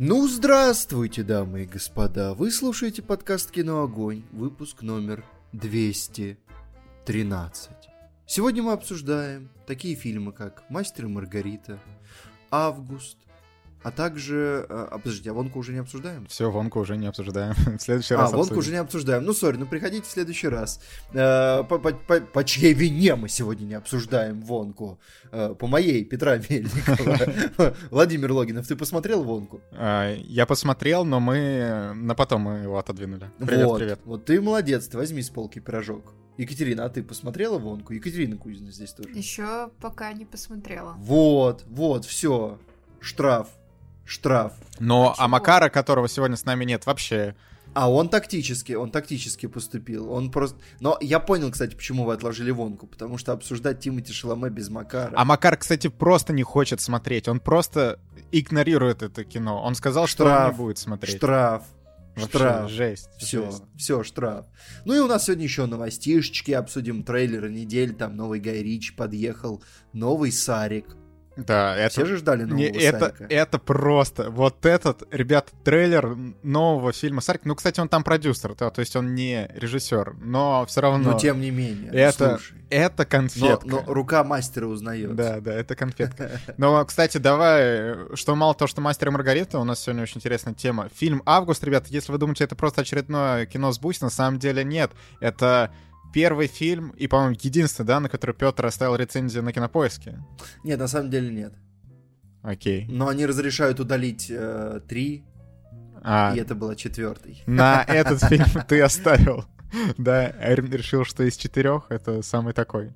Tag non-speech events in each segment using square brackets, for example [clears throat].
Ну, здравствуйте, дамы и господа. Вы слушаете подкаст «Кино Огонь», выпуск номер 213. Сегодня мы обсуждаем такие фильмы, как «Мастер и Маргарита», «Август», а также... А, а, подождите, а Вонку уже не обсуждаем? Все, Вонку уже не обсуждаем. [laughs] в следующий раз А, Вонку уже не обсуждаем. Ну, сори, ну приходите в следующий раз. Э, по, по, по, по чьей вине мы сегодня не обсуждаем Вонку? Э, по моей, Петра Мельникова. [laughs] Владимир Логинов, ты посмотрел Вонку? А, я посмотрел, но мы на потом мы его отодвинули. Привет, вот, привет. Вот ты молодец, ты возьми с полки пирожок. Екатерина, а ты посмотрела Вонку? Екатерина Кузина здесь тоже. Еще пока не посмотрела. Вот, вот, все. Штраф штраф. Но а, а Макара, которого сегодня с нами нет, вообще... А он тактически, он тактически поступил. Он просто... Но я понял, кстати, почему вы отложили Вонку. Потому что обсуждать Тимати Шаломе без Макара... А Макар, кстати, просто не хочет смотреть. Он просто игнорирует это кино. Он сказал, штраф, что он не будет смотреть. Штраф. Вообще, штраф. Жесть. Все, жесть. все, штраф. Ну и у нас сегодня еще новостишечки, обсудим трейлеры недель, там новый Гай Рич подъехал, новый Сарик. Да, это... Все же ждали нового не, это, Сарика. это просто... Вот этот, ребят, трейлер нового фильма Сарик... Ну, кстати, он там продюсер, да, то есть он не режиссер, но все равно... Но тем не менее, это, слушай. это конфетка. Но, но рука мастера узнает. Да, да, это конфетка. [laughs] Но, кстати, давай, что мало того, что «Мастер и Маргарита», у нас сегодня очень интересная тема. Фильм «Август», ребят, если вы думаете, это просто очередное кино с Бусь, на самом деле нет. Это первый фильм и, по-моему, единственный, да, на который Петр оставил рецензию на кинопоиске. Нет, на самом деле нет. Окей. Но они разрешают удалить э, три, А, и это была четвертый. на [laughs] этот фильм ты оставил. Да, решил, что из четырех это самый такой.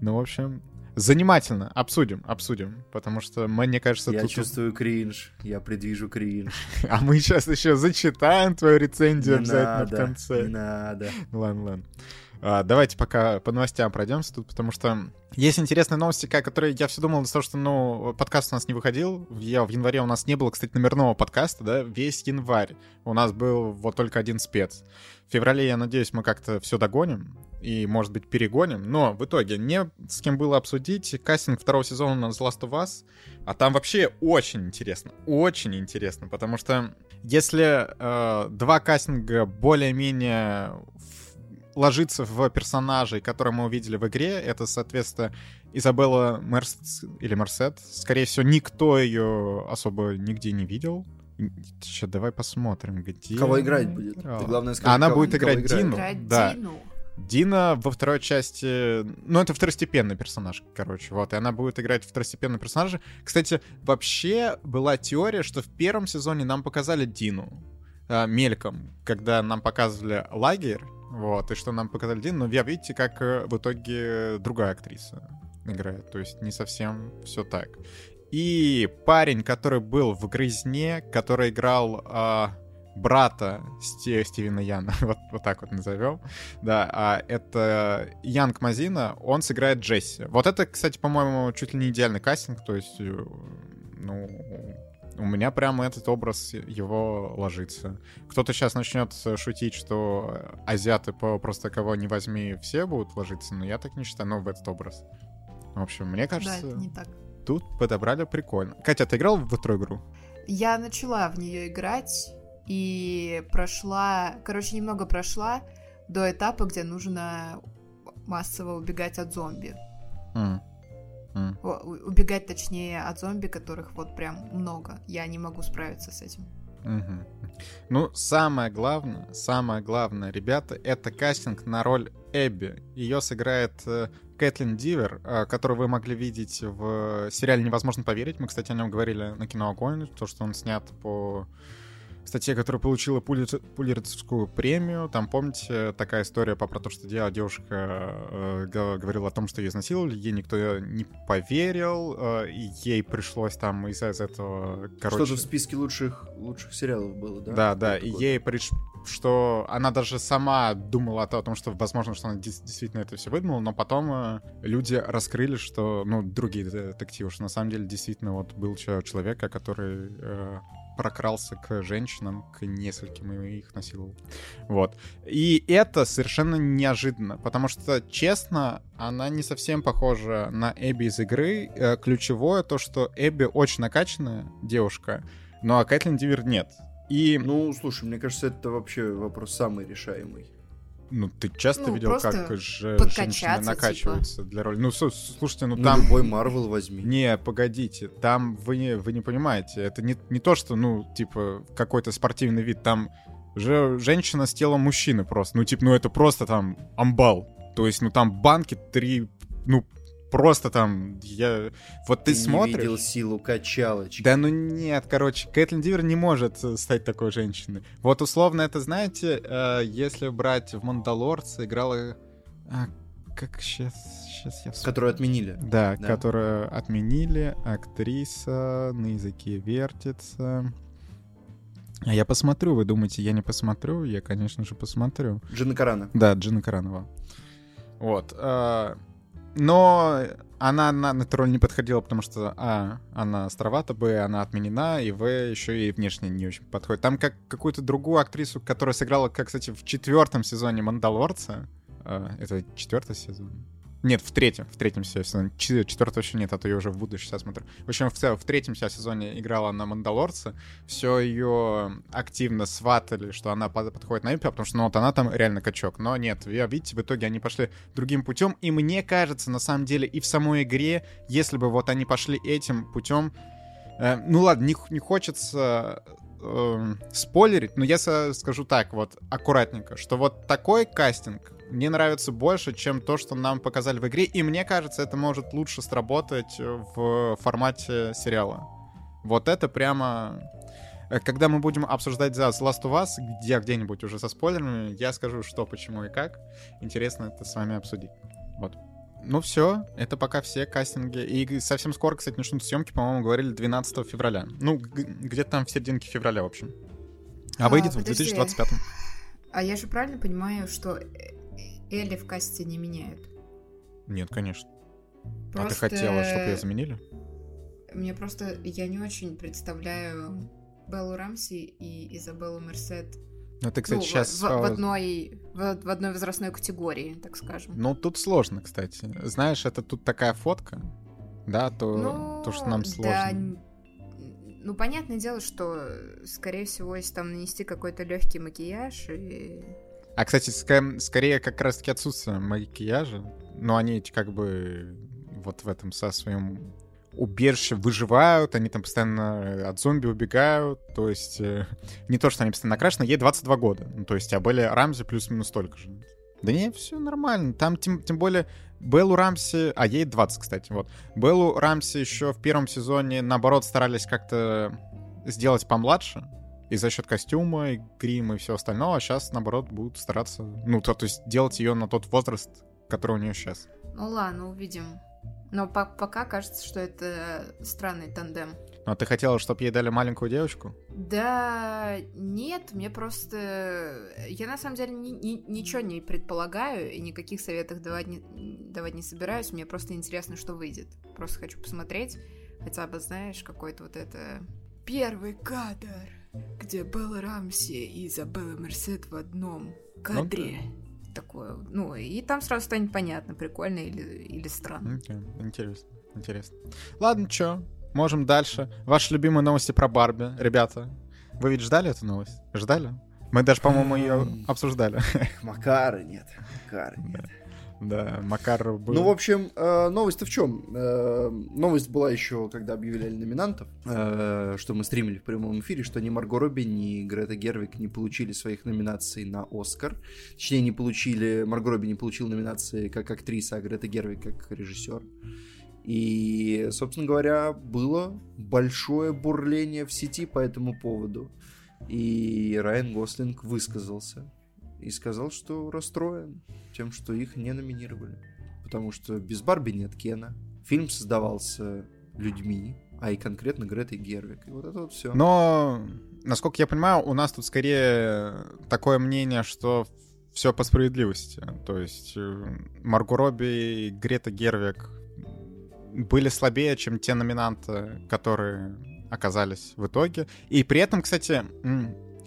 Ну, в общем, занимательно. Обсудим, обсудим. Потому что, мне кажется, Я тут... чувствую кринж, я предвижу кринж. [laughs] А мы сейчас еще зачитаем твою рецензию Не обязательно надо, в конце. не надо. Ладно, ладно. А, давайте пока по новостям пройдемся тут, потому что есть интересные новости, которые я все думал из-за того, что, ну, подкаст у нас не выходил. Я, в январе у нас не было, кстати, номерного подкаста, да, весь январь. У нас был вот только один спец. В феврале, я надеюсь, мы как-то все догоним и, может быть, перегоним. Но в итоге не с кем было обсудить кастинг второго сезона на Last of Us. А там вообще очень интересно, очень интересно, потому что если э, два кастинга более-менее ложится в персонажей, которые мы увидели в игре. Это, соответственно, Изабелла Мерс или Мерсет. Скорее всего, никто ее особо нигде не видел. Сейчас давай посмотрим, где... Кого играть будет? Ты играла. главное скажи, Она кого- будет играть. Дину. Играть да. Дину. Дина во второй части... Ну, это второстепенный персонаж, короче. Вот, и она будет играть второстепенного персонажа. Кстати, вообще была теория, что в первом сезоне нам показали Дину а, мельком, когда нам показывали лагерь, вот, и что нам показали Дину, но я видите, как э, в итоге другая актриса играет. То есть не совсем все так. И парень, который был в «Грызне», который играл а, брата Сти- Стивена Яна, [laughs] вот, вот так вот назовем, да, а это Янг Мазина, он сыграет Джесси. Вот это, кстати, по-моему, чуть ли не идеальный кастинг, то есть, э, ну, у меня прямо этот образ его ложится. Кто-то сейчас начнет шутить, что азиаты по просто кого не возьми все будут ложиться, но я так не считаю, но в этот образ. В общем, мне Да, кажется, это не так. тут подобрали прикольно. Катя, ты играл в эту игру? Я начала в нее играть и прошла, короче, немного прошла до этапа, где нужно массово убегать от зомби. М. Убегать, точнее, от зомби, которых вот прям много. Я не могу справиться с этим. Мгм. Ну, самое главное, самое главное, ребята, это кастинг на роль Эбби. Ее сыграет э, Кэтлин Дивер, э, которую вы могли видеть в сериале «Невозможно поверить». Мы, кстати, о нем говорили на кино «Огонь», то, что он снят по статье, которая получила Пулитцерскую премию. Там, помните, такая история по про то, что де- девушка э, говорила о том, что ее изнасиловали, ей никто не поверил, э, и ей пришлось там из-за из этого, короче... Что-то в списке лучших, лучших сериалов было, да? Да, да, и ей приш... что она даже сама думала о том, что возможно, что она действительно это все выдумала, но потом э, люди раскрыли, что, ну, другие детективы, что на самом деле действительно вот был человек, который э, прокрался к женщинам, к нескольким и их насиловал. Вот. И это совершенно неожиданно, потому что, честно, она не совсем похожа на Эбби из игры. Э, Ключевое то, что Эбби очень накачанная девушка, Ну а Кэтлин Дивер нет. И... Ну, слушай, мне кажется, это вообще вопрос самый решаемый. Ну, ты часто Ну, видел, как же женщины накачиваются для роли? Ну, слу- слушайте, ну Ну, там... любой Марвел возьми. Не, погодите, там вы не, вы не понимаете. Это не, не то, что, ну, типа, какой-то спортивный вид. Там же женщина с телом мужчины просто. Ну, типа, ну это просто там амбал. То есть, ну там банки три, ну, просто там, я... Вот ты, Ты смотришь... не видел силу качалочки. Да ну нет, короче, Кэтлин Дивер не может э, стать такой женщиной. Вот условно это, знаете, э, если брать в Мандалорце, играла... а, как сейчас... Сейчас я вспомню. Которую отменили. Да, Да. которую отменили, актриса, на языке вертится. А я посмотрю, вы думаете, я не посмотрю? Я, конечно же, посмотрю. Джина Карана. Да, Джина Каранова. Вот. э, Но она на, на эту роль не подходила, потому что, а, она островата, б, она отменена, и в, еще и внешне не очень подходит. Там как какую-то другую актрису, которая сыграла, как, кстати, в четвертом сезоне «Мандалорца». э, Это четвертый сезон? Нет, в третьем, в третьем сезоне. Четвертого еще нет, а то я уже в будущем сейчас смотрю. В общем, в, целом, в третьем сезоне играла она Мандалорца. Все ее активно сватали, что она под- подходит на Эмпи, потому что ну, вот она там реально качок. Но нет, я, видите, в итоге они пошли другим путем. И мне кажется, на самом деле, и в самой игре, если бы вот они пошли этим путем, э, ну ладно, не, не хочется э, спойлерить, но я скажу так вот, аккуратненько, что вот такой кастинг мне нравится больше, чем то, что нам показали в игре, и мне кажется, это может лучше сработать в формате сериала. Вот это прямо... э, Когда мы будем обсуждать The Last of Us, где где-нибудь уже со спойлерами, я скажу, что, почему и как. Интересно это с вами обсудить. Вот. Ну все, это пока все кастинги. И совсем скоро, кстати, начнут съемки, по-моему, говорили 12 февраля. Ну, где-то там в серединке февраля, в общем. А, А, выйдет в подожди. 2025. А я же правильно понимаю, что э- Элли в касте не меняют? Нет, конечно. А ты Просто хотела, чтобы ее заменили? Мне просто... Я не очень представляю Беллу Рамси и Изабеллу Мерсет Ну, ты, кстати, ну, сейчас... в, в одной, в, в одной возрастной категории, так скажем. Ну, тут сложно, кстати. Знаешь, это тут такая фотка, да, то, Ну, то что нам да, сложно. н- ну, понятное дело, что, скорее всего, если там нанести какой-то легкий макияж и... А, кстати, ска- скорее как раз-таки отсутствие макияжа. Но они как бы вот в этом со своем убежище выживают, они там постоянно от зомби убегают, то есть э, не то, что они постоянно накрашены, ей 22 года, ну, то есть, а Белле Рамзи плюс-минус столько же. Да не, все нормально, там тем, тем более Беллу Рамси, а ей 20, кстати, вот. Беллу Рамси еще в первом сезоне, наоборот, старались как-то сделать помладше, и за счет костюма, и грима, и всего остального, а сейчас, наоборот, будут стараться, ну, то, то есть делать ее на тот возраст, который у нее сейчас. Ну ладно, увидим. Но по- пока кажется, что это странный тандем. Ну, а ты хотела, чтобы ей дали маленькую девочку? Да, нет, мне просто... Я на самом деле ни- ни- ничего не предполагаю и никаких советов давать не, давать не собираюсь. Мне просто интересно, что выйдет. Просто хочу посмотреть, хотя бы, знаешь, какой-то вот это... Первый кадр, где Белла Рамси и Изабелла Мерсет в одном кадре. Такое, ну, и там сразу станет понятно, прикольно или, или странно. Окей, Интересно, интересно. Ладно, чё, можем дальше. Ваши любимые новости про Барби, ребята. Вы ведь ждали эту новость? Ждали? Мы даже, по-моему, ее обсуждали. Макары нет. Макары нет. Да, Макар был... Ну, в общем, э, новость-то в чем? Э, новость была еще, когда объявляли номинантов, э, что мы стримили в прямом эфире, что ни Марго Робби, ни Грета Гервик не получили своих номинаций на Оскар. Точнее, не получили... Марго Робби не получила номинации как актриса, а Грета Гервик как режиссер. И, собственно говоря, было большое бурление в сети по этому поводу. И Райан Гослинг высказался и сказал, что расстроен тем, что их не номинировали. Потому что без Барби нет Кена. Фильм создавался людьми, а и конкретно Гретой Гервик. И вот это вот все. Но, насколько я понимаю, у нас тут скорее такое мнение, что все по справедливости. То есть э, Марго Робби и Грета Гервик были слабее, чем те номинанты, которые оказались в итоге. И при этом, кстати,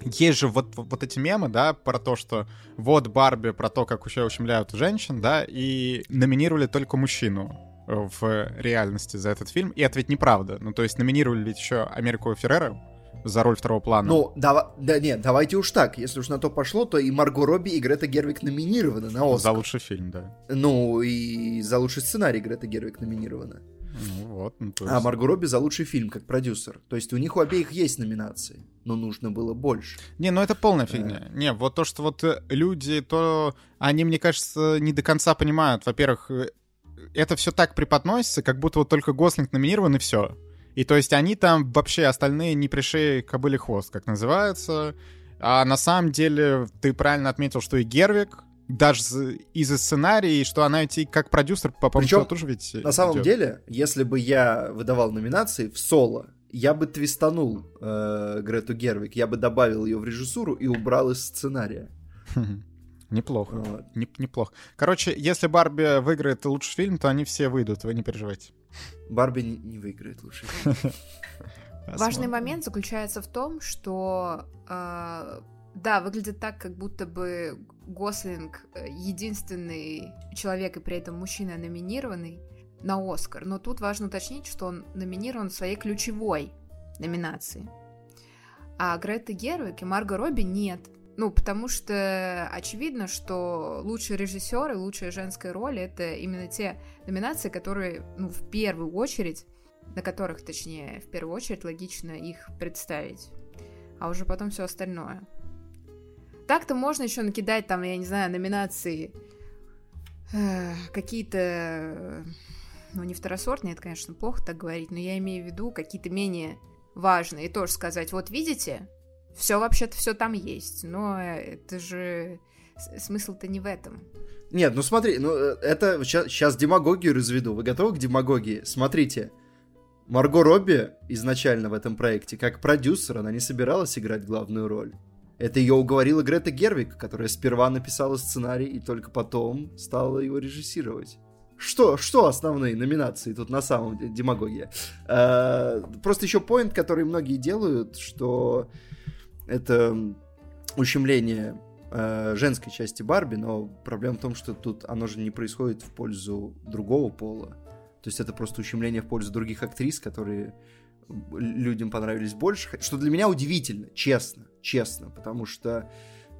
есть же вот, вот эти мемы, да, про то, что вот Барби, про то, как еще ущемляют женщин, да, и номинировали только мужчину в реальности за этот фильм. И это ведь неправда. Ну, то есть номинировали ведь еще Америку Феррера за роль второго плана. Ну, дава- да нет, давайте уж так. Если уж на то пошло, то и Марго Робби, и Грета Гервик номинированы на Оскар. За лучший фильм, да. Ну, и за лучший сценарий Грета Гервик номинирована. Ну вот. Ну, А есть- Марго Робби за лучший фильм, как продюсер. То есть у них у обеих есть номинации, но нужно было больше. Не, ну это полная фигня. Не, вот то, что вот э, люди, то они, мне кажется, не до конца понимают. Во-первых, э, это все так преподносится, как будто вот только Гослинг номинирован и все. И то есть они там вообще остальные не пришей кобыли хвост, как называется. А на самом деле ты правильно отметил, что и Гервик, даже из-за сценария, что она идти как продюсер, по по-моему, Причем, тоже ведь На самом идет. деле, если бы я выдавал номинации в соло, я бы твистанул э, Грету Гервик, я бы добавил ее в режиссуру и убрал из сценария. Неплохо. Вот. Не- неплохо. Короче, если Барби выиграет лучший фильм, то они все выйдут, вы не переживайте. Барби не, не выиграет лучше. фильм. Важный момент заключается в том, что э, да, выглядит так, как будто бы Гослинг э, единственный человек и при этом мужчина номинированный на Оскар. Но тут важно уточнить, что он номинирован в своей ключевой номинации. А Грета Гервик и Марго Робби нет. Ну, потому что очевидно, что лучший режиссер и лучшая женская роль это именно те номинации, которые, ну, в первую очередь, на которых, точнее, в первую очередь логично их представить. А уже потом все остальное. Так-то можно еще накидать там, я не знаю, номинации э, какие-то, э, ну, не второсортные, это, конечно, плохо так говорить, но я имею в виду какие-то менее важные. И тоже сказать, вот видите, все вообще-то все там есть, но это же смысл-то не в этом. Нет, ну смотри, ну э, это сейчас демагогию разведу. Вы готовы к демагогии? Смотрите, Марго Робби изначально в этом проекте, как продюсер, она не собиралась играть главную роль. Это ее уговорила Грета Гервик, которая сперва написала сценарий и только потом стала его режиссировать. Что, что основные номинации тут на самом деле? Демагогия. Э, Просто еще поинт, который многие делают, что это ущемление э, женской части Барби, но проблема в том, что тут оно же не происходит в пользу другого пола. То есть это просто ущемление в пользу других актрис, которые людям понравились больше. Что для меня удивительно, честно, честно, потому что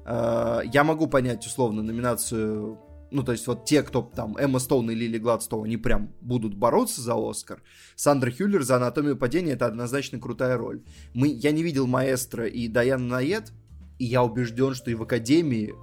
э, я могу понять условно номинацию. Ну, то есть вот те, кто там, Эмма Стоун и Лили Гладстоун, они прям будут бороться за Оскар. Сандра Хюллер за «Анатомию падения» — это однозначно крутая роль. Мы, я не видел «Маэстро» и Даяна Наед, и я убежден, что и в Академии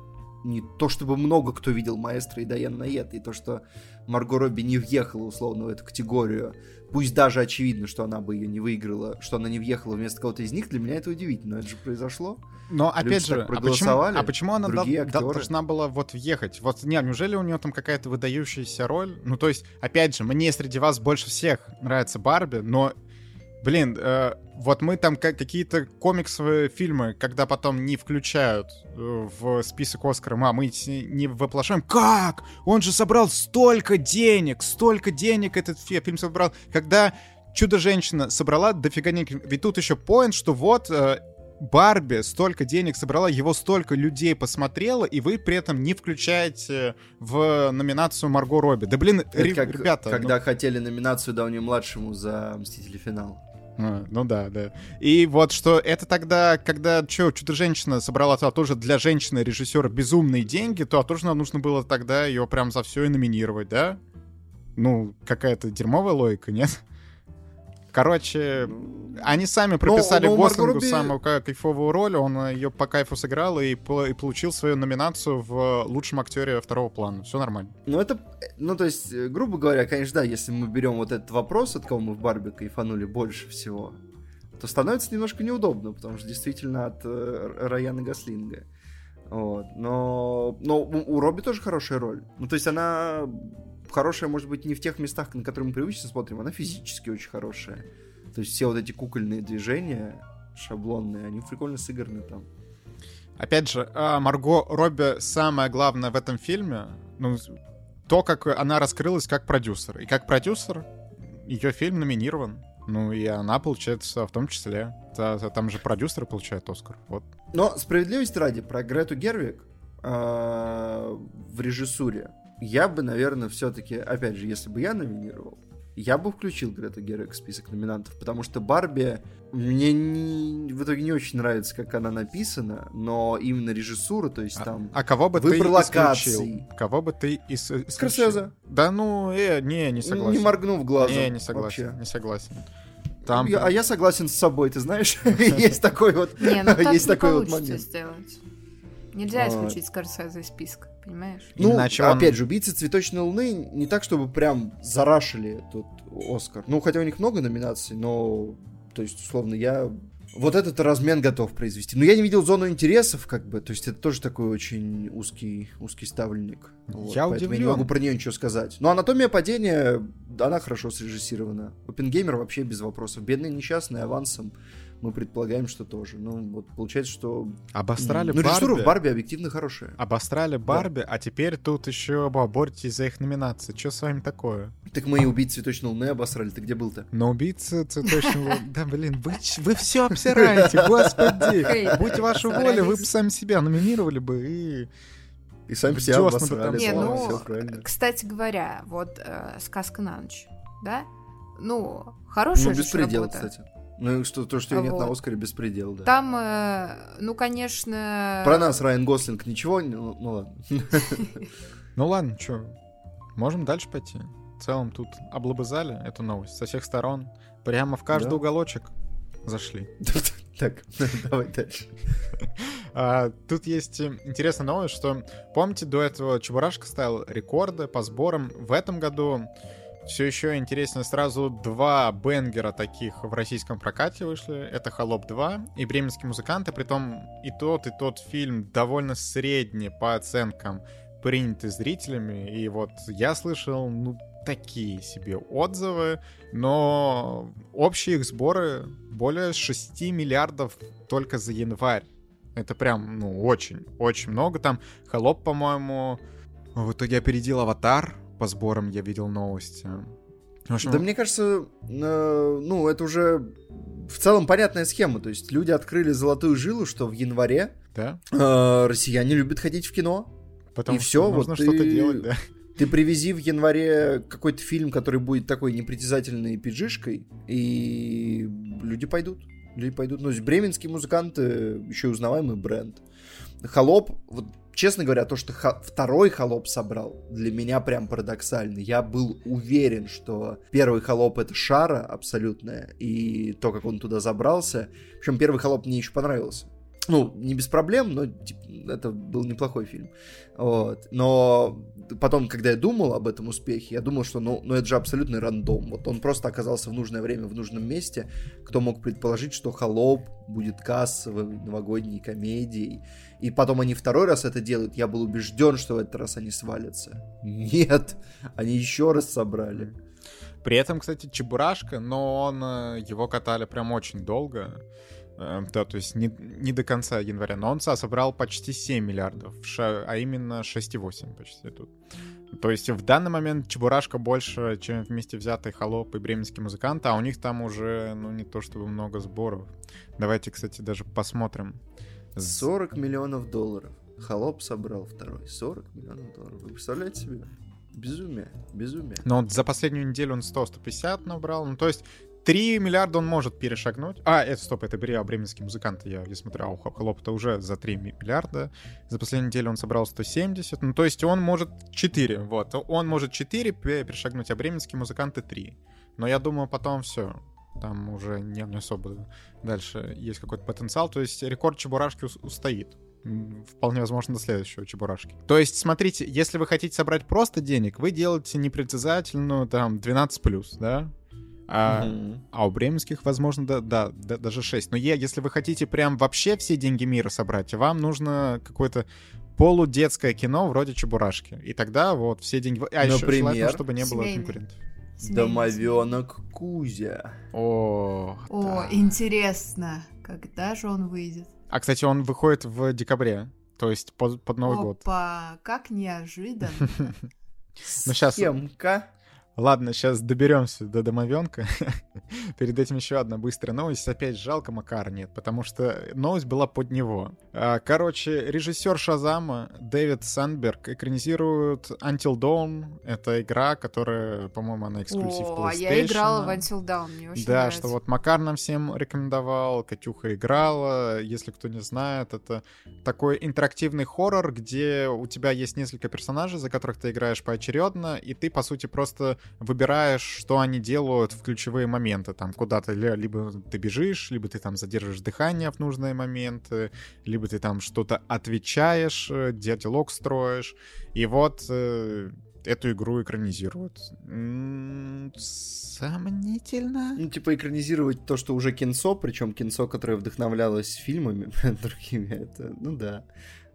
не то чтобы много кто видел Маэстро и Даян Наед, и то, что Марго Робби не въехала условно в эту категорию, пусть даже очевидно, что она бы ее не выиграла, что она не въехала вместо кого-то из них, для меня это удивительно, но это же произошло. Но Люди опять же, а почему, а почему она дол- должна была вот въехать? Вот, не, неужели у нее там какая-то выдающаяся роль? Ну, то есть, опять же, мне среди вас больше всех нравится Барби, но, блин, э, вот мы там как, какие-то комиксовые фильмы, когда потом не включают э, в список Оскара, а мы не воплощаем. Как? Он же собрал столько денег, столько денег этот фи- фильм собрал. Когда Чудо-женщина собрала дофига денег. Ведь тут еще поинт, что вот э, Барби столько денег собрала, его столько людей посмотрело, и вы при этом не включаете в номинацию Марго Робби. Да блин, Это ре- как ребята. ну- когда хотели номинацию Дауни-младшему за «Мстители. Финал». А, Ну да, да. И вот что это тогда, когда что, Чудо-женщина собрала то, тоже для женщины-режиссера безумные деньги, то тоже нам нужно было тогда ее прям за все и номинировать, да? Ну, какая-то дерьмовая логика, нет? Короче, они сами прописали но у Марго Гослингу Робби- самую ка- кайфовую роль, он ее по кайфу сыграл и, по- и получил свою номинацию в лучшем актере второго плана. Все нормально. Ну, это, ну, то есть, э, грубо говоря, конечно, да, если мы берем вот этот вопрос, от кого мы в Барби кайфанули больше всего, то становится немножко неудобно, потому что действительно от э, Райана Гослинга. Вот. Но, но у у Робби тоже хорошая роль. Ну, то есть она хорошая, может быть, не в тех местах, на которые мы привычно смотрим, она физически очень хорошая. То есть все вот эти кукольные движения шаблонные, они прикольно сыграны там. Опять же, а, Марго Робби самое главное в этом фильме, ну, то, как она раскрылась как продюсер. И как продюсер ее фильм номинирован. Ну, и она, получается, в том числе. Та- та- Там же продюсеры получают Оскар. Вот. Но справедливости ради, про Грету Гервик э, в режиссуре я бы, наверное, все-таки, опять же, если бы я номинировал, я бы включил Грету Гервик в список номинантов, потому что Барби мне не, в итоге не очень нравится, как она написана, но именно режиссура, то есть А- там А кого бы ты выбор исключил? локаций. Кого бы ты ис- исключил? Скорсезе. Да ну, э, не, не согласен. не моргнув глазом. Не, не согласен, вообще. не согласен. Там... Я- а я согласен с собой, ты знаешь, [laughs] есть такой вот, Не, ну так есть не такой вот получится момент. Нельзя А. исключить Скорсезе из списка, понимаешь? Ну, Иначе он- опять же, убийцы цветочной луны не так, чтобы прям зарашили тут Оскар. Ну, хотя у них много номинаций, но, то есть, условно, я вот этот размен готов произвести. Но я не видел зону интересов, как бы, то есть это тоже такой очень узкий, узкий ставленник. Вот, Я поэтому я не удивлен. могу про нее ничего сказать. Но анатомия падения, она хорошо срежиссирована. Опенгеймер вообще без вопросов. Бедный несчастный авансом. Мы предполагаем, что тоже. Ну, вот получается, что... Обосрали ну, режиссура Барби. в Барби объективно хорошая. Обосрали Барби, а теперь тут еще боретесь за их номинации. Что с вами такое? Так мы и убийцы цветочной луны обосрали. Ты где был-то? На убийцы цветочного... [laughs] Да, блин, вы, вы все обсираете, господи. Будь ваша воля, вы бы сами себя номинировали бы и... И сами себя обосрали. Не, да, ну, кстати говоря, вот э, «Сказка на ночь», да? Ну, хорошая Ну, же беспредел, работа. кстати. Ну, что, то, что ее нет на Вот. Оскаре, беспредел, да. Там, э, ну, конечно... Про нас Райан Гослинг ничего? Ну, ну ладно. [laughs] Ну ладно, что, можем дальше пойти. В целом тут облобызали эту новость со всех сторон. Прямо в каждый Да. уголочек зашли. [laughs] Так, [laughs] давай дальше. А, тут есть интересная новость, что помните, до этого Чебурашка ставил рекорды по сборам. В этом году все еще интереснее сразу два бенгера таких в российском прокате вышли. Это «Холоп 2» и «Бременские музыканты». Притом и тот, и тот фильм довольно средне по оценкам приняты зрителями. И вот я слышал, ну, такие себе отзывы, но общие их сборы более 6 миллиардов только за январь. Это прям, ну, очень, очень много. Там Холоп, по-моему, в итоге опередил Аватар. По сборам я видел новости. В общем, Да мне кажется, э, ну, это уже в целом понятная схема. То есть люди открыли золотую жилу, что в январе да? э, россияне любят ходить в кино. Потому И всё, нужно вот что-то ты- делать, да. Ты привези в январе какой-то фильм, который будет такой непритязательной пиджишкой, и люди пойдут. Люди пойдут. Ну, то есть бременские музыканты еще и узнаваемый бренд. Холоп, вот честно говоря, то, что ха- второй холоп собрал, для меня прям парадоксально. Я был уверен, что первый холоп это шара абсолютная, и то, как он туда забрался. Причем первый холоп мне еще понравился. Ну, не без проблем, но типа, это был неплохой фильм. Вот. Но потом, когда я думал об этом успехе, я думал, что ну, ну это же абсолютный рандом. Вот он просто оказался в нужное время, в нужном месте. Кто мог предположить, что «Холоп» будет кассовой новогодней комедией. И потом они второй раз это делают. Я был убежден, что в этот раз они свалятся. Нет, они еще раз собрали. При этом, кстати, Чебурашка, но он, э, его катали прям очень долго. Э, Да, то есть не, не до конца января. Но он со- собрал почти 7 миллиардов, а именно 6,8 почти тут. То есть в данный момент Чебурашка больше, чем вместе взятый Холоп и Бременский музыкант, а у них там уже, ну, не то чтобы много сборов. Давайте, кстати, даже посмотрим. З- 40 миллионов долларов. Холоп собрал второй. 40 миллионов долларов. Вы представляете себе? Безумие. Безумие. Но вот за последнюю неделю он 100-150 набрал. Ну, то есть 3 миллиарда он может перешагнуть. А, это, стоп, это бре- бременские музыканты, я, я смотрю, а у Хо- Холопа-то уже за 3 ми- миллиарда. За последнюю неделю он собрал 170. Ну, то есть он может 4, вот. Он может 4 пе- перешагнуть, а бременские музыканты 3. Но я думаю, потом все. Там уже не, не особо дальше есть какой-то потенциал. То есть рекорд Чебурашки ус- устоит. Вполне возможно, до следующего Чебурашки. То есть, смотрите, если вы хотите собрать просто денег, вы делаете непритязательную, там, 12+, да? А, а у бременских, возможно, да, да, да, даже 6. Но е- если вы хотите прям вообще все деньги мира собрать, вам нужно какое-то полудетское кино вроде Чебурашки. И тогда вот все деньги... А еще Например? желательно, чтобы не было Семейный. конкурентов. Семейный, Домовенок Кузя. О, О, да. интересно, когда же он выйдет? А, кстати, он выходит в декабре. То есть под, под Новый год. Опа, как неожиданно. [laughs] Ну, Схемка. Ладно, сейчас доберемся до домовенка. [laughs] Перед этим еще одна быстрая новость. Опять жалко Макар нет, потому что новость была под него. А, короче, режиссер Шазама Дэвид Сандберг экранизирует Until Dawn. Это игра, которая, по-моему, она эксклюзив О, PlayStation. а я играла в Until Dawn, мне очень Да, нравится. что вот Макар нам всем рекомендовал, Катюха играла. Если кто не знает, это такой интерактивный хоррор, где у тебя есть несколько персонажей, за которых ты играешь поочередно, и ты, по сути, просто выбираешь, что они делают в ключевые моменты. Там куда-то ли- либо ты бежишь, либо ты там задерживаешь дыхание в нужные моменты, либо ты там что-то отвечаешь, э, диалог строишь. И вот э, эту игру экранизируют. М, Сомнительно. Ну, типа, экранизировать то, что уже кинцо, причем кинцо, которое вдохновлялось фильмами [laughs] другими, это, ну да.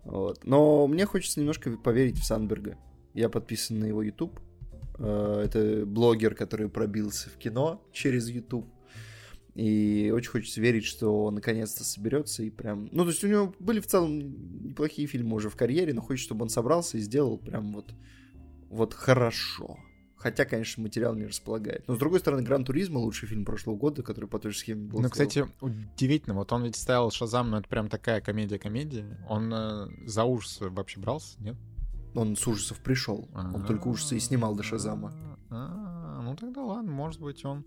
Вот. Но мне хочется немножко поверить в Сандберга. Я подписан на его YouTube. Э, Это блогер, который пробился в кино через YouTube. И очень хочется верить, что он наконец-то соберется и прям... Ну, то есть у него были в целом неплохие фильмы уже в карьере, но хочется, чтобы он собрался и сделал прям вот, вот хорошо. Хотя, конечно, материал не располагает. Но, с другой стороны, Гран Туризма лучший фильм прошлого года, который по той же схеме был Ну, сделан. кстати, удивительно, вот он ведь ставил Шазам, но это прям такая комедия-комедия. Он э, за ужасы вообще брался, нет? Он с ужасов пришел. Он только ужасы и снимал до Шазама. А, Ну тогда ладно, может быть, он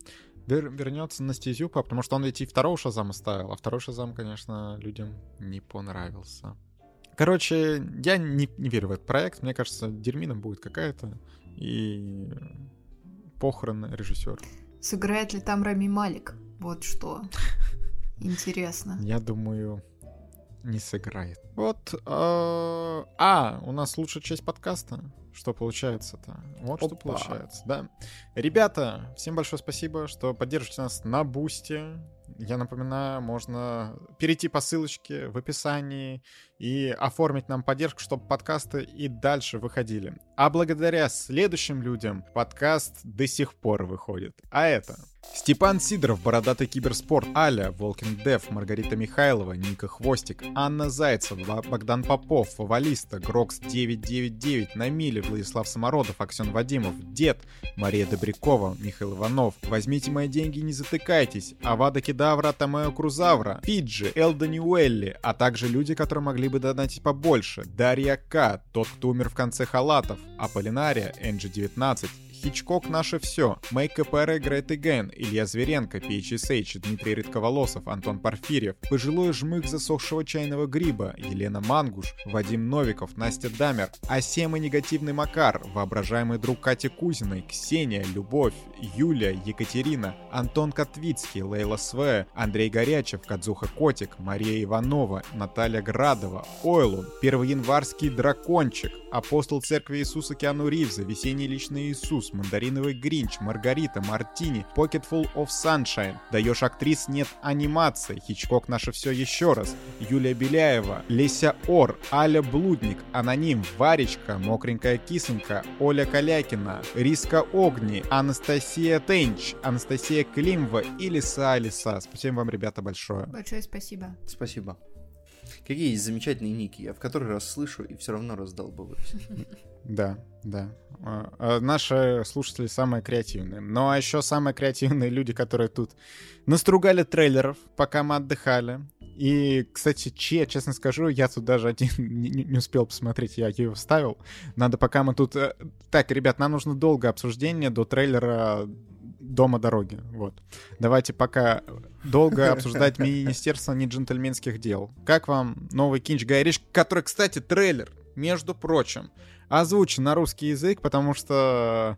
вер- вернется на стезю, потому что он ведь и второго Шазама ставил, а второй Шазам, конечно, людям не понравился. Короче, я не, не верю в этот проект. Мне кажется, дерьмина будет какая-то. И похороны режиссера. Сыграет ли там Рами Малик? Вот что. [laughs] Интересно. Я думаю, не сыграет. Вот. э, А, у нас лучшая часть подкаста. Что получается-то? Вот что Опа. получается, да. Ребята, всем большое спасибо, что поддержите нас на Бусте. Я напоминаю, можно перейти по ссылочке в описании и оформить нам поддержку, чтобы подкасты и дальше выходили. А благодаря следующим людям подкаст до сих пор выходит. А это Степан Сидоров, Бородатый Киберспорт, Аля, Волкин Дев, Маргарита Михайлова, Ника Хвостик, Анна Зайцева, Богдан Попов, Фавалиста, Грокс 999, Намили, Владислав Самородов, Аксен Вадимов, Дед, Мария Добрякова, Михаил Иванов, Возьмите мои деньги, не затыкайтесь, Авада Кедавра, Томео Крузавра, Фиджи, Элда Ньюэлли, а также люди, которые могли бы донатить побольше, Дарья К, Тот, кто умер в конце халатов, Аполлинария, Энджи 19, Хичкок «Наше все», Make KPR Great Again, Илья Зверенко, PHSH, Дмитрий Редковолосов, Антон Порфирьев, Пожилой жмых засохшего чайного гриба, Елена Мангуш, Вадим Новиков, Настя Дамер, Асем и негативный Макар, воображаемый друг Кати Кузиной, Ксения, Любовь, Юля, Екатерина, Антон Котвицкий, Лейла Све, Андрей Горячев, Кадзуха Котик, Мария Иванова, Наталья Градова, Ойлун, Первоянварский дракончик, Апостол Церкви Иисуса Киану Ривза, Весенний Личный Иисус, Мандариновый Гринч, Маргарита, Мартини, Pocket Full of Sunshine, Даешь актрис нет анимации, Хичкок наше все еще раз, Юлия Беляева, Леся Ор, Аля Блудник, Аноним, Варечка, Мокренькая Кисонька, Оля Калякина, Риска Огни, Анастасия Тенч, Анастасия Климова и Лиса Алиса. Спасибо вам, ребята, большое. Большое спасибо. Спасибо. Какие есть замечательные ники, я в который раз слышу и все равно раздалбываюсь. Да, да. А, а Наши слушатели самые креативные. Ну а еще самые креативные люди, которые тут настругали трейлеров, пока мы отдыхали. И, кстати, че, честно скажу, я тут даже один [laughs] не, успел посмотреть, я его вставил. Надо пока мы тут... э, Так, ребят, нам нужно долгое обсуждение до трейлера Дома дороги. Вот. Давайте пока долго [laughs] обсуждать Министерство неджентльменских дел. Как вам новый кинч Гай Ричи, который, кстати, трейлер, между прочим, озвучен на русский язык, потому что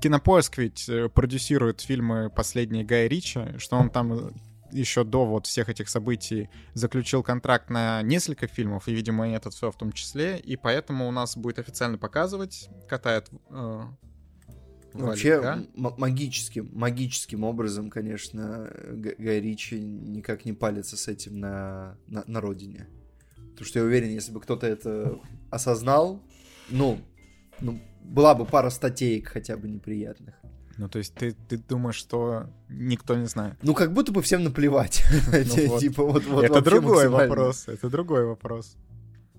Кинопоиск ведь э, продюсирует фильмы последние Гая Ричи, что он там э, еще до вот всех этих событий заключил контракт на несколько фильмов, и, видимо, и этот все в том числе, и поэтому у нас будет официально показывать, катает э, Вообще, м- магическим, магическим образом, конечно, Г- Гай Ричи никак не палится с этим на, на, на родине. Потому что я уверен, если бы кто-то это осознал, ну, ну, была бы пара статейк хотя бы неприятных. Ну, то есть ты, ты думаешь, что никто не знает? Ну, как будто бы всем наплевать. [laughs] Ну вот. Типа, вот, вот это другой вопрос, это другой вопрос.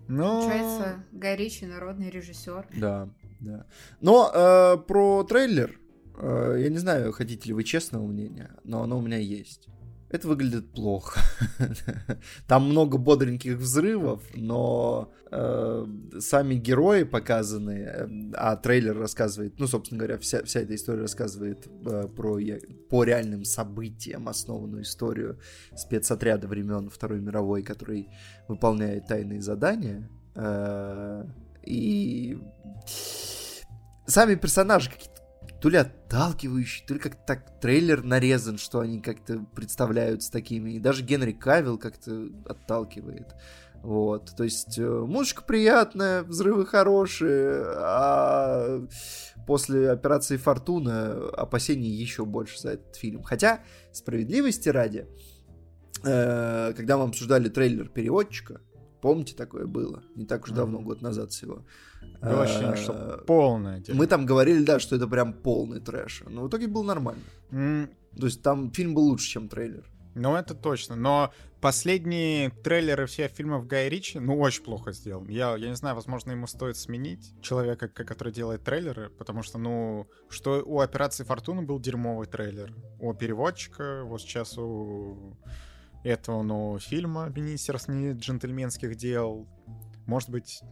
Ну, Получается, Гай Ричи народный режиссер. Да, да. Но э, про трейлер Э, я не знаю, хотите ли вы честного мнения, но оно у меня есть. Это выглядит плохо. [laughs] Там много бодреньких взрывов, но э, сами герои показаны, э, а трейлер рассказывает, ну, собственно говоря, вся, вся эта история рассказывает э, про по реальным событиям основанную историю спецотряда времен Второй мировой, который выполняет тайные задания. Э, и сами персонажи какие-то то ли отталкивающий, то ли как так трейлер нарезан, что они как-то представляются такими. И даже Генри Кавилл как-то отталкивает. Вот, то есть э, музычка приятная, взрывы хорошие, а после операции Фортуна опасений еще больше за этот фильм. Хотя, справедливости ради, э, когда мы обсуждали трейлер переводчика, помните, такое было, не так уж давно, год назад всего, было ощущение, что полное. Мы там говорили, да, что это прям полный трэш. Но в итоге был нормально. Mm. То есть там фильм был лучше, чем трейлер. Ну, это точно. Но последние трейлеры всех фильмов Гая Ричи, ну, очень плохо сделан. Я, я не знаю, возможно, ему стоит сменить человека, который делает трейлеры, потому что, ну, что у «Операции Фортуна» был дерьмовый трейлер. У переводчика, вот сейчас у этого, ну, фильма «Министерство джентльменских дел», может быть,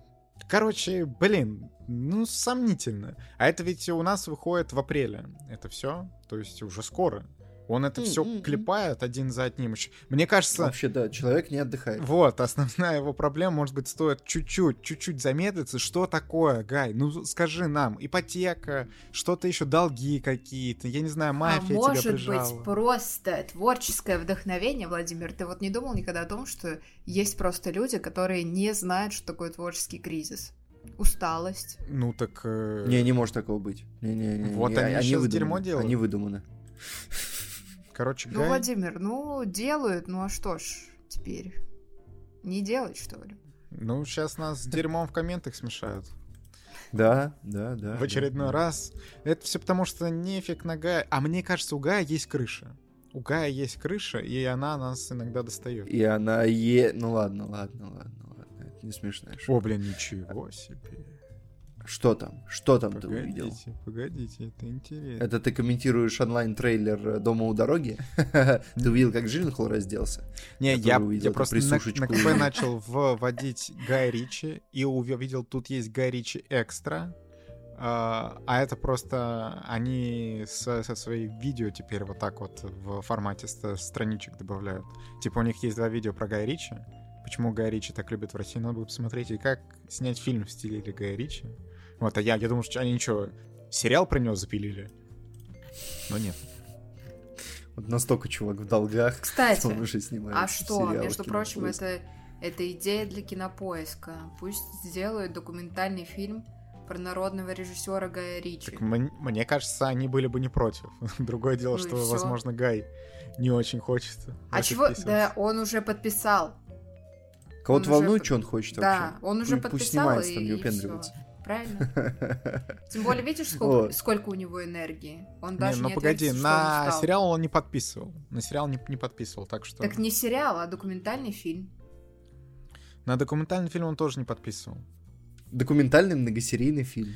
Короче, блин, ну, сомнительно. А это ведь у нас выходит в апреле. Это все, то есть уже скоро. Он это все клепает один за одним. Мне кажется... Вообще, да, человек не отдыхает. Вот, основная его проблема, может быть, стоит чуть-чуть, чуть-чуть замедлиться. Что такое, Гай? Ну, скажи нам. Ипотека, что-то еще, долги какие-то, я не знаю, мафия а тебя может быть, просто творческое вдохновение, Владимир? Ты вот не думал никогда о том, что есть просто люди, которые не знают, что такое творческий кризис? Усталость. Ну так... Э... Не, не может такого быть. Не, не, не, вот не, они, они сейчас дерьмо делают. Они выдуманы. Короче, Ну, Гай... Владимир, ну, делают, ну а что ж теперь? Не делать, что ли? Ну, сейчас нас с дерьмом в комментах смешают. Да, да, да. В очередной да, раз. Это все потому, что нефиг на Гая. А мне кажется, у Гая есть крыша. У Гая есть крыша, и она нас иногда достает. И она е... Ну ладно, ладно, ладно, ладно. Это не смешно. О, блин, ничего себе. Что там? Что там погодите, ты увидел? Погодите, это интересно. Это ты комментируешь онлайн-трейлер «Дома у дороги»? [laughs] Ты увидел, как Джилленхол разделся? Не, я, я просто на, на КП начал вводить Гай Ричи и увидел, тут есть Гай Ричи Экстра, а, а это просто они со, со своих видео теперь вот так вот в формате страничек добавляют. Типа у них есть два видео про Гай Ричи. Почему Гай Ричи так любят в России, надо будет посмотреть. И как снять фильм в стиле Гая Ричи. Вот, а я, я думал, что они что, сериал про него запилили? Но нет. Вот настолько чувак в долгах, [laughs] Кстати, что он уже снимает а что, между прочим, это, это идея для кинопоиска. Пусть сделают документальный фильм про народного режиссера Гая Ричи. Так, мне, мне кажется, они были бы не против. [laughs] Другое дело, ну что, возможно, Гай не очень хочет. А чего? Да, он уже подписал. Кого-то волнует, уже... что он хочет да, вообще? Да, он уже подписал. Пусть снимается, там не упендривается правильно? [laughs] Тем более, видишь, сколько, сколько у него энергии? Он даже не, ну не погоди, ответит, на сериал он не подписывал. На сериал не, не подписывал, так что... Так не сериал, а документальный фильм. На документальный фильм он тоже не подписывал. Документальный многосерийный фильм.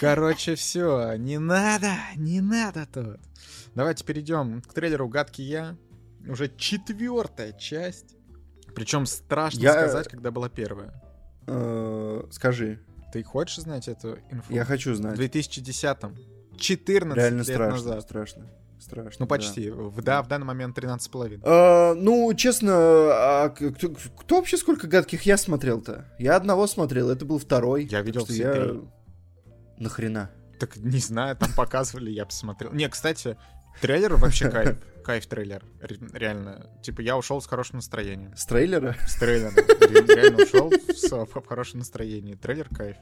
Короче, все, не надо, не надо тут. Давайте перейдем к трейлеру «Гадкий я». Уже четвертая часть. Причем страшно я... сказать, когда была первая. Э, скажи. Ты хочешь знать эту инфу? Я хочу знать. В 2010-м. 14 Реально лет страшно, назад. страшно. Страшно. Ну, почти. Да. В, да, в данный момент 13,5. А, ну, честно, а кто, кто вообще сколько гадких я смотрел-то? Я одного смотрел, это был второй. Я видел все я... три. Нахрена? Так не знаю, там показывали, я посмотрел. Не, кстати, трейлер вообще [laughs] кайф. Кайф трейлер. Реально. Типа, я ушел с хорошим настроением. С трейлера? С трейлера. Реально ушел в хорошем настроении. Трейлер кайф.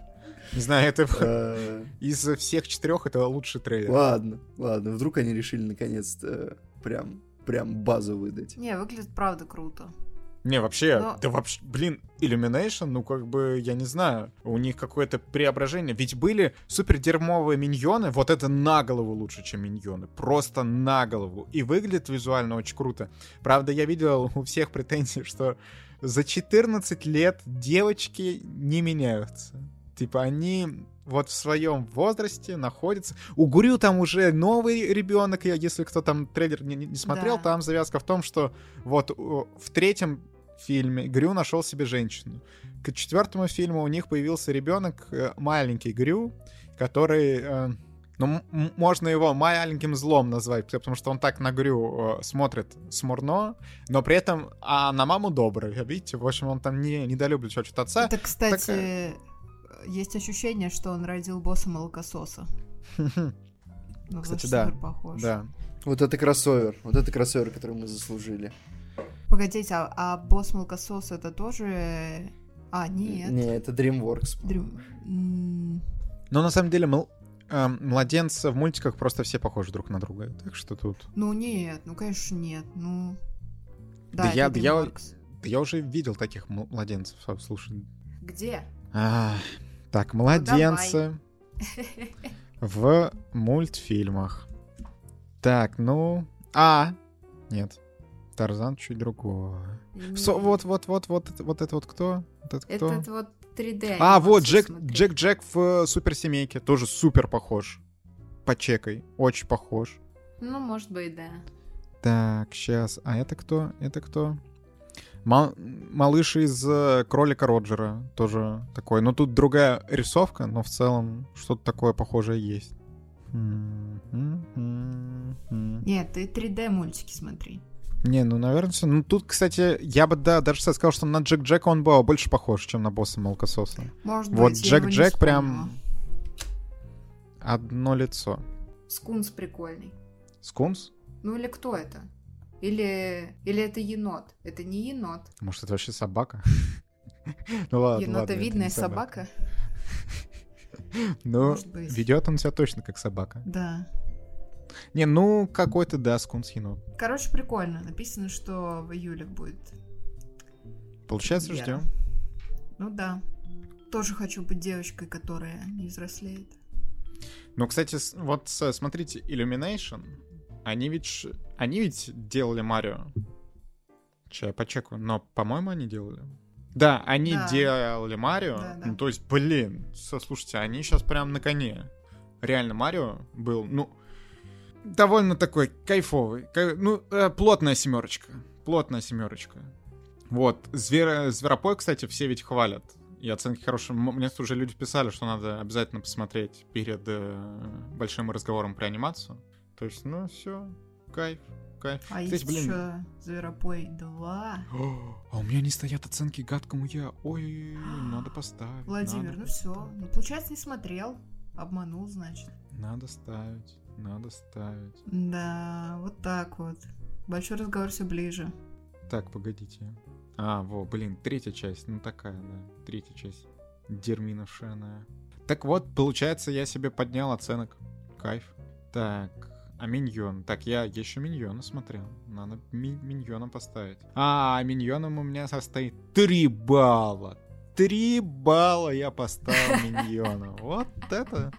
Не знаю, это э. из всех четырех это лучший трейлер. Ладно, ладно. Вдруг они решили наконец-то прям, прям базу выдать. Не, выглядит правда круто. Не, вообще, Но... да вообще, блин, Illumination, ну как бы, я не знаю, у них какое-то преображение. Ведь были супер дерьмовые миньоны, вот это на голову лучше, чем миньоны. Просто на голову. И выглядит визуально очень круто. Правда, я видел у всех претензий, что за 14 лет девочки не меняются. Типа они вот в своем возрасте находится. У Гурю там уже новый ребенок, если кто там трейлер не, не смотрел, Да. там завязка в том, что вот в третьем фильме Грю нашел себе женщину. К четвертому фильму у них появился ребенок, э, маленький Грю, который, э, ну, можно его маленьким злом назвать, потому что он так на Грю э, смотрит смурно, но при этом а на маму добрый. Видите, в общем, он там не недолюбливает чуть отца. Это, кстати, есть ощущение, что он родил босса молокососа. [laughs] Ну, Кстати, да. похож. Да. Вот это кроссовер. Вот это кроссовер, который мы заслужили. Погодите, а, а босс молокосос это тоже... А, нет. Не, это DreamWorks. М, Но на самом деле мл- э, младенцы в мультиках просто все похожи друг на друга. Так что тут... Ну нет, ну конечно нет, ну... Да Да, это я- да я-. Да я уже видел таких младенцев, а, слушай. Где? А, так, младенцы [laughs] в мультфильмах. Так, ну... А! Нет. Тарзан чуть другое. Со- вот, вот, вот, вот, вот это вот кто? Вот это кто? Этот вот 3D. А, вот, Джек. Джек Джек в э, суперсемейке. Тоже супер похож. Почекай. Очень похож. Ну, может быть, да. Так, сейчас. А это кто? Это кто? Ма- малыш из э, кролика Роджера. Тоже такой. Ну, тут другая рисовка, но в целом что-то такое похожее есть. Нет, ты 3D мультики смотри. Не, ну, наверное, всё. Ну, тут, кстати, я бы, да, даже сказал, что на Джек Джека он был больше похож, чем на босса Молокососа. Может Вот быть, Джек Джек прям одно лицо. Скунс прикольный. Скунс? Ну или кто это? Или, или это енот? Это не енот. Может, это вообще собака? [laughs] Ну ладно, Енотовидная собака? Ну, ведет он себя точно как собака. Да. Не, ну, какой-то, да, скунс енот. Короче, прикольно. Написано, что в июле будет. Получается, ждем. Ну да. Тоже хочу быть девочкой, которая не взрослеет. Ну, кстати, вот смотрите, Illumination, они ведь, они ведь делали Марио. Че, я почекаю, но, по-моему, они делали. Да, они Да. делали Марио. Да, да. Ну, то есть, блин, слушайте, они сейчас прям на коне. Реально, Марио был, ну, довольно такой кайфовый. Ка- Ну, э, плотная семерочка. Плотная семерочка. Вот. Звер... Зверопой, кстати, все ведь хвалят. И оценки хорошие. Мне уже люди писали, что надо обязательно посмотреть перед э, большим разговором про анимацию. То есть, ну, все, кайф, кайф. А Кстати, есть блин, еще Зверопой 2. О, а у меня не стоят оценки гадкому я. Ой, [gasps] надо поставить. Владимир, надо ну все. Ну, получается, не смотрел. Обманул, значит. Надо ставить, надо ставить. Да, вот так вот. Большой разговор все ближе. Так, погодите. А, во, блин, третья часть. Ну такая, да. Третья часть. Дермина шеная. Так вот, получается, я себе поднял оценок. Кайф. Так, а Миньон? Так, я еще Миньона смотрел. Надо ми- Миньона поставить. А, Миньоном у меня состоит 3 балла. 3 балла я поставил [laughs] Миньона. Вот это...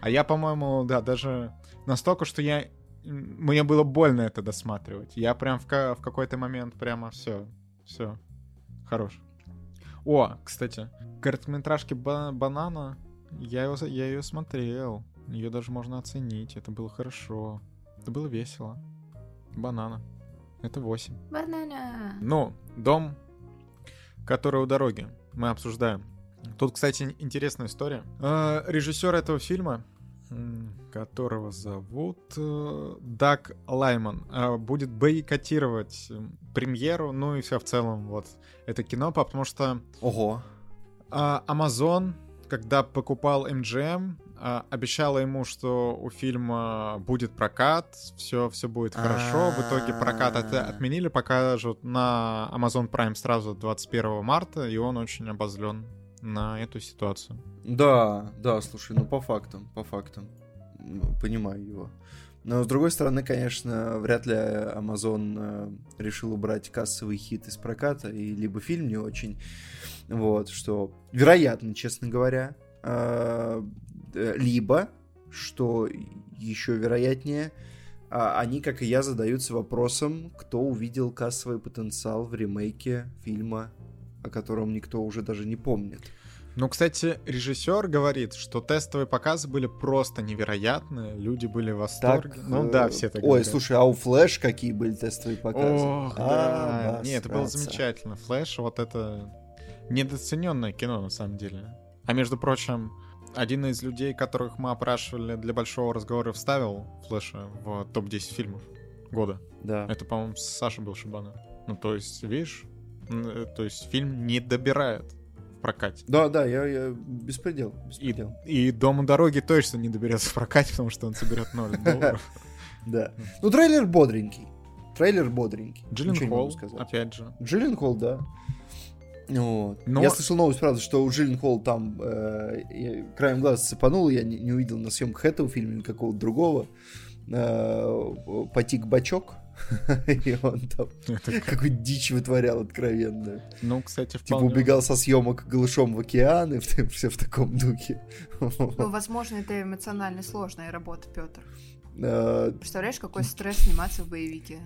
А я, по-моему, да, даже настолько, что я... Мне было больно это досматривать. Я прям в, в какой-то момент прямо все, все, хорош. О, кстати, короткометражки Ба- Банана, я, его, я ее смотрел. Ее даже можно оценить. Это было хорошо. Это было весело. Банана. Это 8. Банана. Ну, дом, который у дороги. Мы обсуждаем. Тут, кстати, интересная история. Э, Режиссер этого фильма, которого зовут э, Даг Лайман, э, будет бойкотировать премьеру, ну и все в целом вот это кино, потому что Ого. а, Amazon, когда покупал MGM, обещала ему, что у фильма будет прокат, все, все будет хорошо. В итоге прокат от- А. отменили, покажут на Amazon Prime сразу 21 марта, и он очень обозлен на эту ситуацию. Да, да, слушай, ну по фактам, по фактам. Ну, Понимаю его. Но с другой стороны, конечно, вряд ли Amazon э, решил убрать кассовый хит из проката, и либо фильм не очень, вот, что вероятно, честно говоря, э, либо, что еще вероятнее, а, они, как и я, задаются вопросом, кто увидел кассовый потенциал в ремейке фильма, о котором никто уже даже не помнит. Ну, кстати, режиссер говорит, что тестовые показы были просто невероятные, люди были в восторге. Так, ну э, да, все так Ой, говорят. слушай, а у Флэш какие были тестовые показы? Ох, А, да. Не, это было замечательно. Флэш, вот это недооцененное кино, на самом деле. А между прочим, один из людей, которых мы опрашивали для большого разговора, вставил Флэша в топ-10 фильмов года. Да. Это, по-моему, Саша был Шибана. Ну, то есть, видишь, э, то есть фильм не добирает в прокате. Да, да, я, я беспредел, И, беспредел. и «Дом у дороги» точно не доберется в прокате, потому что он соберет 0 [laughs] долларов. Да. Ну, трейлер бодренький. Трейлер бодренький. Джиллен Холл, опять же. Джиллен Холл, да. Вот. Но- Я слышал новость, правда, что у Джиллен Холл там э, краем глаза цепанул, я не, не увидел на съемках этого фильма или какого-то другого. Э, потик бачок, [laughs] и он там Это как- какую дичь вытворял откровенно. Ну, кстати, Типа вполне... убегал со съемок голышом в океан и [laughs] все в таком духе. Ну, возможно, это эмоционально сложная работа, Петр. Э, Представляешь, какой стресс сниматься в боевике?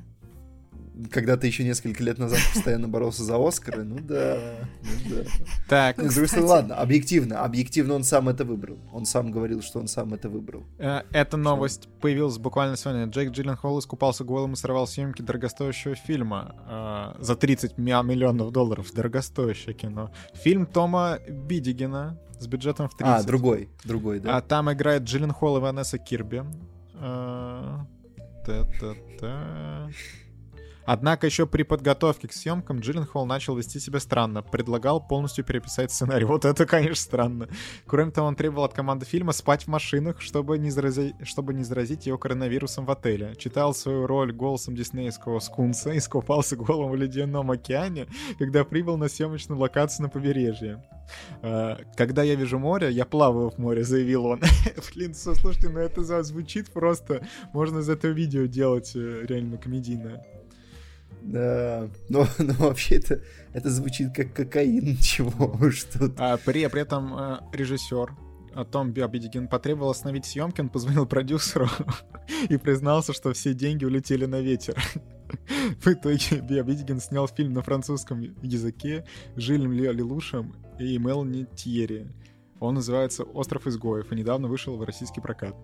Когда ты еще несколько лет назад постоянно боролся за Оскары, ну да, ну да. Так, Ну, с другой стороны, ладно, объективно, объективно он сам это выбрал. Он сам говорил, что он сам это выбрал. Э, Эта новость появилась буквально сегодня. Джейк Джилленхол искупался голым и сорвал съемки дорогостоящего фильма э, за 30 ми- миллионов долларов. Дорогостоящее кино. Фильм Тома Бидигена с бюджетом в 30. А, другой, другой, да. А там играет Джилленхол и Ванесса Кирби. Э, та-та-та. Однако еще при подготовке к съемкам Джилленхол начал вести себя странно. Предлагал полностью переписать сценарий. Вот это, конечно, странно. Кроме того, он требовал от команды фильма спать в машинах, чтобы не, зарази- чтобы не заразить ее коронавирусом в отеле. Читал свою роль голосом диснеевского скунса скупался голым в ледяном океане, когда прибыл на съемочную локацию на побережье. Э, Когда я вижу море, я плаваю в море, заявил он. [laughs] Блин, слу- слушайте, ну это звучит просто... Можно из этого видео делать э, реально комедийное. Да, но, но вообще это, это звучит как кокаин, [laughs] чего уж тут. А при, при этом э, режиссер Том Биобидигин потребовал остановить съемки, он позвонил продюсеру [laughs] и признался, что все деньги улетели на ветер. [laughs] В итоге Биобидигин снял фильм на французском языке с Жилем Ле- Лелушем и Мелани Тьерри. Он называется «Остров изгоев» и недавно вышел в российский прокат.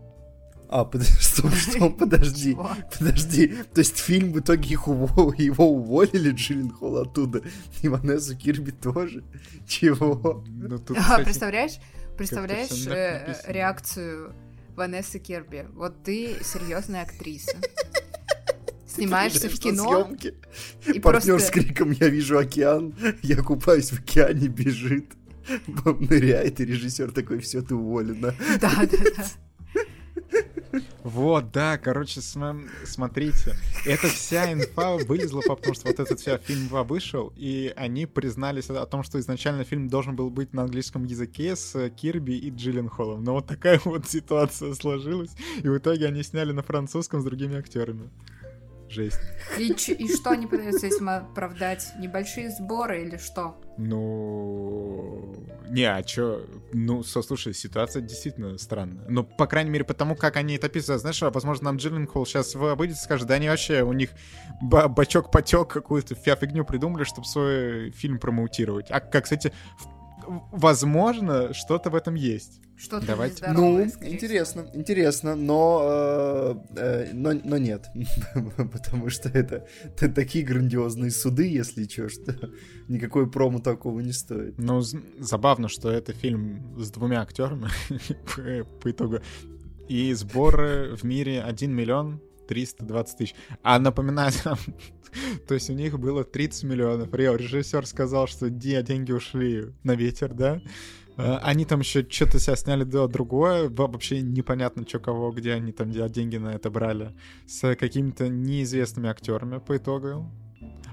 А, [laughs] [laughs] подожди, стоп, что, подожди, подожди. То есть фильм в итоге их уво- [laughs] его уволили, Джиллен Холл оттуда, и Ванессу Кирби тоже? Чего? Ну, тут, А, кстати, представляешь? Представляешь всё э, реакцию Ванессы Керби? Вот ты серьезная актриса. Снимаешься в кино и Партнер просто... с криком «Я вижу океан», я купаюсь в океане, бежит, ныряет, и режиссер такой «Все, ты уволена». Да, да, да. Вот, да, короче, см- смотрите. Эта вся инфа вылезла, потому что вот этот вся фильм 2 вышел, и они признались о том, что изначально фильм должен был быть на английском языке с Кирби и Джилленхолом. Но вот такая вот ситуация сложилась, и в итоге они сняли на французском с другими актерами. Жесть. И, и что они пытаются этим оправдать? Небольшие сборы или что? Ну... Не, а чё? Ну, слушай, ситуация действительно странная. Ну, по крайней мере, потому как они это описывают. Знаешь, а, возможно, нам Джилленхол сейчас выйдет и скажет, да они вообще, у них ба- бачок-потек какую-то фи- фигню придумали, чтобы свой фильм промоутировать. А, как, кстати, возможно, что-то в этом есть. Что-то Давайте. Ну, интересно, интересно, но, э, э, но, но нет, [laughs] потому что это, т- такие грандиозные суды, если чё, что никакой промо такого не стоит. Ну, з- забавно, что это фильм с двумя актерами [laughs] по, итогу. И сборы в мире 1 миллион 320 тысяч. А напоминаю, [laughs] то есть у них было 30 миллионов. Режиссер сказал, что де- деньги ушли на ветер, да? А, Они там еще что-то себя сняли до другое, во- вообще непонятно, что кого, где они там де- деньги на это брали, с какими-то неизвестными актерами по итогу.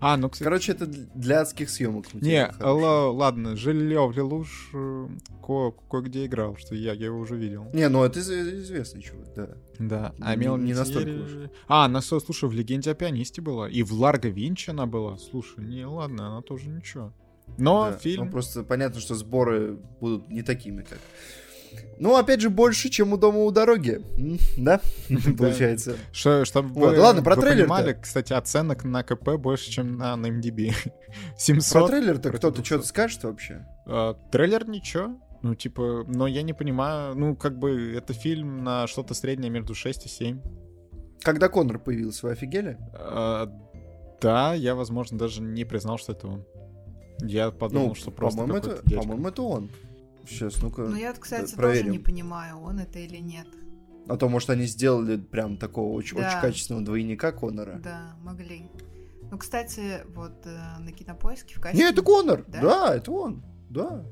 А, ну, кстати, Короче, это для адских съемок. не, л- ладно, Жильев Лелуш э, ко- кое-где играл, что я, я его уже видел. Не, ну это из- известный чувак, да. Да, а Не- Мелани не настолько Тьерри- А, она, слушай, в «Легенде о пианисте» была, и в «Ларго Винчи» она была. Слушай, не, ладно, она тоже ничего. Но Да, фильм... ну, просто понятно, что сборы будут не такими, как Ну, опять же, больше, чем у дома у дороги. [laughs] Да, получается. Что, чтобы вы, ладно, про вы трейлер-то. понимали, кстати, оценок на КП больше, чем на, на MDB. [laughs] Про 700. трейлер-то кто-то 200. что-то скажет вообще? А, трейлер ничего. Ну, типа, но я не понимаю, ну, как бы, это фильм на что-то среднее между 6 и 7. Когда Конор появился, вы офигели? А, да, я, возможно, даже не признал, что это он. Я подумал, Ну, что просто по-моему, это, по-моему, это он. Сейчас, ну-ка. Ну, я, кстати, тоже проверим. не понимаю, он это или нет. А то, может, они сделали прям такого очень, Да. очень качественного двойника Конора. Да, могли. Ну, кстати, вот э, на кинопоиске в качестве... Не, это Конор! Да? Да? это он. Да.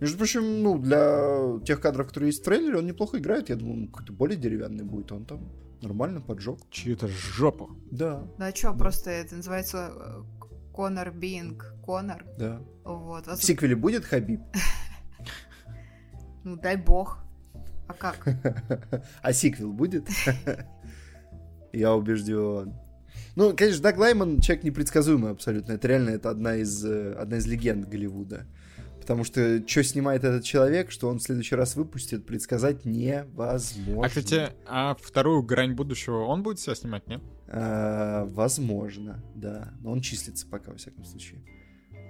Между прочим, ну, для тех кадров, которые есть в трейлере, он неплохо играет. Я думаю, он какой-то более деревянный будет. Он там нормально поджег. Чью-то жопу. Да, Ну, а чё, Да. просто это называется э, Конор Бинг Конор. да. Вот. В сиквеле будет Хабиб? [laughs] Ну, дай бог. А как? [laughs] А сиквел будет? [laughs] Я убежден. Ну, конечно, Даг Лайман человек непредсказуемый абсолютно. Это реально это одна из, э, одна из легенд Голливуда. Потому что что снимает этот человек, что он в следующий раз выпустит, предсказать невозможно. А, кстати, а вторую грань будущего он будет себя снимать, нет? А, возможно, да. Но он числится пока, во всяком случае.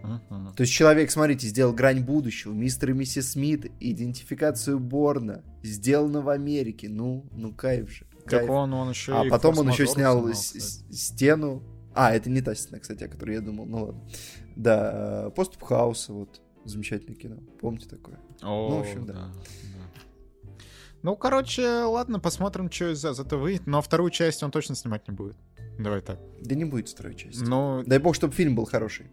Мгм. То есть человек, смотрите, сделал «Грань будущего», «Мистер и миссис Смит», идентификацию Борна, сделано в Америке. Ну, ну кайф же. Так кайф. он, он еще А потом он еще снял снимал, с- стену. А, это не та стена, кстати, о которой я думал. Ну ладно. Да, поступ хаоса, вот. Замечательное кино. Помните такое? О, Ну, в общем, да. да. Ну, короче, ладно, посмотрим, что из этого выйдет. Но вторую часть он точно снимать не будет. Давай так. Да не будет второй части. Ну, Дай бог, чтобы фильм был хороший.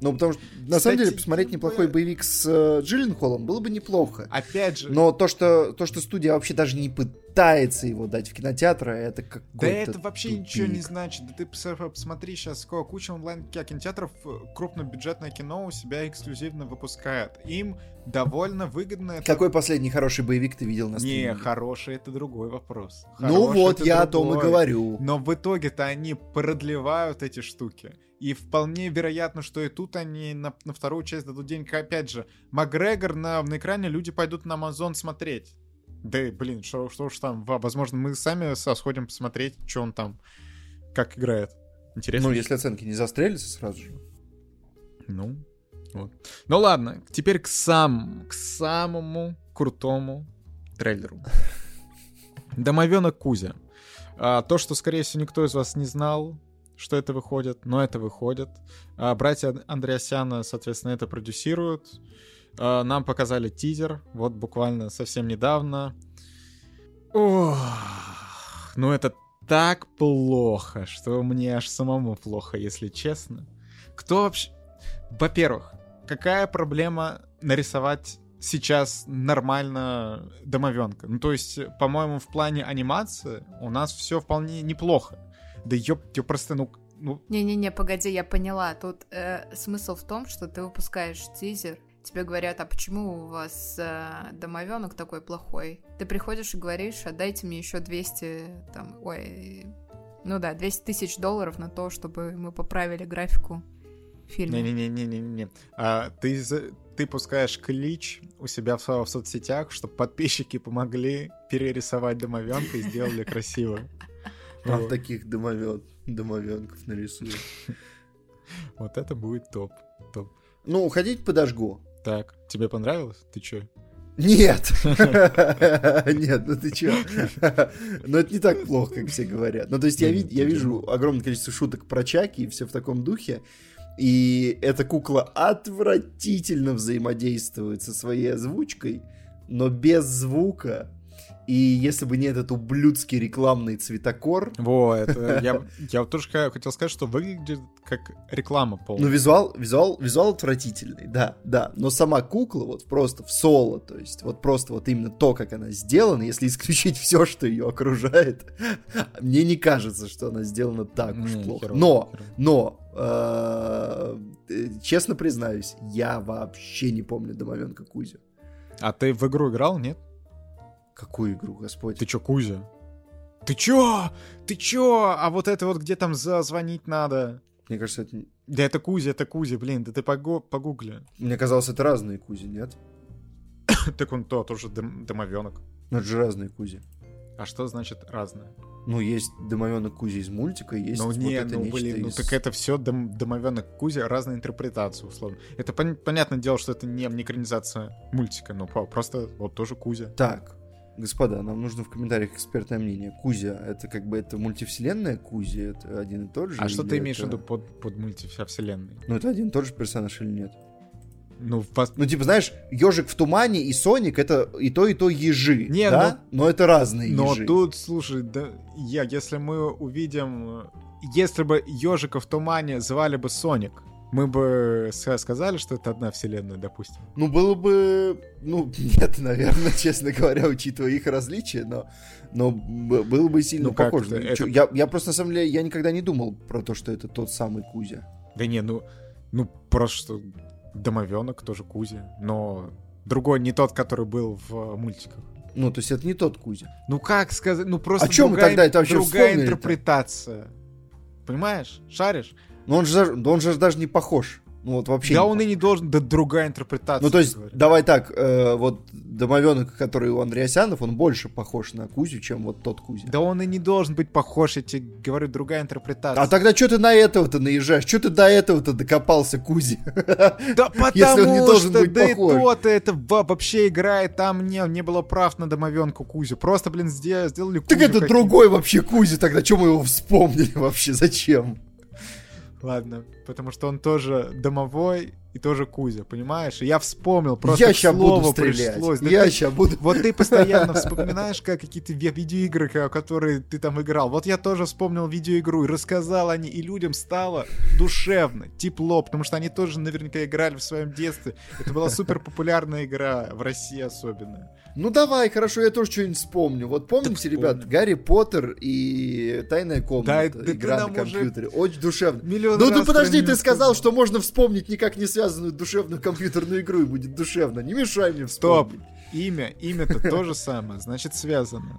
Ну, потому что, на Кстати, самом деле, посмотреть я неплохой бы- боевик с э, Джилленхолом было бы неплохо. опять же, Но то что, то, что студия вообще даже не пытается его дать в кинотеатр, это как Да это вообще ничего не значит. Да ты пос- посмотри сейчас, сколько куча онлайн кинотеатров э, крупнобюджетное кино у себя эксклюзивно выпускает. Им довольно выгодно это... Какой последний хороший боевик ты видел на Не, стриме? хороший это другой вопрос. Ну Хороший вот, это я о том и другой. говорю. Но в итоге-то они продлевают эти штуки. И вполне вероятно, что и тут они на, на вторую часть дадут денег. Опять же, Макгрегор на, на экране люди пойдут на Амазон смотреть. Да, блин, что что уж там. Во- Возможно, мы сами сходим посмотреть, что он там, как играет. Интересно. Ну, если оценки не застрелятся сразу же. Ну, вот. Ну ладно, теперь к сам, к самому крутому трейлеру. [laughs] Домовенок Кузя. А, то, что, скорее всего, никто из вас не знал, что это выходит, но это выходит. А, братья Андреасяна, соответственно, это продюсируют. А, нам показали тизер, вот буквально совсем недавно. Ох, ну это так плохо, что мне аж самому плохо, если честно. Кто вообще... Во-первых, какая проблема нарисовать сейчас нормально домовенка? Ну, то есть, по-моему, в плане анимации у нас все вполне неплохо. Да ёп, я просто, ну, ну, Не-не-не, погоди, я поняла. Тут э, смысл в том, что ты выпускаешь тизер, тебе говорят, а почему у вас э, домовенок такой плохой? Ты приходишь и говоришь, отдайте мне еще 200, там, ой, ну да, 200 тысяч долларов на то, чтобы мы поправили графику в фильме. Не-не-не-не-не-не. А, ты, ты пускаешь клич у себя в, в соцсетях, чтобы подписчики помогли перерисовать домовенка и сделали красиво. [laughs] Там таких домовен, домовенков нарисуют. [laughs] Вот это будет топ. Топ. Ну, ходить подожгу. Так, тебе понравилось? Ты чё? Нет! [laughs] Нет, ну ты чё? [laughs] Но это не так плохо, как все говорят. Ну, то есть я, я вижу огромное количество шуток про Чаки и все в таком духе. И эта кукла отвратительно взаимодействует со своей озвучкой, но без звука. И если бы не этот ублюдский рекламный цветокор, Во, это [laughs] я, тоже хотел сказать, что выглядит как реклама ну, полная. визуал, визуал, визуал отвратительный, да, да. Но сама кукла вот просто в соло, то есть вот просто вот именно то, как она сделана, если исключить все, что ее окружает, [laughs] мне не кажется, что она сделана так уж Не, плохо. херово, Но, херово. но, э, э, честно признаюсь, я вообще не помню домовенка Кузю. А ты в игру играл, нет? Какую игру, господь? Ты чё, Кузя? Ты чё? Ты чё? А вот это вот где там зазвонить надо? Мне кажется, это... Да это Кузя, это Кузя, блин, да ты пого- погугли. Мне казалось, это разные Кузи, нет? [coughs] Так он то, тоже дом- домовенок. Ну, это же разные Кузи. А что значит разное? Ну, есть домовенок Кузи из мультика, есть Ну вот не, это ну блин, ну из- так это все дом, домовенок Кузя, разные интерпретации, условно. Это пон- понятное дело, что это не, не экранизация мультика, но просто вот тоже Кузя. Так, господа, нам нужно в комментариях экспертное мнение. Кузя, это как бы это мультивселенная Кузи, это один и тот же? А что ты имеешь в это- виду под, под мультивселенной? Ну, это один и тот же персонаж или нет? Ну, вас- Ну, типа, знаешь, ежик в тумане и Соник это и то, и то ежи. Не, да? Но это разные Но ежи. тут, слушай, да, я, если мы увидим, если бы ежика в тумане звали бы Соник, мы бы сказали, что это одна вселенная, допустим. Ну, было бы... Ну, [laughs] нет, наверное, честно говоря, учитывая их различия, но, но было бы сильно Ну, похоже. это? Чё, Это- Я, я просто, на самом деле, я никогда не думал про то, что это тот самый Кузя. Да не, ну, ну просто домовенок тоже Кузя, но другой не тот, который был в мультиках. Ну, то есть это не тот Кузя. Ну как сказать, ну просто А чё мы другая, тогда это вообще другая интерпретация. Понимаешь? Шаришь? Но он же, он же даже не похож. Ну, вот вообще да он и не должен, да другая интерпретация. Ну, то есть, говорю. давай так, э, вот домовенок, который у Андреасянов, он больше похож на Кузю, чем вот тот Кузя. Да он и не должен быть похож, я тебе говорю, другая интерпретация. А тогда что ты на этого-то наезжаешь? Что ты до этого-то докопался, Кузи? [laughs] Да [laughs] потому что, да похож. и то-то это во- вообще играет, там не, не было прав на домовенку Кузю. Просто, блин, сделали, сделали Так Кузю это другой вообще Кузя, тогда что мы его вспомнили вообще? Зачем? Ладно, потому что он тоже домовой и тоже Кузя, понимаешь? И я вспомнил, просто я сейчас буду стрелять. пришлось. Да я ты- сейчас буду... Вот ты постоянно [laughs] вспоминаешь, как какие-то ви- видеоигры, которые ты там играл. Вот я тоже вспомнил видеоигру и рассказал о ней, и людям стало душевно, тепло, потому что они тоже наверняка играли в своем детстве. Это была супер популярная игра, в России особенно. Ну давай, хорошо, я тоже что-нибудь вспомню. Вот помните, Да ребят. Гарри Поттер и Тайная комната, Да, игра на уже компьютере. Очень душевно. Миллион Ну ты подожди, ты сказал, что можно вспомнить никак не связанную душевную компьютерную игру и будет душевно. Не мешай мне Стоп. вспомнить. Имя, имя-то то же самое, значит связано.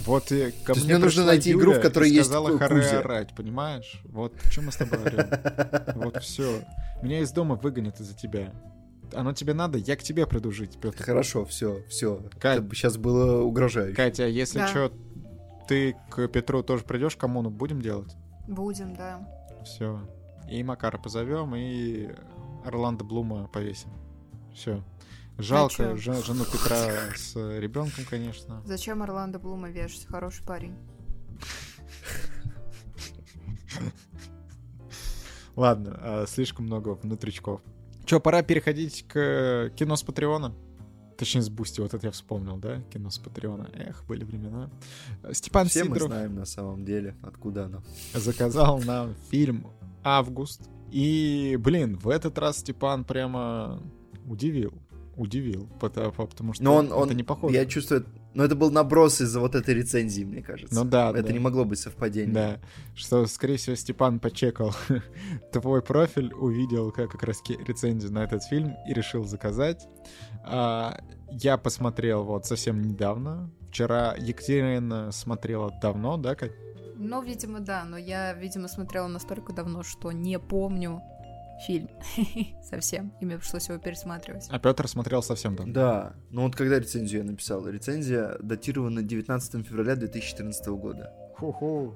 Вот и ко То мне мне нужно найти игру, в Юля которой есть сказала харе орать, понимаешь? Вот о чем мы с тобой орем. Вот все. Меня из дома выгонят из-за тебя. Оно тебе надо, я к тебе приду жить, Петр. Хорошо, все, все. Кать. Это сейчас было угрожающе. Катя, а если Да. что, ты к Петру тоже придешь, коммуну будем делать? Будем, да. Все. И Макара позовем, и Орландо Блума повесим. Все. Жалко жен- жену Петра с ребенком, конечно. Зачем Орландо Блума вешать? Хороший парень. Ладно, а, слишком много внутричков. Че, пора переходить к кино с Патреона? Точнее, с Бусти, вот это я вспомнил, да? Кино с Патреона. Эх, были времена. Степан Все мы Сидоров знаем на самом деле, откуда оно. заказал нам фильм «Август». И, блин, в этот раз Степан прямо удивил. Удивил, потому, потому что Но он, это он, не похоже. я чувствую, но это был наброс из-за вот этой рецензии, мне кажется. Ну да, Это да. не могло быть совпадением. Да, что, скорее всего, Степан почекал [laughs] твой профиль, увидел как, как раз рецензию на этот фильм и решил заказать. А, я посмотрел вот совсем недавно. Вчера Екатерина смотрела давно, да, Кать? Ну, видимо, да, но я, видимо, смотрела настолько давно, что не помню фильм [laughs] совсем, и мне пришлось его пересматривать. А Петр смотрел совсем давно. Да, ну вот когда рецензию я написал? Рецензия датирована 19 февраля 2014 года. Ху-ху.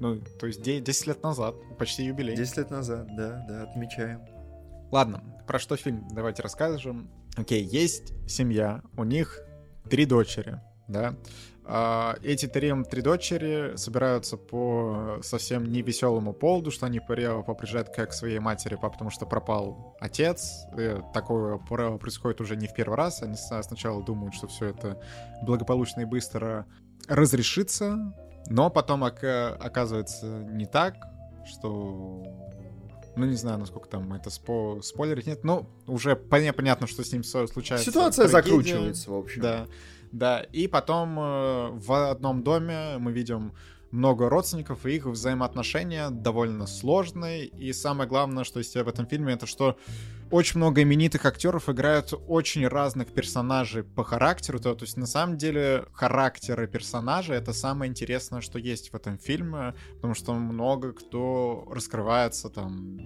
Ну, то есть де- 10 лет назад, почти юбилей. 10 лет назад, да, да, отмечаем. Ладно, про что фильм? Давайте расскажем. Окей, есть семья, у них три дочери, да. А, эти три, три дочери собираются по совсем невеселому поводу, что они при- поприезжают к к своей матери, потому что пропал отец. И такое про- происходит уже не в первый раз. Они сначала думают, что все это благополучно и быстро разрешится, но потом ока- оказывается не так, что ну, не знаю, насколько там это спо спойлерить нет, но уже поня- понятно, что с ним случается. Ситуация трагедия. закручивается, в общем. Да, да. И потом э, в одном доме мы видим много родственников, и их взаимоотношения довольно сложные. И самое главное, что есть в этом фильме, это что очень много именитых актеров играют очень разных персонажей по характеру. То, то есть, на самом деле, характеры персонажей — это самое интересное, что есть в этом фильме, потому что много кто раскрывается там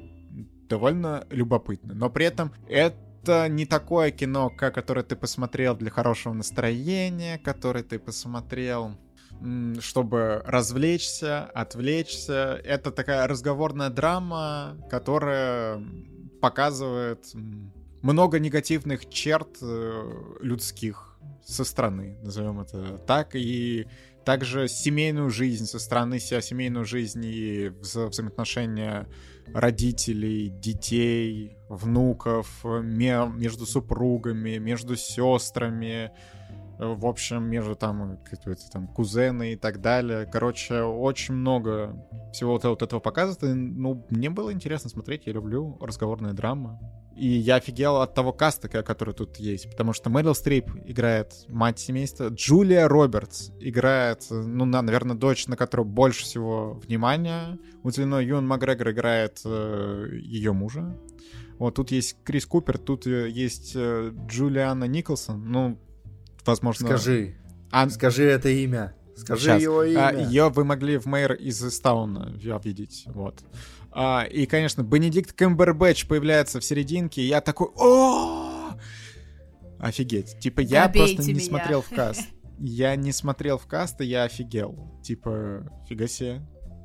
довольно любопытно. Но при этом это это не такое кино, которое ты посмотрел для хорошего настроения, которое ты посмотрел чтобы развлечься, отвлечься. Это такая разговорная драма, которая показывает много негативных черт э, людских со стороны, назовем это так, и также семейную жизнь со стороны себя, семейную жизнь и вза взаимоотношения родителей, детей, внуков, между супругами, между сестрами, в общем, между там, какие-то там кузены и так далее. Короче, очень много всего вот, вот этого показывает. Ну, мне было интересно смотреть, я люблю разговорные драмы. И я офигел от того каста, который тут есть, потому что Мэрил Стрип играет мать семейства, Джулия Робертс играет, ну, на, наверное, дочь, на которую больше всего внимания уделено. Юн Макгрегор играет э, ее мужа. Вот тут есть Крис Купер, тут э, есть э, Джулиана Николсон. Ну, возможно... Скажи. А... Скажи это имя. Скажи Сейчас. его а, имя. А, ее вы могли в мэр из Истауна видеть. Вот. А, и, конечно, Бенедикт Кэмбербэтч появляется в серединке, и я такой... о Офигеть. Типа, я Добейте просто не меня. смотрел в каст. [laughs] Я не смотрел в каст, и я офигел. Типа, фига себе.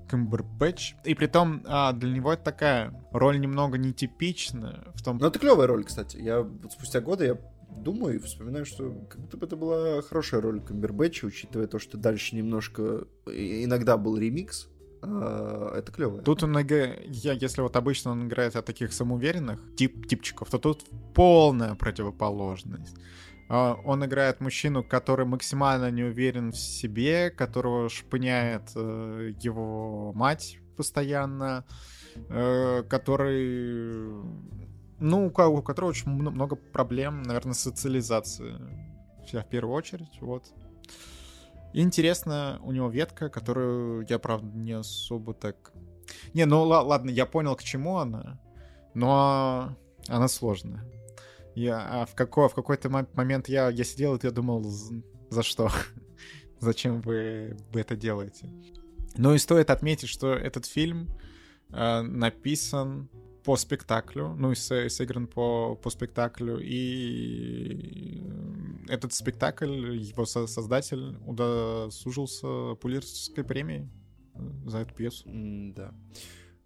Кэмбербэтч. И при том а, для него это такая роль немного нетипичная. В том... Ну, это клевая роль, кстати. Я вот спустя годы я думаю и вспоминаю, что как будто бы это была хорошая роль Камбербэтча, учитывая то, что дальше немножко иногда был ремикс. А, это клево. Тут он, я, если вот обычно он играет от таких самоуверенных тип, типчиков, то тут полная противоположность. А, он играет мужчину, который максимально не уверен в себе, которого шпыняет э, его мать постоянно, э, который ну, у, которого очень много проблем, наверное, социализации. В первую очередь, вот. Интересно, у него ветка, которую я, правда, не особо так... Не, ну ладно, я понял, к чему она, но она сложная. Я, а в, какой, в какой-то момент я, я сидел и я думал, за что? [laughs] Зачем вы, вы это делаете? Ну и стоит отметить, что этот фильм э, написан по спектаклю, ну и сыгран по, по спектаклю, и этот спектакль, его создатель удосужился Пулитцерской премией за эту пьесу. да.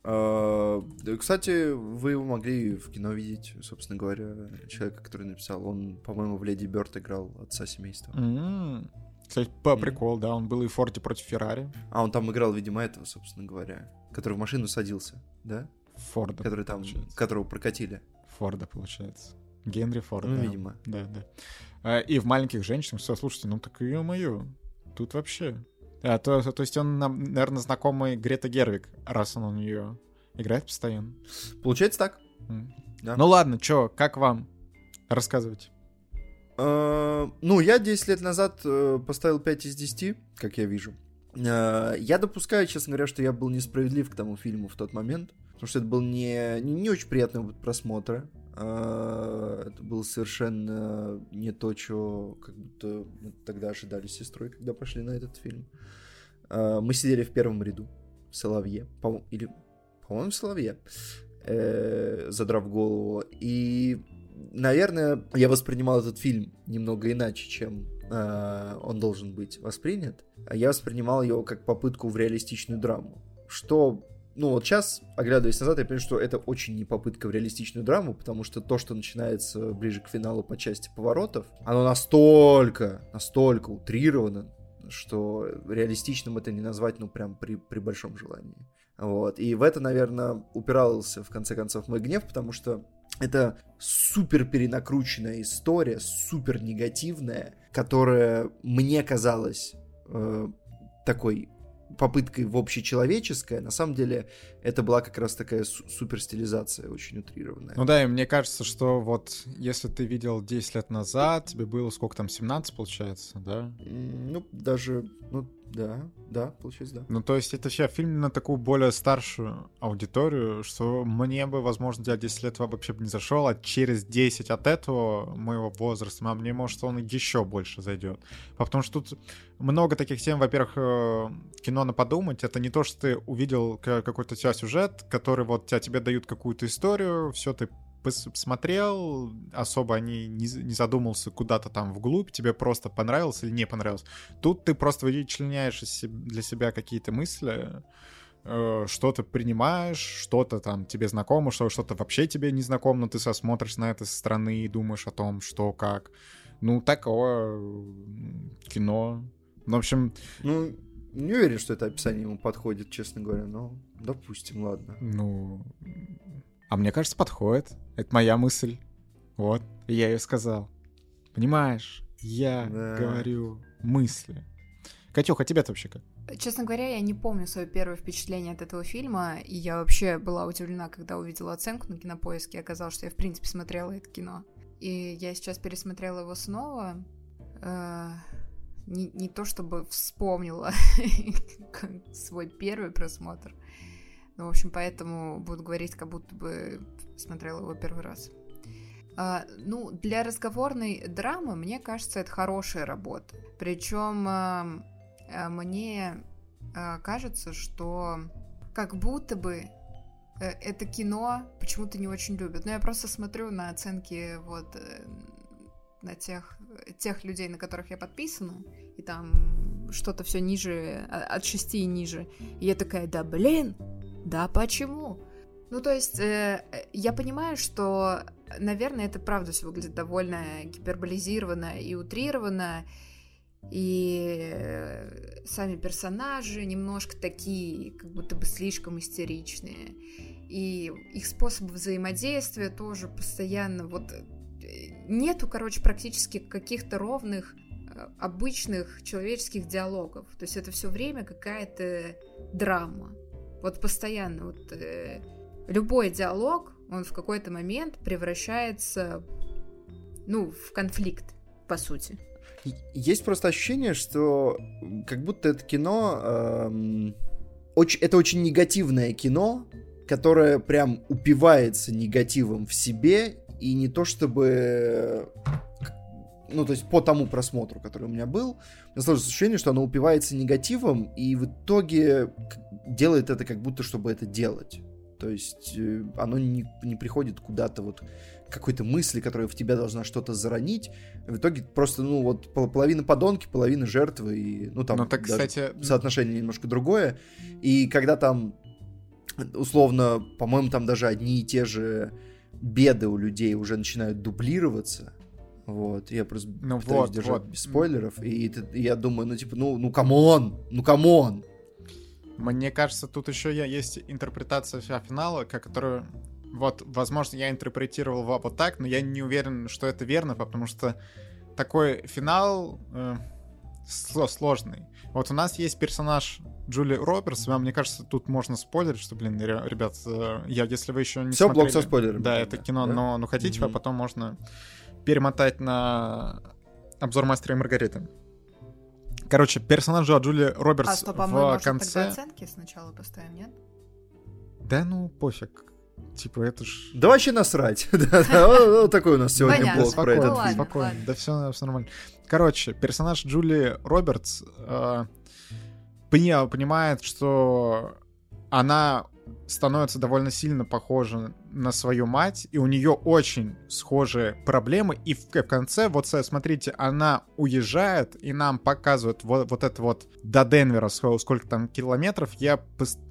А, кстати, вы его могли в кино видеть, собственно говоря, человека, который написал. Он, по-моему, в Леди Бёрд играл отца семейства. Mm-hmm. Кстати, по прикол, да, он был и в Форде против Феррари. А, он там играл, видимо, этого, собственно говоря, который в машину садился, да? Форда. Который там, получается. которого прокатили. Форда, получается. Генри Форда. Ну, видимо. Да, да. А, и в «Маленьких женщинах», все, слушайте, ну так ё-моё, тут вообще... А, то, то, есть он, наверное, знакомый Грета Гервик, раз он у нее играет постоянно. Получается так. Mm. Да. Ну ладно, чё, как вам? Рассказывайте. Uh, ну, я 10 лет назад uh, поставил 5 из 10, как я вижу. Uh, я допускаю, честно говоря, что я был несправедлив к тому фильму в тот момент потому что это был не, не, очень приятный опыт просмотра. А, это было совершенно не то, что как будто мы тогда ожидали с сестрой, когда пошли на этот фильм. А, мы сидели в первом ряду в Соловье, по или, по-моему, в Соловье, э, задрав голову. И, наверное, я воспринимал этот фильм немного иначе, чем э, он должен быть воспринят. Я воспринимал его как попытку в реалистичную драму, что ну вот сейчас, оглядываясь назад, я понимаю, что это очень не попытка в реалистичную драму, потому что то, что начинается ближе к финалу по части поворотов, оно настолько, настолько утрировано, что реалистичным это не назвать, ну, прям при, при большом желании. Вот. И в это, наверное, упирался, в конце концов, мой гнев, потому что это супер перенакрученная история, супер негативная, которая мне казалась э, такой попыткой в общечеловеческое, на самом деле это была как раз такая супер стилизация, очень утрированная. Ну да, и мне кажется, что вот если ты видел 10 лет назад, тебе было сколько там, 17 получается, да? Ну, даже, ну, да, да, получается, да. Ну, то есть это вообще фильм на такую более старшую аудиторию, что мне бы, возможно, для 10 лет вообще бы не зашел, а через 10 от этого моего возраста, а мне, может, он еще больше зайдет. Потому что тут много таких тем, во-первых, э, кино на подумать, это не то, что ты увидел какой-то тебя сюжет, который вот тебя, тебе дают какую-то историю, все, ты посмотрел, особо не, не, не задумался куда-то там вглубь, тебе просто понравилось или не понравилось. Тут ты просто вычленяешь для себя какие-то мысли, э, что-то принимаешь, что-то там тебе знакомо, что что-то вообще тебе не знакомо, но ты смотришь на это со стороны и думаешь о том, что как. Ну, такое кино. В общем... Ну, не уверен, что это описание ему подходит, честно говоря, но допустим, ладно. Ну, а мне кажется, подходит. Это моя мысль. Вот, я ее сказал. Понимаешь, я да. говорю мысли. Катюх, а тебе-то вообще как? Честно говоря, я не помню свое первое впечатление от этого фильма, и я вообще была удивлена, когда увидела оценку на кинопоиске, и оказалось, что я, в принципе, смотрела это кино. И я сейчас пересмотрела его снова. Э, не, не то чтобы вспомнила [laughs] свой первый просмотр, ну, в общем, поэтому буду говорить, как будто бы смотрела его первый раз. А, ну, для разговорной драмы, мне кажется, это хорошая работа. Причем а, а, мне а, кажется, что как будто бы э, это кино почему-то не очень любят. Но я просто смотрю на оценки вот э, на тех, тех людей, на которых я подписана, и там что-то все ниже, от 6 и ниже. И я такая, да блин, да почему? Ну, то есть, э, я понимаю, что, наверное, это правда все выглядит довольно гиперболизированно и утрированно, и э, сами персонажи немножко такие, как будто бы слишком истеричные. И их способ взаимодействия тоже постоянно вот э, нету, короче, практически каких-то ровных э, обычных человеческих диалогов. То есть это все время какая-то драма. Вот постоянно вот э, любой диалог, он в какой-то момент превращается, ну, в конфликт, по сути. Есть просто ощущение, что как будто это кино... Эм, очень, это очень негативное кино, которое прям упивается негативом в себе, и не то чтобы ну, то есть по тому просмотру, который у меня был, сложилось ощущение, что оно упивается негативом, и в итоге делает это как будто, чтобы это делать. То есть э, оно не, не приходит куда-то вот какой-то мысли, которая в тебя должна что-то заронить. В итоге просто, ну, вот половина подонки, половина жертвы, и, ну, там ну, так, кстати... соотношение немножко другое. И когда там, условно, по-моему, там даже одни и те же беды у людей уже начинают дублироваться, вот, я просто ну, пытаюсь вот, держать вот. без спойлеров, и, и я думаю, ну, типа, ну, ну, come on, ну, come on. Мне кажется, тут еще есть интерпретация финала, которую, вот, возможно, я интерпретировал вот так, но я не уверен, что это верно, потому что такой финал э, сложный. Вот у нас есть персонаж Джулии Робертс, мне кажется, тут можно спойлерить, что, блин, ребят, э, я, если вы еще не Все, смотрели... блок со спойлерами. Да, это кино, да? но ну, хотите, mm-hmm. а потом можно перемотать на обзор мастера и Маргариты. Короче, персонажа Джули Робертс а, стоп, а в конце... тогда оценки сначала поставим, нет? Да ну, пофиг. Типа, это ж... Да вообще насрать. [laughs] Вот такой у нас сегодня блог про этот фильм. Спокойно, да все нормально. Короче, персонаж Джули Робертс э, понимает, что она становится довольно сильно похожа на свою мать, и у нее очень схожие проблемы, и в, конце, вот смотрите, она уезжает, и нам показывают вот, вот это вот до Денвера, сколько там километров, я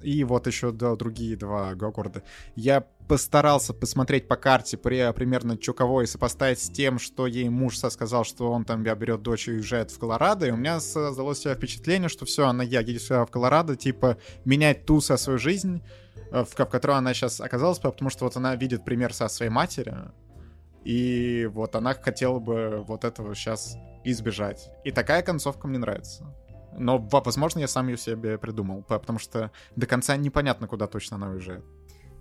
и вот еще до другие два города. Я постарался посмотреть по карте при, примерно Чуковой и сопоставить с тем, что ей муж сказал, что он там берет дочь и уезжает в Колорадо, и у меня создалось впечатление, что все, она я едет в Колорадо, типа, менять ту со свою жизнь, в, в которой она сейчас оказалась, потому что вот она видит пример со своей матери, и вот она хотела бы вот этого сейчас избежать. И такая концовка мне нравится. Но, возможно, я сам ее себе придумал, потому что до конца непонятно, куда точно она уезжает.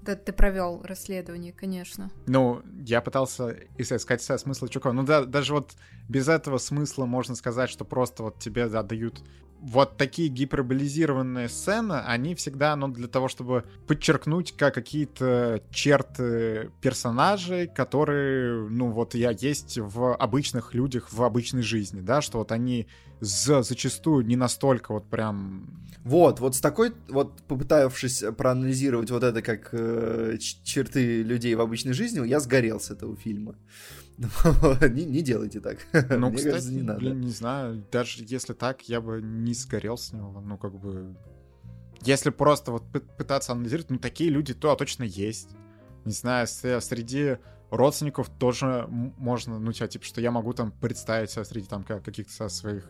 Да, ты провел расследование, конечно. Ну, я пытался искать смысл Чукова. Ну да, даже вот без этого смысла можно сказать, что просто вот тебе да, дают вот такие гиперболизированные сцены, они всегда, ну, для того, чтобы подчеркнуть как какие-то черты персонажей, которые, ну, вот я есть в обычных людях в обычной жизни, да, что вот они за, зачастую не настолько вот прям... Вот, вот с такой, вот попытавшись проанализировать вот это как э, черты людей в обычной жизни, я сгорел с этого фильма. [laughs] не, не делайте так. [laughs] Ну, Мне кстати, кажется, не надо. Блин, не знаю, даже если так, я бы не сгорел с него. Ну, как бы... Если просто вот пытаться анализировать, ну, такие люди то точно есть. Не знаю, среди родственников тоже можно, ну, типа, что я могу там представить себя среди там каких-то своих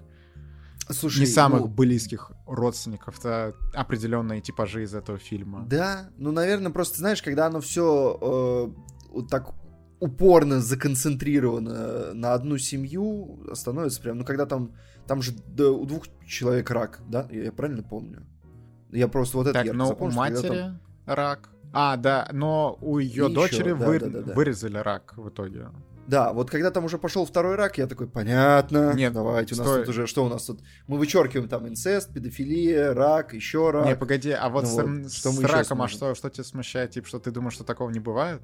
Слушай, не самых ну, близких родственников, это определенные типажи из этого фильма. Да, ну, наверное, просто, знаешь, когда оно все э, вот так упорно законцентрировано на одну семью, становится прям, ну когда там, там же да, у двух человек рак, да, я, я правильно помню? Я просто вот это так, но запомнил, у матери там... рак. А, да, но у ее И дочери еще, вы... да, да, да. вырезали рак в итоге. Да, вот когда там уже пошел второй рак, я такой, понятно, Нет, давайте, стой. у нас тут уже, что у нас тут? Мы вычеркиваем там инцест, педофилия, рак, еще рак. Не, погоди, а вот, ну, с, вот с, с раком, а что, что тебя смущает? Типа, что ты думаешь, что такого не бывает?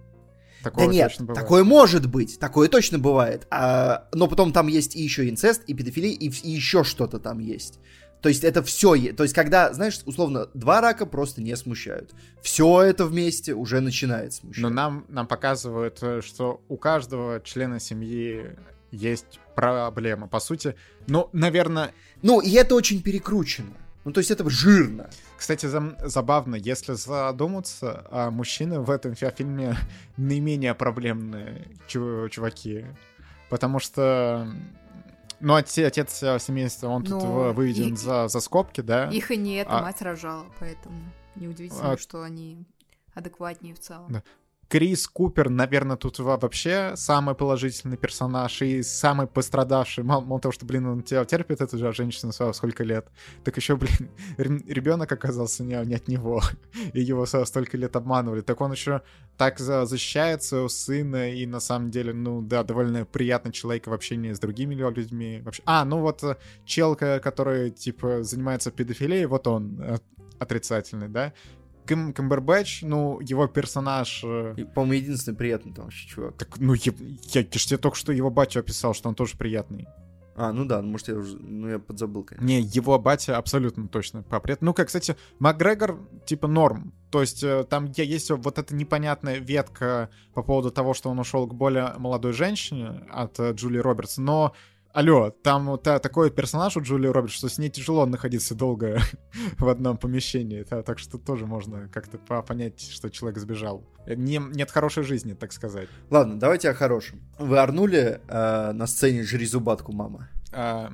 Такое да нет, такое может быть, такое точно бывает. А, но потом там есть и еще инцест, и педофилия, и, и еще что-то там есть. То есть это все, то есть когда, знаешь, условно, два рака просто не смущают. Все это вместе уже начинает смущать. Но нам, нам показывают, э, что у каждого члена семьи есть проблема. По сути, ну, наверное... Ну, и это очень перекручено. Ну, то есть это жирно. Кстати, забавно, если задуматься, а мужчины в этом фильме [laughs] наименее проблемные чуваки. Потому что ну, отец, отец семейства, он тут ну, выведен и, за, за скобки, да? Их и нет, а... мать рожала, поэтому неудивительно, а... что они адекватнее в целом. Да. Крис Купер, наверное, тут вообще самый положительный персонаж и самый пострадавший. Мало, мало того, что, блин, он тебя терпит, эту же женщину сколько лет, так еще, блин, [laughs] ребенок оказался не, не от него, [laughs] и его столько лет обманывали. Так он еще так защищает своего сына, и на самом деле, ну да, довольно приятный человек в общении с другими людьми. Вообще. А, ну вот э, челка, который, типа, занимается педофилией, вот он э, отрицательный, да? Кэм Камбербэтч, ну, его персонаж... Э, по-моему, единственный приятный там вообще чувак. Так, ну, я, я, я же тебе только что его батю описал, что он тоже приятный. А, ну да, может, я уже, ну, я подзабыл, конечно. Не, его батя абсолютно точно попрет. Ну, как, кстати, Макгрегор, типа, норм. То есть, э, там есть вот эта непонятная ветка по поводу того, что он ушел к более молодой женщине от э, Джулии Робертс, но Алло, там вот такой персонаж у Джулии Робертс, что с ней тяжело находиться долго [laughs] в одном помещении. Да, так что тоже можно как-то понять, что человек сбежал. Не, нет хорошей жизни, так сказать. Ладно, давайте о хорошем. Вы орнули э, на сцене «Жри зубатку, мама»? А,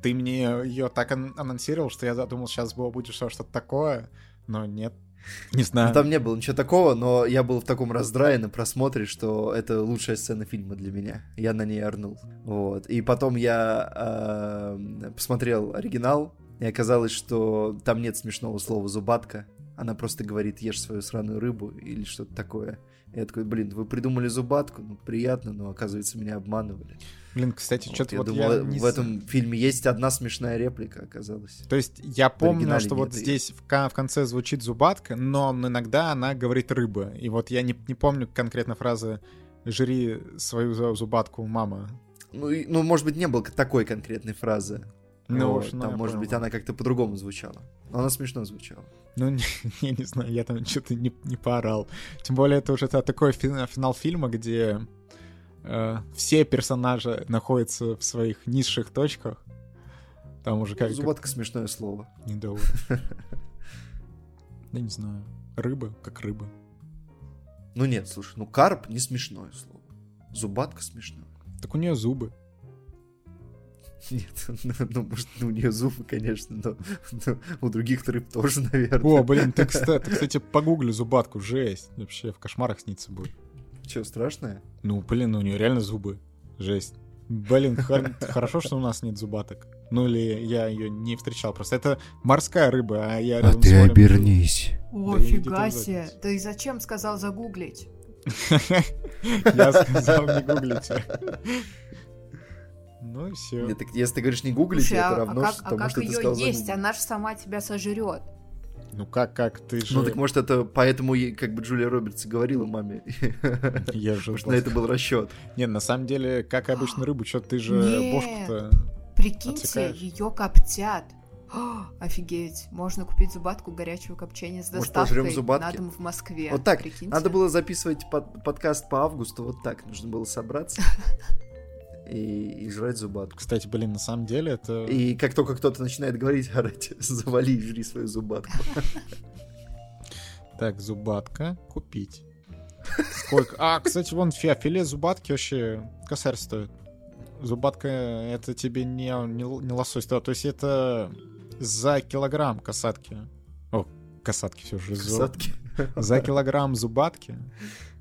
ты мне ее так анонсировал, что я задумал, сейчас было будет что-то такое, но нет, [laughs] не знаю. Ну, там не было ничего такого, но я был в таком раздрае на просмотре, что это лучшая сцена фильма для меня. Я на ней орнул. Вот. И потом я э, посмотрел оригинал, и оказалось, что там нет смешного слова «зубатка». Она просто говорит «ешь свою сраную рыбу» или что-то такое. Я такой, блин, вы придумали зубатку, ну приятно, но оказывается меня обманывали. Блин, кстати, вот, что-то я вот думал, я не... в этом фильме есть одна смешная реплика, оказалось. То есть я помню, что вот здесь в, в конце звучит зубатка, но иногда она говорит рыба. И вот я не, не помню конкретно фразы «жри свою зубатку, мама». Ну, и, ну, может быть, не было такой конкретной фразы. Ну, вот, ну, там, может понял. быть, она как-то по-другому звучала. Но она смешно звучала. Ну, не, [laughs] я не знаю, я там что-то не, не поорал. Тем более, это уже такой финал фильма, где э, все персонажи находятся в своих низших точках. Там уже как... Зубатка как... смешное слово. Недобро. [laughs] Я не знаю. Рыба, как рыба. Ну нет, слушай, ну карп не смешное слово. Зубатка смешное. Так у нее зубы. [laughs] Нет, ну, [laughs] ну, может, ну, у нее зубы, конечно, но, но у других рыб тоже, наверное. О, блин, ты, кстати, ты, кстати, погугли зубатку, жесть. Вообще в кошмарах снится будет. Че, страшное? Ну, блин, у нее реально зубы. Жесть. Блин, [laughs] хорошо, что у нас нет зубаток. Ну или я ее не встречал. Просто это морская рыба, а я А ты обернись. О, да фига себе. Ты зачем сказал загуглить? [laughs] Я сказал не гуглите. [laughs] Ну и все. Нет, так если ты говоришь не гуглите, Слушай, это а, равно а как, что а тому, как что ты ее сказал есть? Она же сама тебя сожрет. Ну как, как ты же... Ну так может это поэтому как бы Джулия Робертс и говорила маме. [laughs] Я же... Может на это был расчет. Не, на самом деле, как и обычно рыбу, что ты же бошку-то... Прикиньте, ее коптят. О, [gasps] офигеть, можно купить зубатку горячего копчения с Может, доставкой пожрём зубатки? на дом в Москве. Вот так. Прикиньте. Надо было записывать под- подкаст по августу вот так. Нужно было собраться [laughs] и, и жрать зубатку. Кстати, блин, на самом деле это... И как только кто-то начинает говорить, орать, [laughs] завали и жри свою зубатку. Так, зубатка купить. Сколько? А, кстати, вон фи- филе зубатки вообще косарь стоит. Зубатка это тебе не, не, не лосось, да, то есть это за килограмм касатки. О, касатки все же. Касатки. За килограмм зубатки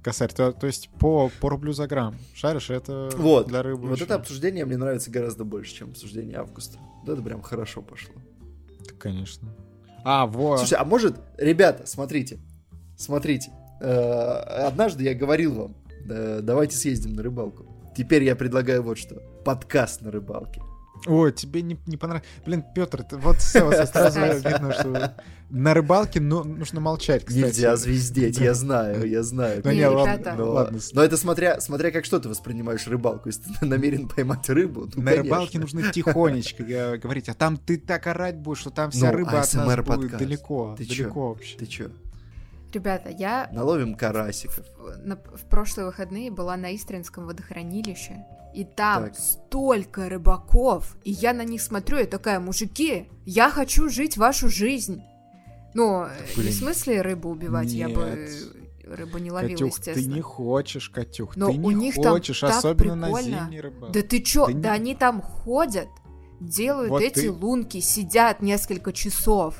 косарь, то, то есть по, по рублю за грамм. Шаришь, это Вот. для рыбы. Вот очень- это обсуждение мне нравится гораздо больше, чем обсуждение августа. Да, это прям хорошо пошло. Да, Конечно. А, во. Слушай, а может, ребята, смотрите, смотрите. э, Однажды я говорил вам, да, давайте съездим на рыбалку. Теперь я предлагаю вот что. Подкаст на рыбалке. Ой, тебе не, не понравилось. Блин, Петр, ты вот всё, сразу видно, что на рыбалке ну, нужно молчать, кстати. Нельзя звездеть, я знаю, я знаю. Ну, Не, ладно, ребята. Но, ладно. но это смотря, смотря как что ты воспринимаешь рыбалку. Если ты [laughs] намерен поймать рыбу, ну, На рыбалке нужно тихонечко говорить, а там ты так орать будешь, что там вся Ну, рыба от нас будет далеко, далеко вообще. Ты чё, Ребята, я наловим карасиков? в, на- в прошлые выходные была на Истринском водохранилище, и там Так. столько рыбаков, и я на них смотрю, и такая, мужики, я хочу жить вашу жизнь. Ну, э, не Блин. в смысле рыбу убивать, я бы Нет. рыбу не ловила, Катюх, ты естественно. не хочешь, Катюх, Но ты у не них там хочешь, так особенно на прикольно. зимней рыбалке. Да ты чё, Да да, не- они там ходят, делают Вот эти ты- лунки, сидят несколько часов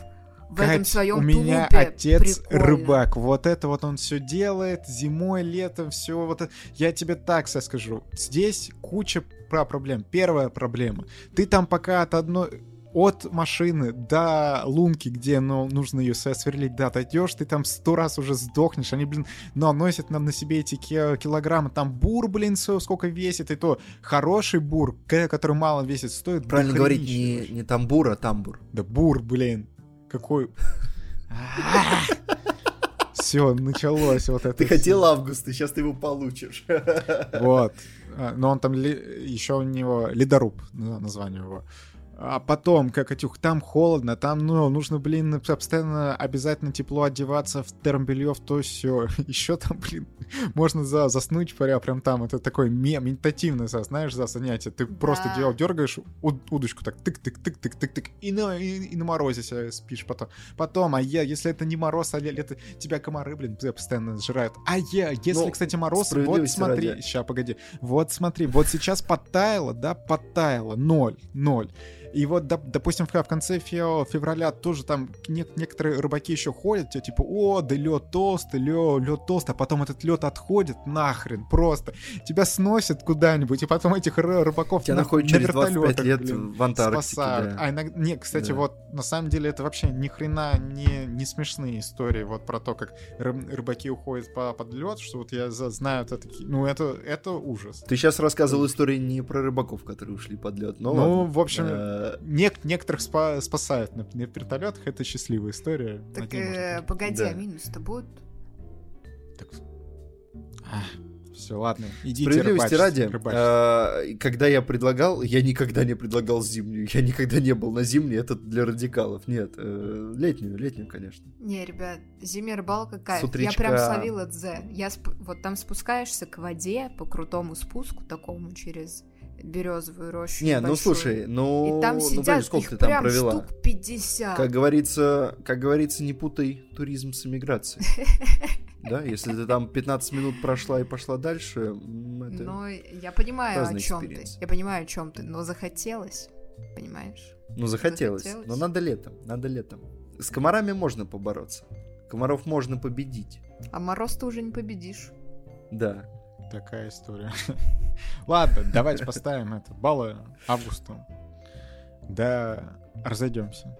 в этом Кать, своем у меня тулупе. отец Прикольно. рыбак. Вот это вот он все делает зимой, летом, все вот это. Я тебе так скажу. Здесь куча про проблем. Первая проблема. Ты там пока от одной от машины до лунки, где ну, нужно ее сверлить, да, дойдешь, ты там сто раз уже сдохнешь. Они, блин, наносят нам на себе эти ки- килограммы. Там бур, блин, сколько весит, и то хороший бур, который мало весит, стоит Правильно говорить не, не тамбур, а тамбур. Да бур, блин. Какой... [laughs] Все, началось вот это. Ты хотел август, и сейчас ты его получишь. Вот. А, Но он там еще у него ледоруб на- название его. А потом, как Катюх, там холодно, там, ну, нужно, блин, постоянно обязательно тепло одеваться в термобелье, в то все. [laughs] Еще там, блин, можно за, заснуть прям, прям там. Это такое ме- медитативное, знаешь, за занятие. Ты просто Да. дел, дергаешь уд- удочку так, тык-тык-тык-тык-тык-тык, и на, и, и на морозе себя спишь потом. Потом, а я, если это не мороз, а ле- лето, тебя комары, блин, постоянно сжирают. А я, если, Ну, кстати, мороз, вот смотри, ради. сейчас, погоди, вот смотри, вот сейчас подтаяло, да, подтаяло, ноль, ноль. И вот, доп- допустим, в конце фе- февраля тоже там не- некоторые рыбаки еще ходят, типа, о, да лед толстый, лед, лед толстый, а потом этот лед отходит нахрен просто. Тебя сносят куда-нибудь, и потом этих ры- рыбаков Тебя на, находят на через 25 вертолетах, лет блин, в Антарктике. спасают. да. А иногда, не, кстати, Да. вот на самом деле это вообще ни хрена не, не смешные истории вот про то, как ры- рыбаки уходят по, под лед, что вот я знаю, это такие, ну это, это ужас. Ты сейчас рассказывал истории не про рыбаков, которые ушли под лед. Но Ну, ладно. в общем, Э, Нек- некоторых спа- спасают на, на вертолетах, это счастливая история. Так, э, погоди, Да. а минус-то будут? все, ладно, идите Справедливости ради, э, когда я предлагал, я никогда не предлагал зимнюю, я никогда не был на зимней, это для радикалов, нет, э, летнюю, летнюю, конечно. Не, ребят, зимняя рыбалка кайф. С утречка. Я прям словила дзен. Я сп- вот там спускаешься к воде по крутому спуску такому через березовую рощу. Не, ну слушай, ну, И там ну, сидят, блин, сколько их ты там прям провела? штук 50. Как говорится, как говорится, не путай туризм с эмиграцией. [laughs] Да, если ты там 15 минут прошла и пошла дальше, это... Но я понимаю, о чем ты. Я понимаю, о чем ты, но захотелось, понимаешь? Ну, захотелось. захотелось. Но надо летом, надо летом. С комарами можно побороться. Комаров можно победить. А мороз ты уже не победишь. Да. Такая история. [laughs] Ладно, давайте поставим это. Баллы августу. Да, разойдемся.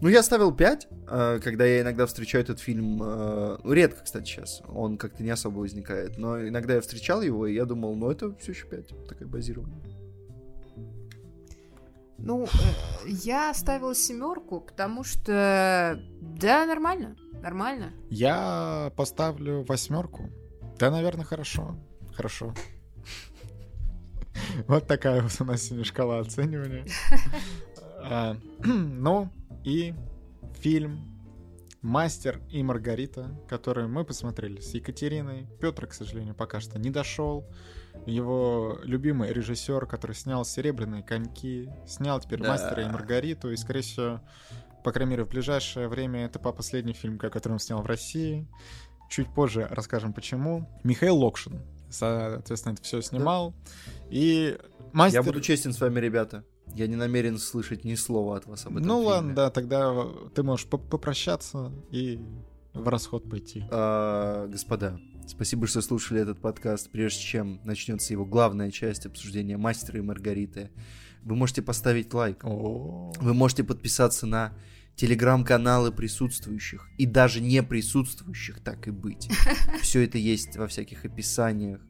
Ну, я ставил 5, э, когда я иногда встречаю этот фильм. э, Ну, редко, кстати, сейчас. Он как-то не особо возникает. Но иногда я встречал его, и я думал, ну, это все еще 5. Такая базированная. Ну, э, я ставила семерку, потому что да, нормально, нормально. Я поставлю восьмерку. Да, наверное, хорошо. Хорошо. Вот такая вот у нас сегодня шкала оценивания. А, [clears throat] ну, и фильм «Мастер и Маргарита», который мы посмотрели с Екатериной. Петр, к сожалению, пока что не дошел. Его любимый режиссер, который снял «Серебряные коньки», снял теперь Да. «Мастера и Маргариту», и, скорее всего, по крайней мере, в ближайшее время это по последний фильм, который он снял в России. Чуть позже расскажем почему. Михаил Локшин, соответственно, это все снимал. И мастер... Я буду честен с вами, ребята. Я не намерен слышать ни слова от вас об этом Ну фильме. ладно, да, тогда ты можешь поп- попрощаться и в расход пойти. А, господа, спасибо, что слушали этот подкаст. Прежде чем начнется его главная часть обсуждения Мастера и Маргариты, вы можете поставить лайк. О, Вы можете подписаться на телеграм-каналы присутствующих и даже не присутствующих, так и быть. [laughs] Все это есть во всяких описаниях.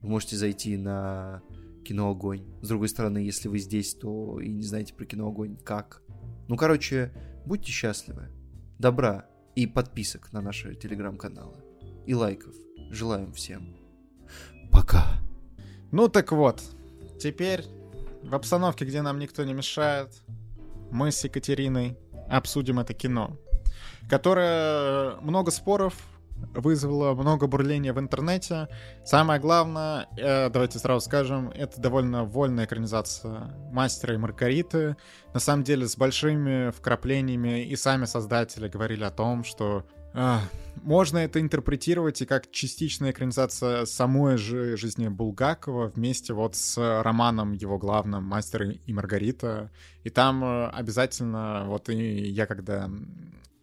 Вы можете зайти на кино Огонь. С другой стороны, если вы здесь, то и не знаете про кино Огонь, как. Ну, короче, будьте счастливы. Добра и подписок на наши телеграм-каналы. И лайков. Желаем всем. Пока. Ну так вот, теперь в обстановке, где нам никто не мешает, мы с Екатериной обсудим это кино, которое много споров вызвало много бурления в интернете. Самое главное, э, давайте сразу скажем, это довольно вольная экранизация «Мастера и Маргариты». На самом деле с большими вкраплениями и сами создатели говорили о том, что можно это интерпретировать и как частичная экранизация самой же жизни Булгакова вместе вот с романом его главным «Мастер и Маргарита». И там э, обязательно, вот и я когда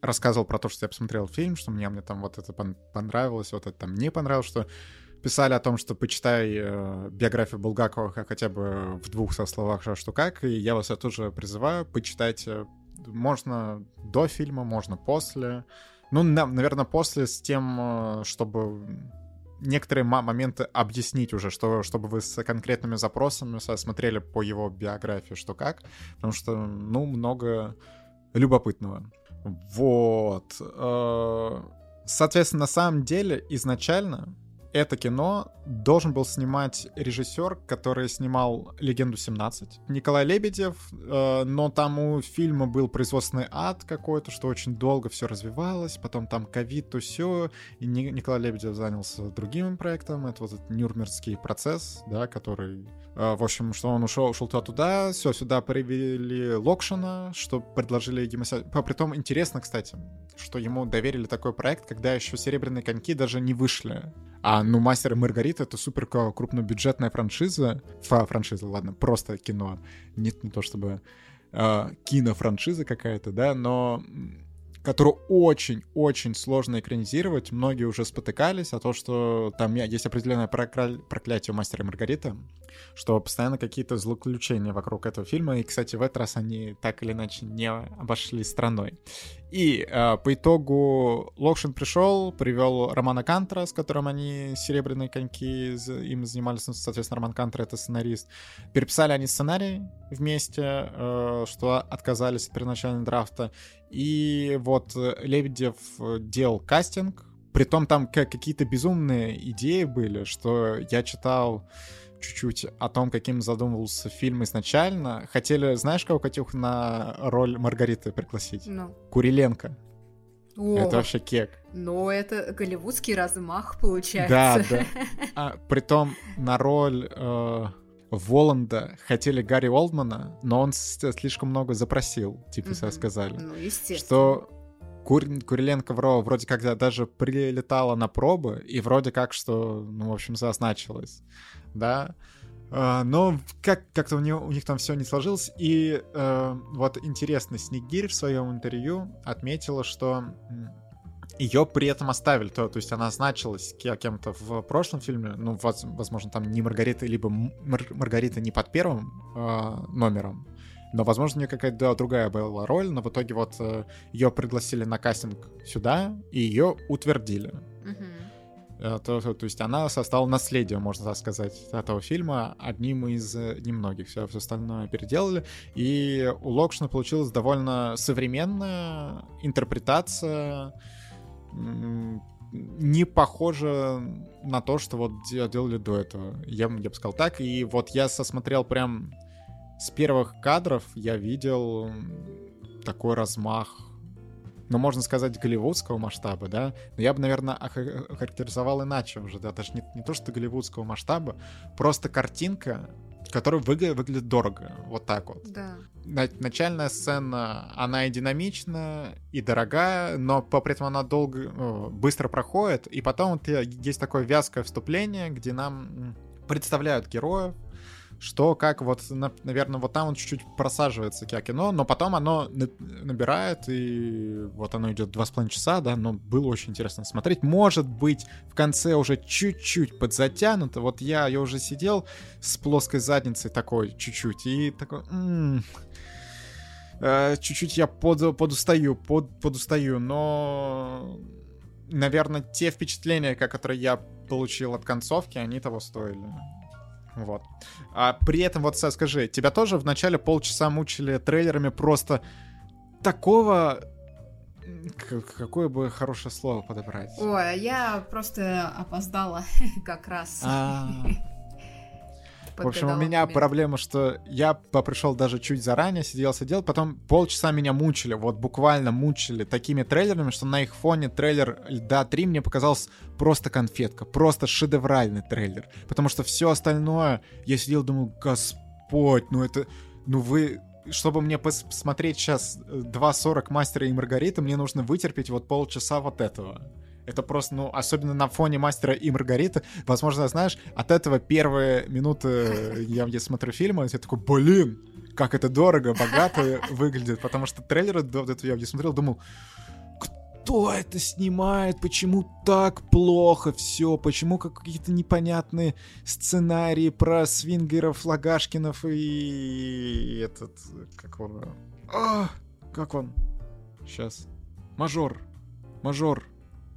рассказывал про то, что я посмотрел фильм, что мне, мне там вот это пон- понравилось, вот это там не понравилось, что писали о том, что почитай э, биографию Булгакова хотя бы в двух со словах что, что как, и я вас тоже призываю почитать. Можно до фильма, можно после. Ну, наверное, после с тем, э, чтобы некоторые моменты объяснить уже, что, чтобы вы с конкретными запросами смотрели по его биографии, что как, потому что, ну, много любопытного. Вот. Э, Соответственно, на самом деле, изначально это кино должен был снимать режиссер, который снимал «Легенду 17». Николай Лебедев, э, но там у фильма был производственный ад какой-то, что очень долго все развивалось, потом там ковид, то все, и Ни- Николай Лебедев занялся другим проектом, это вот этот Нюрнбергский процесс, да, который, э, в общем, что он ушел, ушел туда-туда, все, сюда привели Локшина, что предложили По- Притом интересно, кстати, что ему доверили такой проект, когда еще «Серебряные коньки» даже не вышли. А, ну, «Мастер и Маргарита» — это супер крупнобюджетная франшиза. Фа, франшиза, ладно, просто кино. Не, не то чтобы э, кинофраншиза какая-то, да, но которую очень-очень сложно экранизировать. Многие уже спотыкались о том, что там есть определенное прокля- проклятие у «Мастера и Маргариты», что постоянно какие-то злоключения вокруг этого фильма. И, кстати, в этот раз они так или иначе не обошли страной. И э, по итогу Локшин пришел, привел Романа Кантера, с которым они «Серебряные коньки» им занимались, ну, соответственно, Роман Кантер — это сценарист. Переписали они сценарий вместе, э, что отказались от первоначального драфта. И вот э, Лебедев э, делал кастинг, притом там ка- какие-то безумные идеи были, что я читал чуть-чуть о том, каким задумывался фильм изначально. Хотели, знаешь, кого, Катюх, на роль Маргариты пригласить? Ну. Куриленко. О, Это вообще кек. Но это голливудский размах получается. Да, да. [laughs] А, притом на роль э, Воланда хотели Гарри Олдмана, но он слишком много запросил, типа Мгм. сказали. Ну, естественно. Что Кур- Куриленко вро- вроде как да- даже прилетала на пробы, и вроде как что, ну, в общем, зазначилось, да. А, но как- как-то у, него- у них там все не сложилось. И э, вот интересно, Снегирь в своем интервью отметила, что ее при этом оставили. То, то есть она значилась ке- кем-то в прошлом фильме. Ну, воз- возможно, там не Маргарита, либо Мар- Маргарита не под первым э, номером. Но, возможно, у нее какая-то другая была роль, но в итоге вот ее пригласили на кастинг сюда, и ее утвердили. Э, то, то, то есть она стала наследием, можно так сказать, этого фильма, одним из э, немногих. Все, все остальное переделали. И у Локшина получилась довольно современная интерпретация, не похожа на то, что вот делали до этого. Я, я бы сказал так. И вот я сосмотрел прям с первых кадров, я видел такой размах ну, можно сказать, голливудского масштаба, да, но я бы, наверное, охарактеризовал иначе уже, да, даже не, не то, что голливудского масштаба, просто картинка, которая выглядит, выглядит дорого, вот так вот. Да. Начальная сцена, она и динамична, и дорогая, но при этом она долго, ну, быстро проходит, и потом вот есть такое вязкое вступление, где нам представляют героев, что, как, вот, наверное, вот там он чуть-чуть просаживается кино, но потом оно набирает, и вот оно идет два с половиной часа, да, но было очень интересно смотреть. Может быть, в конце уже чуть-чуть подзатянуто, вот я, я уже сидел с плоской задницей такой чуть-чуть, и такой... М-м, э, чуть-чуть я под, подустаю, под, подустаю, но наверное, те впечатления, которые я получил от концовки, они того стоили. Вот. А при этом, вот, скажи, тебя тоже в начале полчаса мучили трейлерами просто такого Какое бы хорошее слово подобрать? Ой, я просто опоздала [laughs] как раз. А. В общем, у меня момент. проблема, что я пришел даже чуть заранее, сидел, сидел, потом полчаса меня мучили, вот буквально мучили такими трейлерами, что на их фоне трейлер Льда 3 мне показался просто конфетка, просто шедевральный трейлер. Потому что все остальное, я сидел, думал, господь, ну это, ну вы чтобы мне посмотреть сейчас 2.40 Мастера и Маргарита, мне нужно вытерпеть вот полчаса вот этого. Это просто, ну, особенно на фоне Мастера и Маргариты. Возможно, знаешь, от этого первые минуты я, я смотрю фильм, и я такой, блин, как это дорого, богато выглядит. Потому что трейлеры до этого я смотрел, думал, кто это снимает, почему так плохо все, почему какие-то непонятные сценарии про свингеров, Лагашкинов и этот, как он, а, как он, сейчас, мажор, мажор,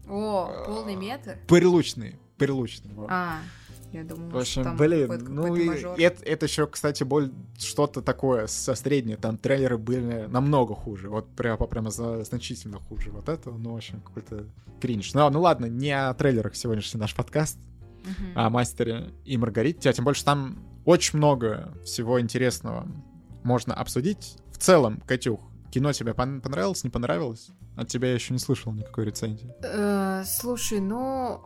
о, полный метр? Прилучный, прилучный. А, я думаю, в общем, там блин, ну и это, это еще, кстати, боль что-то такое со среднее. Там трейлеры были намного хуже. Вот прямо, прямо значительно хуже вот этого. Ну, в общем, какой-то кринж. Ну, ну ладно, не о трейлерах сегодняшний наш подкаст, uh-huh. а о Мастере и Маргарите. А тем больше там очень много всего интересного можно обсудить. В целом, Катюх, кино тебе понравилось, не понравилось? От тебя я еще не слышал никакой рецензии. Э, слушай, ну,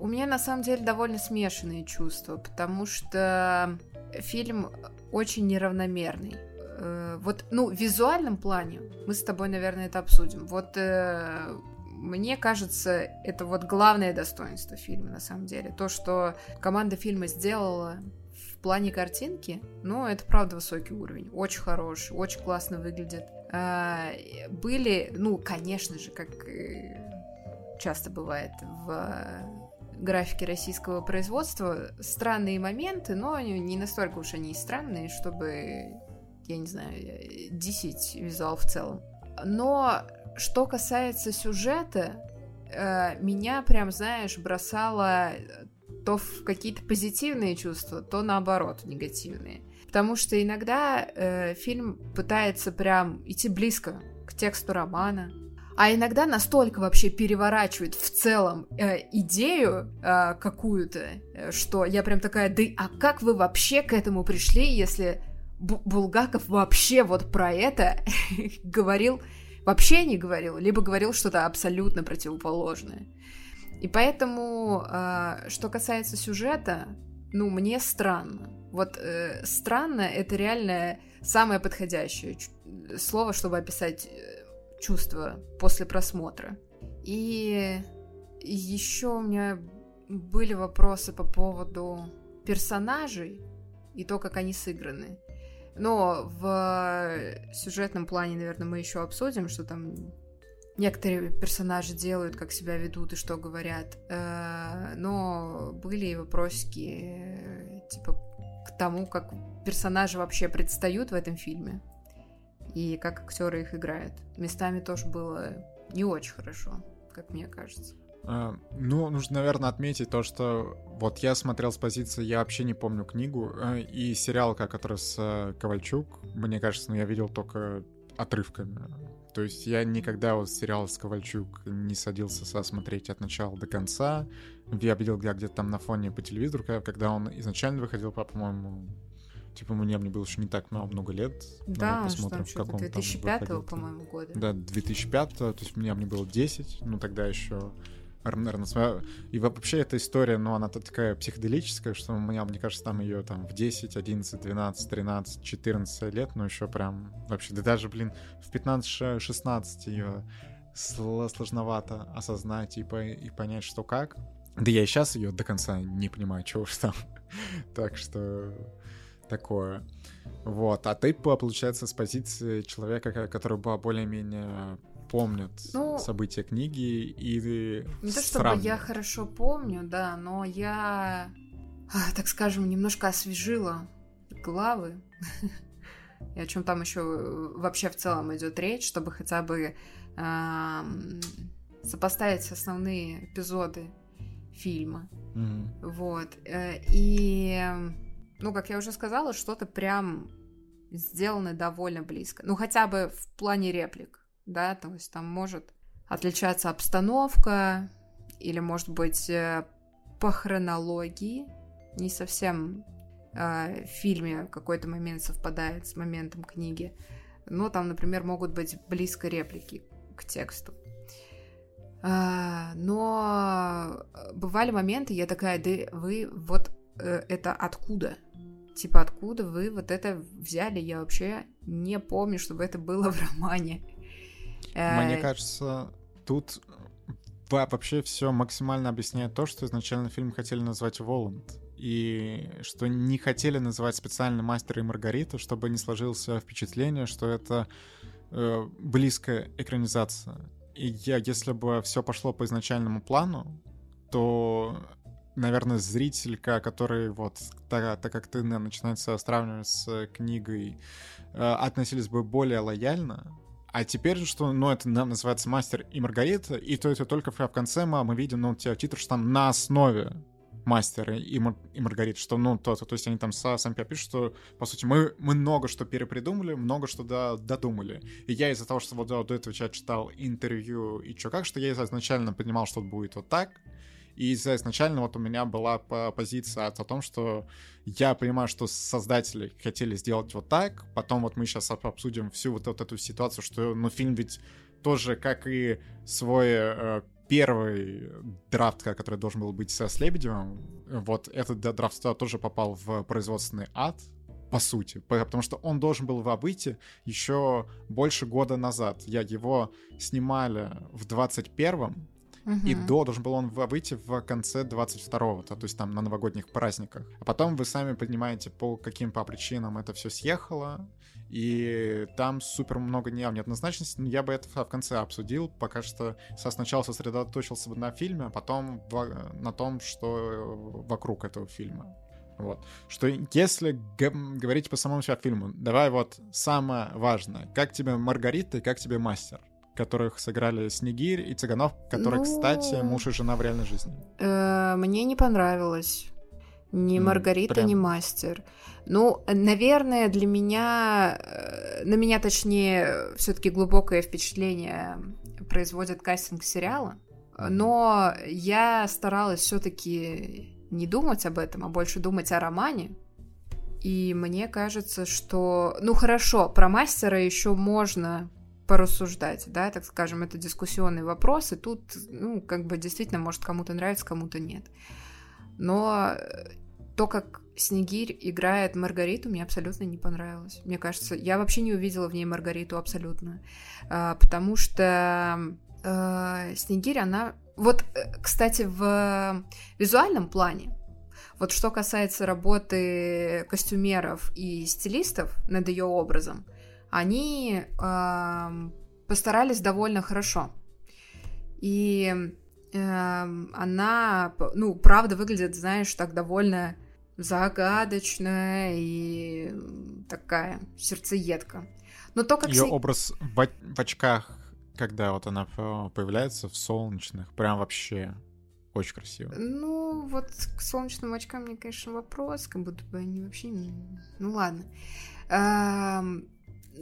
у меня на самом деле довольно смешанные чувства, потому что фильм очень неравномерный. Э, вот, ну, в визуальном плане мы с тобой, наверное, это обсудим. Вот э, мне кажется, это вот главное достоинство фильма, на самом деле. То, что команда фильма сделала в плане картинки, ну, это правда высокий уровень. Очень хороший, очень классно выглядит. А, были, ну, конечно же, как часто бывает в графике российского производства, странные моменты, но не настолько уж они странные, чтобы, я не знаю, десять визуал в целом. Но что касается сюжета, э, меня прям, знаешь, бросало то в какие-то позитивные чувства, то наоборот, негативные. Потому что иногда э, фильм пытается прям идти близко к тексту романа, а иногда настолько вообще переворачивает в целом э, идею э, какую-то, э, что я прям такая, да а как вы вообще к этому пришли, если Б- Булгаков вообще вот про это [laughs] говорил, вообще не говорил, либо говорил что-то абсолютно противоположное. И поэтому, э, что касается сюжета, ну, мне странно. Вот э, странно это реально самое подходящее слово, чтобы описать э, чувство после просмотра. И еще у меня были вопросы по поводу персонажей и то, как они сыграны. Но в сюжетном плане, наверное, мы еще обсудим, что там некоторые персонажи делают, как себя ведут и что говорят. Э, но были и вопросики, типа, к тому, как персонажи вообще предстают в этом фильме и как актеры их играют. Местами тоже было не очень хорошо, как мне кажется. А, ну, нужно, наверное, отметить то, что вот я смотрел с позиции, я вообще не помню книгу, э, и сериал, который с э, Ковальчук, мне кажется, ну, я видел только отрывками. То есть я никогда вот сериал с Ковальчук не садился смотреть от начала до конца. Я видел где-то там на фоне по телевизору, когда он изначально выходил, по-моему, Типа мне, мне было еще не так много, много лет. Да, посмотрим, что там, в каком 2005 по-моему, года. Да, 2005 то есть мне, мне было 10, ну тогда еще наверное, и вообще эта история, ну, она такая психоделическая, что у меня, мне кажется, там ее там в 10, 11, 12, 13, 14 лет, ну, еще прям вообще, да даже, блин, в 15-16 ее сложновато осознать и, по, и понять, что как. Да я и сейчас ее до конца не понимаю, чего уж там. [laughs] так что такое. Вот. А ты, получается, с позиции человека, который был более-менее помнит ну, события книги и Не то чтобы я хорошо помню, да, но я, а, так скажем, немножко освежила главы. [laughs] И о чем там еще вообще в целом идет речь, чтобы хотя бы э, сопоставить основные эпизоды фильма. Mm-hmm. Вот. Э, и ну, как я уже сказала, что-то прям сделано довольно близко. Ну, хотя бы в плане реплик, да, то есть там может отличаться обстановка, или, может быть, э, по хронологии не совсем э, в фильме какой-то момент совпадает с моментом книги, но там, например, могут быть близко реплики к тексту. А, но бывали моменты, я такая, да вы вот э, это откуда? типа, откуда вы вот это взяли? Я вообще не помню, чтобы это было в романе. Мне э, кажется, тут вообще все максимально объясняет то, что изначально фильм хотели назвать Воланд. И что не хотели называть специально «Мастер и Маргарита», чтобы не сложилось впечатление, что это э, близкая экранизация. И я, если бы все пошло по изначальному плану, то наверное, зрителька, который вот, так, так как ты начинается сравнивать с книгой, э, относились бы более лояльно, а теперь, что, ну, это называется «Мастер и Маргарита», и то это только в конце мы, мы видим, ну, те титр, что там на основе мастера и, Мар- и Маргарита, что, ну, то, то, есть они там са, сами пишут, что, по сути, мы, мы много что перепридумали, много что да, додумали. И я из-за того, что вот до этого я читал интервью и чё как, что я изначально понимал, что будет вот так, и изначально вот у меня была позиция о том, что я понимаю, что создатели хотели сделать вот так, потом вот мы сейчас обсудим всю вот, вот эту ситуацию, что, ну, фильм ведь тоже, как и свой э, первый драфт, который должен был быть с Лебедевым, вот этот драфт тоже попал в производственный ад, по сути, потому что он должен был выйти еще больше года назад. Я его снимали в 21-м, Угу. И до должен был он выйти в конце 22-го, то есть там на новогодних праздниках. А потом вы сами понимаете, по каким по причинам это все съехало, и там супер много неоднозначности, но я бы это в конце обсудил, пока что сначала сосредоточился бы на фильме, а потом на том, что вокруг этого фильма. Вот. Что если говорить по самому себя фильму, давай вот самое важное. Как тебе Маргарита и как тебе Мастер? Которых сыграли Снегирь и Цыганов, которые, ну... кстати, муж и жена в реальной жизни. Э, мне не понравилось. Ни Маргарита, Прям. ни Мастер. Ну, наверное, для меня, э, на меня, точнее, все-таки глубокое впечатление производит кастинг сериала. Но я старалась все-таки не думать об этом, а больше думать о романе. И мне кажется, что, ну хорошо, про мастера еще можно порассуждать, да, так скажем, это дискуссионный вопрос, и тут, ну, как бы действительно, может, кому-то нравится, кому-то нет. Но э, то, как Снегирь играет Маргариту, мне абсолютно не понравилось. Мне кажется, я вообще не увидела в ней Маргариту абсолютно. А, потому что а, Снегирь, она... Вот, э, кстати, в визуальном плане, вот что касается работы костюмеров и стилистов над ее образом, они э, постарались довольно хорошо. И э, она, ну, правда выглядит, знаешь, так довольно загадочная и такая сердцеедка. Но то, как... Ее с... образ в, в очках когда вот она появляется в солнечных, прям вообще очень красиво. Ну, вот к солнечным очкам мне, конечно, вопрос, как будто бы они вообще... Ну, ладно.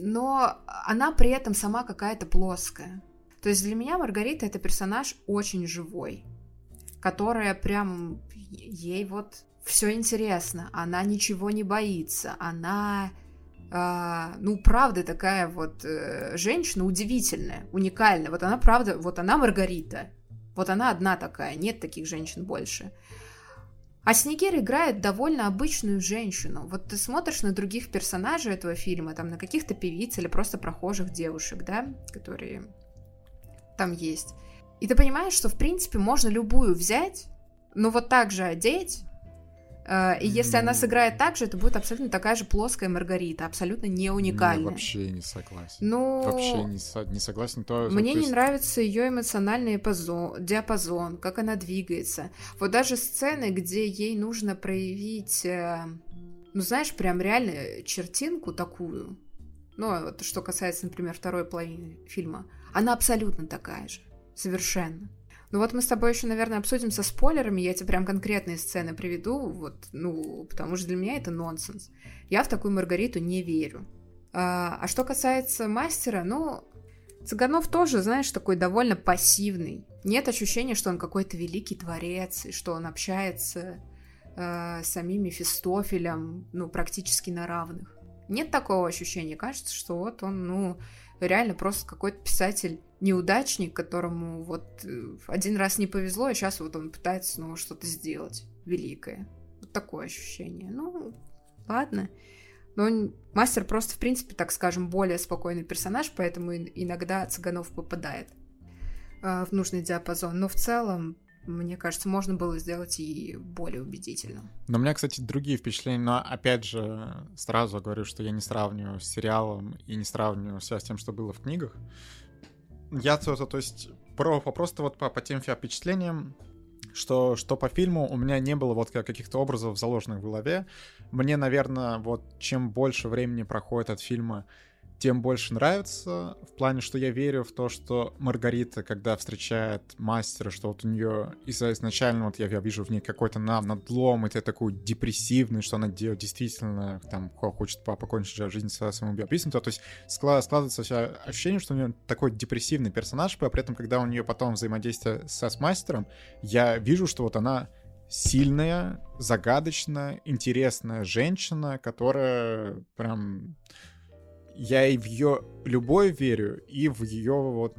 Но она при этом сама какая-то плоская. То есть для меня Маргарита это персонаж очень живой, которая прям ей вот все интересно, она ничего не боится, она Uh, ну, правда, такая вот uh, женщина удивительная, уникальная. Вот она, правда, вот она Маргарита. Вот она одна такая, нет таких женщин больше. А Снегир играет довольно обычную женщину. Вот ты смотришь на других персонажей этого фильма, там на каких-то певиц или просто прохожих девушек, да, которые там есть. И ты понимаешь, что в принципе можно любую взять, но вот так же одеть, и если она сыграет так же, это будет абсолютно такая же плоская Маргарита, абсолютно не уникальная. Я вообще не согласен. Ну, вообще не, со- не согласен. То, мне то есть... не нравится ее эмоциональный диапазон, диапазон, как она двигается. Вот даже сцены, где ей нужно проявить, э, ну знаешь, прям реально чертинку такую. Ну, вот что касается, например, второй половины фильма, она абсолютно такая же, совершенно. Ну вот мы с тобой еще, наверное, обсудим со спойлерами, я тебе прям конкретные сцены приведу, вот, ну, потому что для меня это нонсенс. Я в такую Маргариту не верю. А, а что касается мастера, ну, Цыганов тоже, знаешь, такой довольно пассивный. Нет ощущения, что он какой-то великий творец, и что он общается э, с самим Мефистофелем, ну, практически на равных. Нет такого ощущения. Кажется, что вот он, ну, реально просто какой-то писатель неудачник, которому вот э, один раз не повезло, и сейчас вот он пытается снова что-то сделать великое. Вот такое ощущение. Ну, ладно. Но он, мастер просто, в принципе, так скажем, более спокойный персонаж, поэтому иногда Цыганов попадает э, в нужный диапазон. Но в целом, мне кажется, можно было сделать и более убедительно. Но у меня, кстати, другие впечатления, но опять же, сразу говорю, что я не сравниваю с сериалом и не сравниваю все с тем, что было в книгах. Я то, то есть про просто вот по, по тем впечатлениям, что, что по фильму у меня не было вот каких-то образов заложенных в голове. Мне, наверное, вот чем больше времени проходит от фильма, тем больше нравится, в плане, что я верю в то, что Маргарита, когда встречает мастера, что вот у нее изначально вот я, я вижу в ней какой-то на, надлом, это такой депрессивный, что она делает действительно там хочет покончить жизнь со самоубийством, то, то есть складывается ощущение, что у нее такой депрессивный персонаж, а при этом, когда у нее потом взаимодействие со с мастером, я вижу, что вот она сильная, загадочная, интересная женщина, которая прям я и в ее любовь верю, и в ее вот,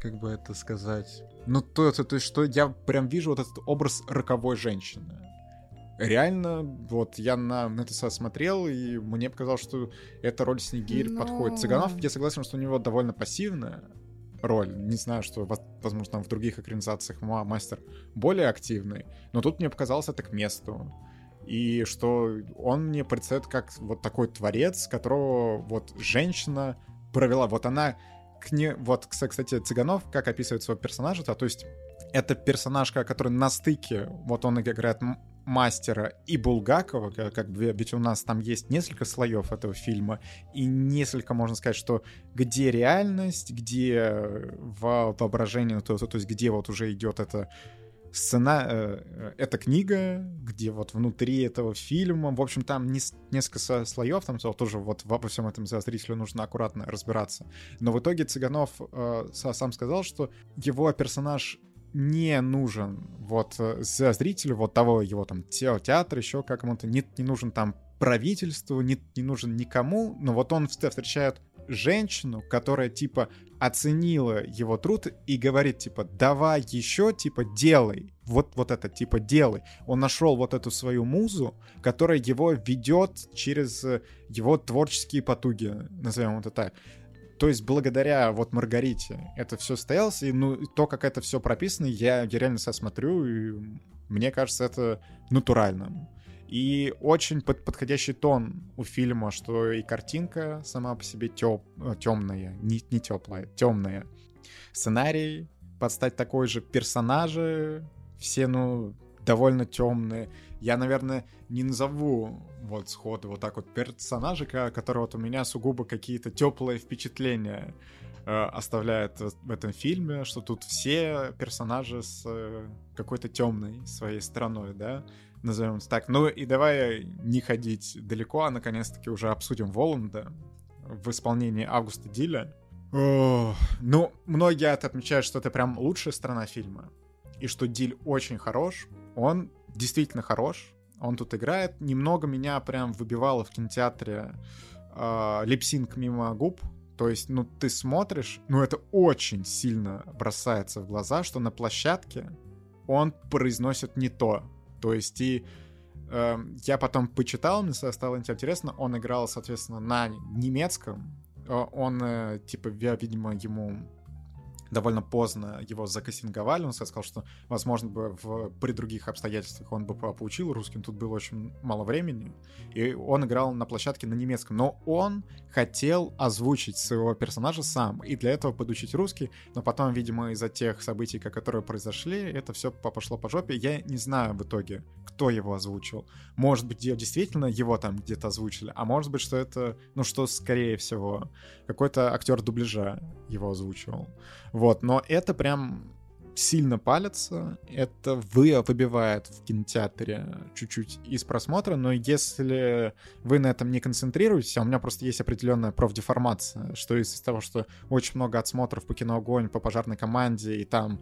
как бы это сказать, ну то, то, то есть что я прям вижу вот этот образ роковой женщины. Реально, вот я на, на это смотрел, и мне показалось, что эта роль Снегирь Но... подходит. Цыганов, я согласен, что у него довольно пассивная роль. Не знаю, что, возможно, там в других экранизациях мастер более активный, но тут мне показалось это к месту и что он мне представляет как вот такой творец, которого вот женщина провела. Вот она к не... Вот, кстати, Цыганов, как описывает своего персонажа, то, то есть это персонажка, который на стыке, вот он играет мастера и Булгакова, как бы, ведь у нас там есть несколько слоев этого фильма, и несколько, можно сказать, что где реальность, где воображение, то, то, то есть где вот уже идет это сцена... Э, эта книга, где вот внутри этого фильма, в общем, там не, несколько слоев, там тоже вот во всем этом за зрителю нужно аккуратно разбираться. Но в итоге Цыганов э, сам сказал, что его персонаж не нужен вот э, за зрителю, вот того его там театр, еще как кому-то, не, не нужен там правительству, не, не нужен никому, но вот он встречает женщину, которая типа оценила его труд и говорит типа давай еще типа делай вот вот это типа делай. Он нашел вот эту свою музу, которая его ведет через э, его творческие потуги, назовем это так. То есть благодаря вот Маргарите это все стоялось, и ну то, как это все прописано, я, я реально смотрю, и мне кажется, это натурально. И очень под подходящий тон у фильма, что и картинка сама по себе теп темная, не, не теплая, темная. Сценарий подстать такой же, персонажи все, ну, довольно темные. Я, наверное, не назову вот сходу вот так вот персонажа, который вот у меня сугубо какие-то теплые впечатления э, оставляет в этом фильме, что тут все персонажи с э, какой-то темной своей стороной, да, назовем так. Ну и давай не ходить далеко, а наконец-таки уже обсудим Воланда в исполнении Августа Диля. Ну, многие отмечают, что это прям лучшая сторона фильма, и что Диль очень хорош. Он действительно хорош, он тут играет. Немного меня прям выбивало в кинотеатре э, липсинг мимо губ, то есть, ну, ты смотришь, ну, это очень сильно бросается в глаза, что на площадке он произносит не то. То есть, и э, я потом почитал, мне стало интересно, он играл, соответственно, на немецком. Он, э, типа, видимо, ему довольно поздно его закассинговали. Он сказал, что, возможно, бы в, при других обстоятельствах он бы получил русским. Тут было очень мало времени. И он играл на площадке на немецком. Но он хотел озвучить своего персонажа сам. И для этого подучить русский. Но потом, видимо, из-за тех событий, которые произошли, это все пошло по жопе. Я не знаю в итоге, кто его озвучил. Может быть, действительно его там где-то озвучили. А может быть, что это, ну что, скорее всего, какой-то актер дубляжа его озвучивал. Вот, но это прям сильно палится, это вы выбивает в кинотеатре чуть-чуть из просмотра, но если вы на этом не концентрируетесь, а у меня просто есть определенная профдеформация, что из-за того, что очень много отсмотров по кино «Огонь», по «Пожарной команде», и там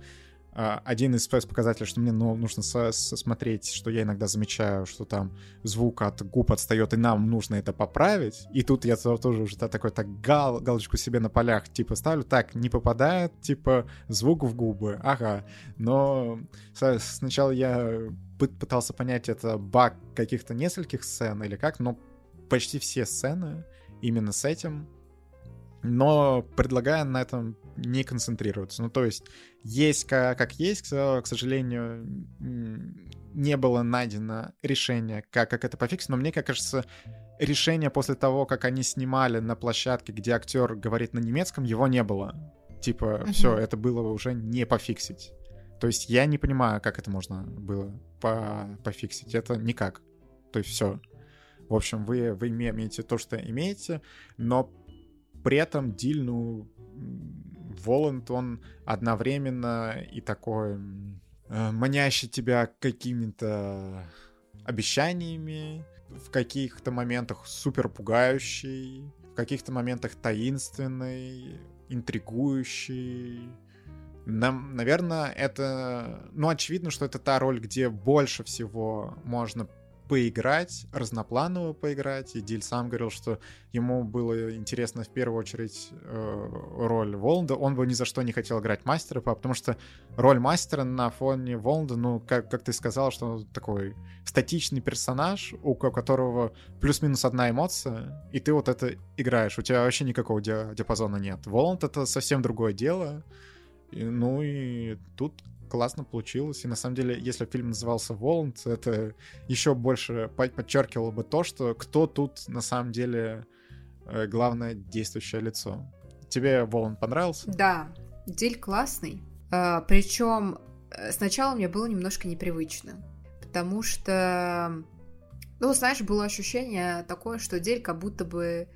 один из показателей, что мне ну, нужно смотреть, что я иногда замечаю, что там звук от губ отстает, и нам нужно это поправить. И тут я тоже уже такой так гал, галочку себе на полях типа ставлю, так, не попадает, типа, звук в губы, ага. Но сначала я пытался понять, это баг каких-то нескольких сцен или как, но почти все сцены именно с этим но предлагаю на этом не концентрироваться. Ну, то есть, есть как, как есть, к сожалению, не было найдено решение, как, как это пофиксить, но мне кажется, решение после того, как они снимали на площадке, где актер говорит на немецком, его не было. Типа, uh-huh. все, это было уже не пофиксить. То есть я не понимаю, как это можно было по пофиксить. Это никак. То есть все. В общем, вы, вы имеете то, что имеете, но при этом Диль, ну, Воланд, он одновременно и такой э, манящий тебя какими-то обещаниями, в каких-то моментах супер пугающий, в каких-то моментах таинственный, интригующий. Нам, наверное, это... Ну, очевидно, что это та роль, где больше всего можно поиграть, разнопланово поиграть. И Диль сам говорил, что ему было интересно в первую очередь э, роль Воланда. Он бы ни за что не хотел играть мастера, потому что роль мастера на фоне Воланда, ну, как, как ты сказал, что он такой статичный персонаж, у которого плюс-минус одна эмоция, и ты вот это играешь. У тебя вообще никакого диапазона нет. Воланд — это совсем другое дело. И, ну и тут классно получилось. И на самом деле, если фильм назывался Воланд, это еще больше подчеркивало бы то, что кто тут на самом деле э, главное действующее лицо. Тебе Воланд понравился? Да, Диль классный. А, причем э, сначала мне было немножко непривычно, потому что, ну, знаешь, было ощущение такое, что Дель как будто бы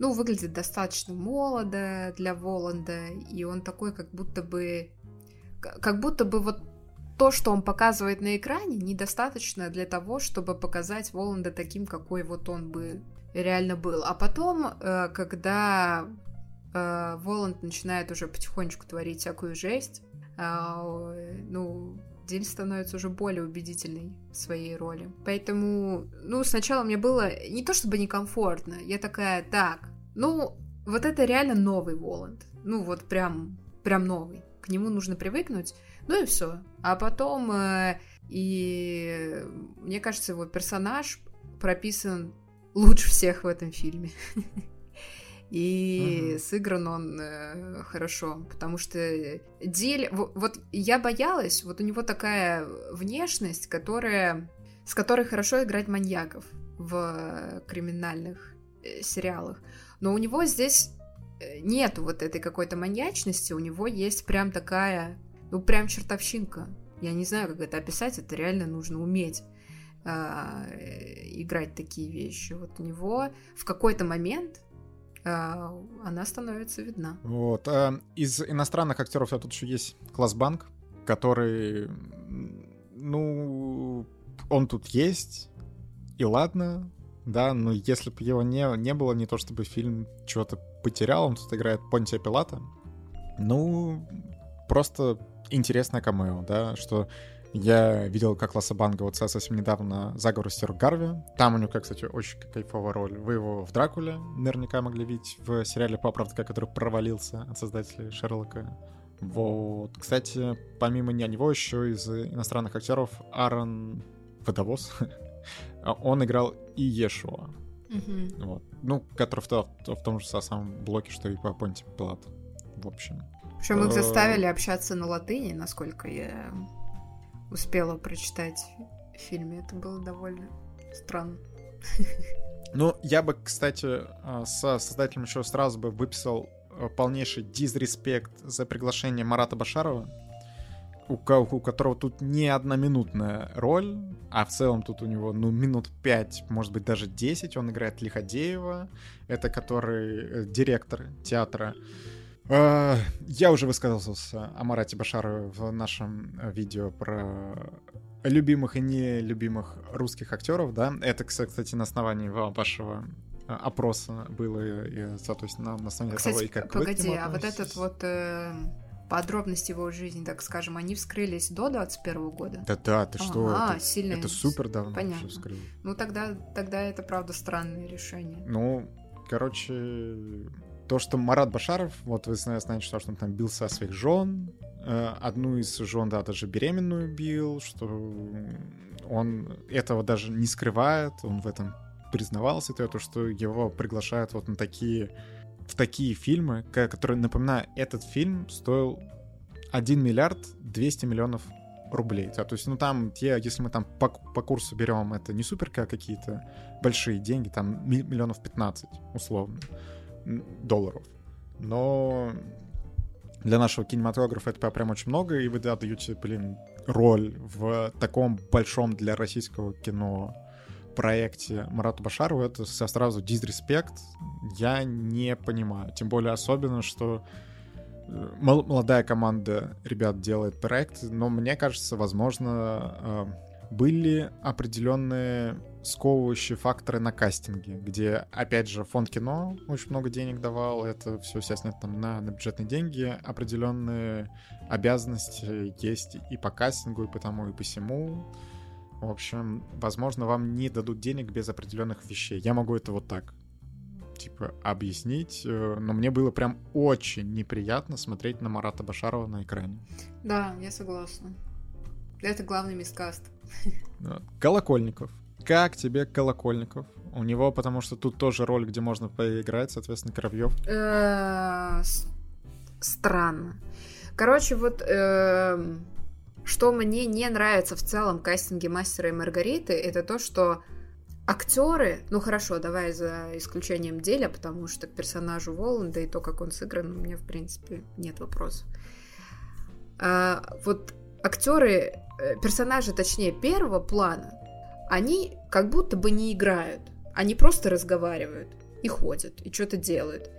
ну, выглядит достаточно молодо для Воланда, и он такой, как будто бы как будто бы вот то, что он показывает на экране, недостаточно для того, чтобы показать Воланда таким, какой вот он бы реально был. А потом, э, когда э, Воланд начинает уже потихонечку творить всякую жесть, э, ну, Диль становится уже более убедительной в своей роли. Поэтому, ну, сначала мне было не то чтобы некомфортно, я такая, так, ну, вот это реально новый Воланд. Ну, вот прям, прям новый к нему нужно привыкнуть, ну и все. А потом э, и мне кажется, его персонаж прописан лучше всех в этом фильме. [laughs] И угу. сыгран он э, хорошо, потому что Диль... Вот я боялась, вот у него такая внешность, которая... с которой хорошо играть маньяков в криминальных э, сериалах. Но у него здесь Э, нету вот этой какой-то маньячности, у него есть прям такая, ну прям чертовщинка. Я не знаю, как это описать, это реально нужно уметь э, играть такие вещи. Вот у него в какой-то момент а, она становится видна. Вот. А из иностранных актеров тут еще есть Класс Банк, который, ну, он тут есть, и ладно, да, но если бы его не, не было, не то чтобы фильм чего-то потерял, он тут играет Понтия Пилата, ну, просто интересное камео, да, что я видел, как Лассабанга вот совсем недавно заговор с Гарви. Там у него, кстати, очень кайфовая роль. Вы его в Дракуле наверняка могли видеть в сериале «Поправка», который провалился от создателей Шерлока. Вот. Кстати, помимо него еще из иностранных актеров Аарон Водовоз. [laughs] Он играл и Ешуа. Мгм. Вот. Ну, который в, в том же самом блоке, что и по Понти Пилат. В общем. Причем их Э. заставили общаться на латыни, насколько я успела прочитать в фильме. Это было довольно странно. Ну, я бы, кстати, а, со создателем еще сразу бы выписал а, полнейший дизреспект за приглашение Марата Башарова, у, у которого тут не одноминутная роль, а в целом тут у него, ну, минут 5, может быть, даже 10. Он играет Лиходеева, это который э, директор театра. А, Я уже высказался о Марате Башарове в нашем э, видео про любимых и нелюбимых русских актеров, да. Это, кстати, на основании ва- вашего э, опроса было, и, соответственно, на основании того, Кстати, и как вы к погоди, нему а вот относитесь. этот вот э, подробности его жизни, так скажем, они вскрылись до 21 года? Да-да, ты что? Ага, это, сильно. это супер давно Понятно. всё вскрылось. Ну тогда, тогда это правда странное решение. Ну, короче, то, что Марат Башаров, вот вы зна- знаете, что он там бился своих жен, э, одну из жен, да, даже беременную бил, что он этого даже не скрывает, он в этом признавался, то, что его приглашают вот на такие, в такие фильмы, ко- которые, напоминаю, этот фильм стоил 1 миллиард 200 миллионов рублей. Да, то есть, ну там, те, если мы там по, по курсу берем, это не супер как какие-то большие деньги, там ми- миллионов 15, условно, долларов. Но для нашего кинематографа это прям очень много, и вы да, даете, блин, роль в таком большом для российского кино проекте Марату Башарову, это сразу дизреспект. Я не понимаю. Тем более особенно, что э, мол- молодая команда ребят делает проект, но мне кажется, возможно, э, были определенные сковывающие факторы на кастинге, где, опять же, фонд кино очень много денег давал, это все снято там на, на бюджетные деньги, определенные обязанности есть и по кастингу, и по тому, и по всему. В общем, возможно, вам не дадут денег без определенных вещей. Я могу это вот так типа объяснить, э, но мне было прям очень неприятно смотреть на Марата Башарова на экране. Да, я согласна. Это главный мискаст. Колокольников. Как тебе Колокольников? У него, потому что тут тоже роль, где можно поиграть, соответственно, Коровьев. Э, Странно. Короче, вот эм, что мне не нравится в целом кастинге Мастера и Маргариты, это то, что актеры, ну хорошо, давай за исключением Деля, потому что к персонажу Воланда и то, как он сыгран, у меня, в принципе, нет вопросов. А, вот актеры, э, персонажи, точнее, первого плана, они как будто бы не играют. Они просто разговаривают и ходят, и что-то делают.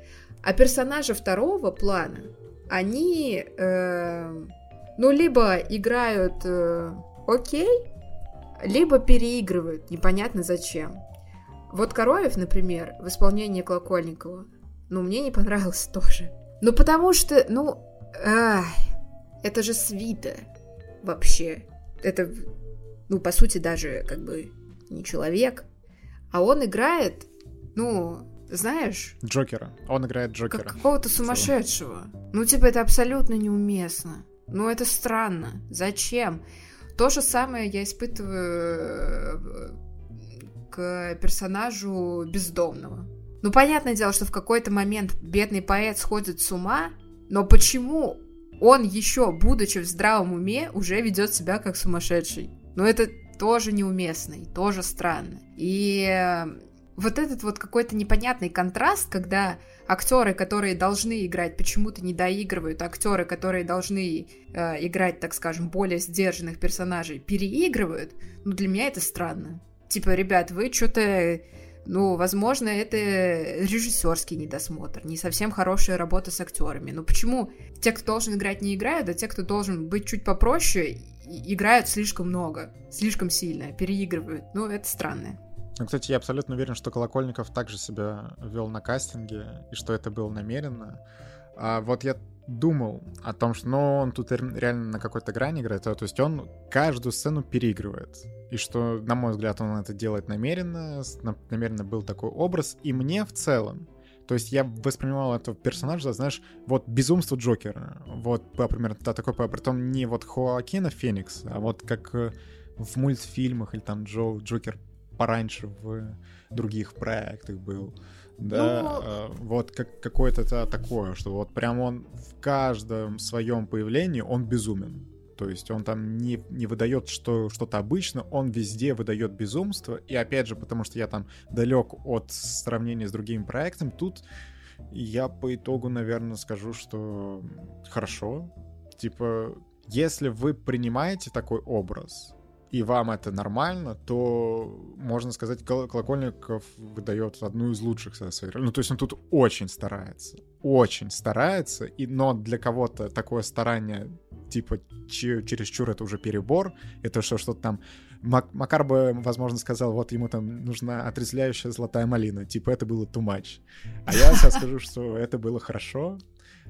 А персонажи второго плана, они, э, ну, либо играют э, окей, либо переигрывают, непонятно зачем. Вот Короев, например, в исполнении Колокольникова, ну, мне не понравился [laughs] тоже. Ну, потому что, ну, ай, это же свита вообще. Это, ну, по сути, даже как бы не человек. А он играет, ну, знаешь, Джокера. Он играет Джокера. как какого-то сумасшедшего. Ну, типа, это абсолютно неуместно. Ну, это странно. Зачем? То же самое я испытываю э, к персонажу бездомного. Ну, понятное дело, что в какой-то момент бедный поэт сходит с ума, но почему он еще, будучи в здравом уме, уже ведет себя как сумасшедший? Ну, это тоже неуместно и тоже странно. И э, вот этот вот какой-то непонятный контраст, когда актеры, которые должны играть, почему-то не доигрывают, актеры, которые должны э, играть, так скажем, более сдержанных персонажей, переигрывают, ну для меня это странно. Типа, ребят, вы что-то Ну, возможно, это режиссерский недосмотр, не совсем хорошая работа с актерами. Но почему те, кто должен играть, не играют, а те, кто должен быть чуть попроще, играют слишком много, слишком сильно, переигрывают? Ну, это странно. Ну, кстати, я абсолютно уверен, что Колокольников также себя вел на кастинге, и что это было намеренно. А вот я думал о том, что ну, он тут реально на какой-то грани играет, то есть он каждую сцену переигрывает. И что, на мой взгляд, он это делает намеренно, намеренно был такой образ. И мне в целом, то есть я воспринимал этого персонажа, знаешь, вот безумство Джокера. Вот, например, да, такой, притом не вот Хоакина Феникс, а вот как э, в мультфильмах или там Джо Джокер пораньше в других проектах был. Да, ну... Э, вот как, какое-то такое, что вот прям он в каждом своем появлении он безумен. То есть он там не, не выдает что, что-то обычно, он везде выдает безумство. И опять же, потому что я там далек от сравнения с другими проектами, тут я по итогу, наверное, скажу, что хорошо. Типа, если вы принимаете такой образ, и вам это нормально, то, можно сказать, Колокольников выдает одну из лучших своих Ну, то есть он тут очень старается. Очень старается, и, но для кого-то такое старание, типа, чересчур это уже перебор, это что, что-то там... Мак Макар бы, возможно, сказал, вот ему там нужна отрезвляющая золотая малина, типа, это было too much. А я сейчас скажу, что это было хорошо,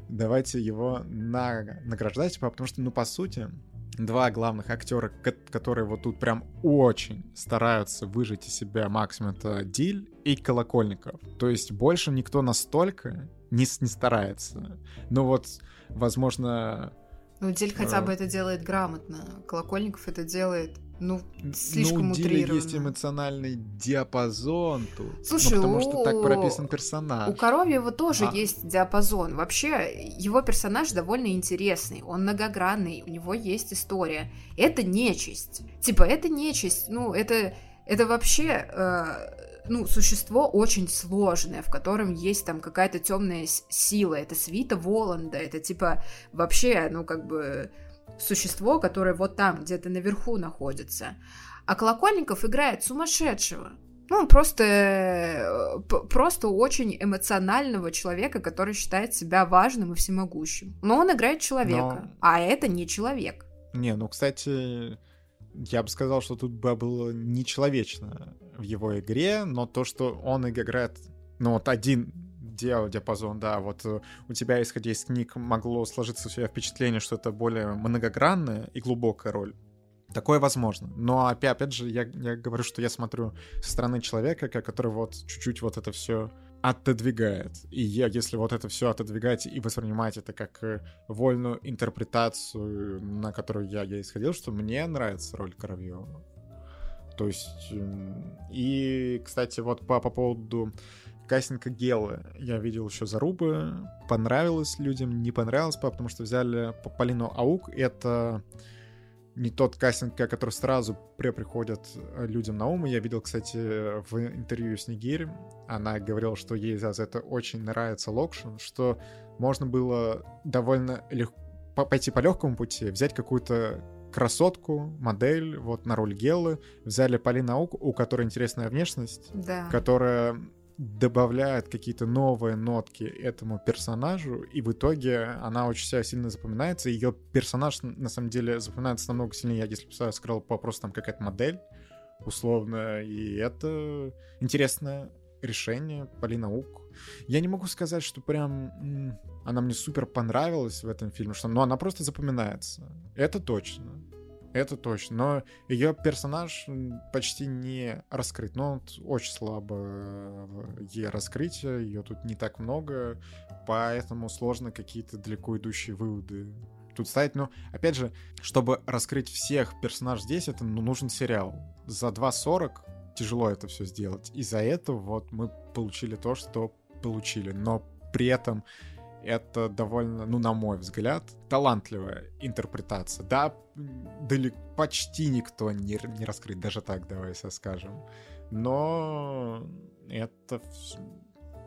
давайте его на награждать, потому что, ну, по сути, два главных актера, которые вот тут прям очень стараются выжить из себя максимум, это Диль и Колокольников. То есть больше никто настолько не, не старается. Но вот, возможно... Ну, Диль хотя э, бы это делает грамотно. Колокольников это делает ну, слишком ну, у есть эмоциональный диапазон тут. Ну, Слушай, ну, потому у... что так прописан персонаж. У Коровьева тоже а. есть диапазон. Вообще, его персонаж довольно интересный, он многогранный, у него есть история. Это нечисть. Типа, это нечисть, ну, это, это вообще... Э, ну, существо очень сложное, в котором есть там какая-то темная сила. Это свита Воланда, это типа вообще, ну, как бы существо, которое вот там, где-то наверху находится. А Колокольников играет сумасшедшего. Ну, просто, э, просто очень эмоционального человека, который считает себя важным и всемогущим. Но он играет человека, Но... а это не человек. Не, ну, кстати, я бы сказал, что тут было нечеловечно в его игре, но то, что он играет, ну, вот один диапазон, да, вот э, у тебя, исходя из книг, могло сложиться у тебя впечатление, что это более многогранная и глубокая роль. Такое возможно. Но опять, опять же, я, я говорю, что я смотрю со стороны человека, который вот чуть-чуть вот это все отодвигает. И я, если вот это все отодвигать и воспринимать это как э, вольную интерпретацию, на которую я, я исходил, что мне нравится роль Коровьева. То есть, и, кстати, вот по, по поводу кастинга Гелы. Я видел еще зарубы, понравилось людям, не понравилось, потому что взяли Полину Ауг, это не тот кастинг, который сразу приходит э, людям на ум. Я видел, кстати, в интервью с Нигири, она говорила, что ей за это очень нравится Локшин, что можно было довольно легко пойти по легкому пути, взять какую-то красотку, модель, вот на роль Гелы, взяли Полину Ауг, у которой интересная внешность, да. которая добавляет какие-то новые нотки этому персонажу, и в итоге она очень себя сильно запоминается. Ее персонаж, на самом деле, запоминается намного сильнее, если бы я сказал просто там какая-то модель, условно, и это интересное решение Полина Ук. Я не могу сказать, что прям она мне супер понравилась в этом фильме, что, но она просто запоминается. Это точно. Это точно. Но ее персонаж почти не раскрыт. Ну, вот очень слабо э, ей раскрытие, ее тут не так много, поэтому сложно какие-то далеко идущие выводы тут ставить. Но, опять же, чтобы раскрыть всех персонажей здесь, это ну, нужен сериал. За 2.40 тяжело это все сделать. И за это вот мы получили то, что получили. Но при этом это довольно, ну, на мой взгляд, талантливая интерпретация. Да, далеко, почти никто не, не раскрыт, даже так, давай скажем. Но это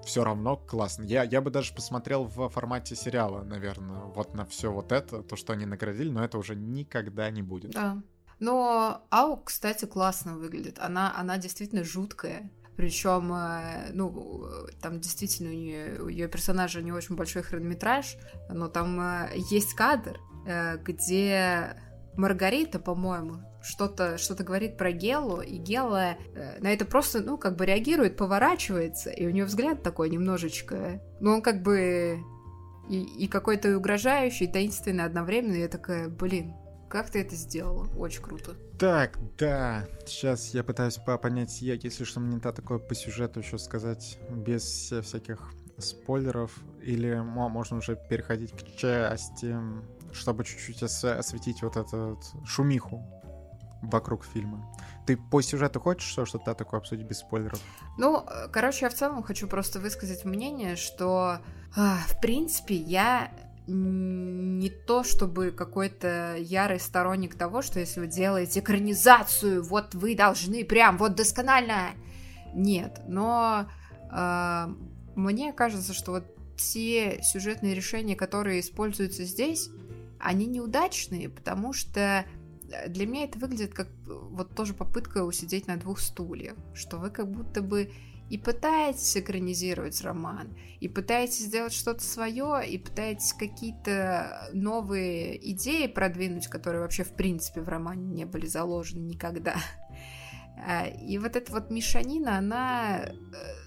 все равно классно. Я, я бы даже посмотрел в формате сериала, наверное, вот на все вот это, то, что они наградили, но это уже никогда не будет. Да. Но Ау, кстати, классно выглядит. Она, она действительно жуткая. Причем, э, ну, там действительно у, нее, у ее персонажа не очень большой хронометраж, но там э, есть кадр, э, где Маргарита, по-моему, что-то что говорит про Гелу, и Гела на это просто, ну, как бы реагирует, поворачивается, и у нее взгляд такой немножечко, ну, он как бы и, и какой-то угрожающий, таинственный одновременно, и я такая, блин, как ты это сделала? Очень круто. Так, да. Сейчас я пытаюсь понять, я, если что, мне то такое по сюжету еще сказать без всяких спойлеров. Или можно уже переходить к части, чтобы чуть-чуть осветить вот эту шумиху вокруг фильма. Ты по сюжету хочешь что-то такое обсудить без спойлеров? Ну, э, короче, я в целом хочу просто высказать мнение, что, э, в принципе, я не то чтобы какой-то ярый сторонник того, что если вы делаете экранизацию, вот вы должны прям вот досконально. Нет, но э, мне кажется, что вот те сюжетные решения, которые используются здесь, они неудачные, потому что для меня это выглядит как вот тоже попытка усидеть на двух стульях, что вы как будто бы и пытаетесь экранизировать роман, и пытаетесь сделать что-то свое, и пытаетесь какие-то новые идеи продвинуть, которые вообще в принципе в романе не были заложены никогда. А, и вот эта вот мешанина, она э,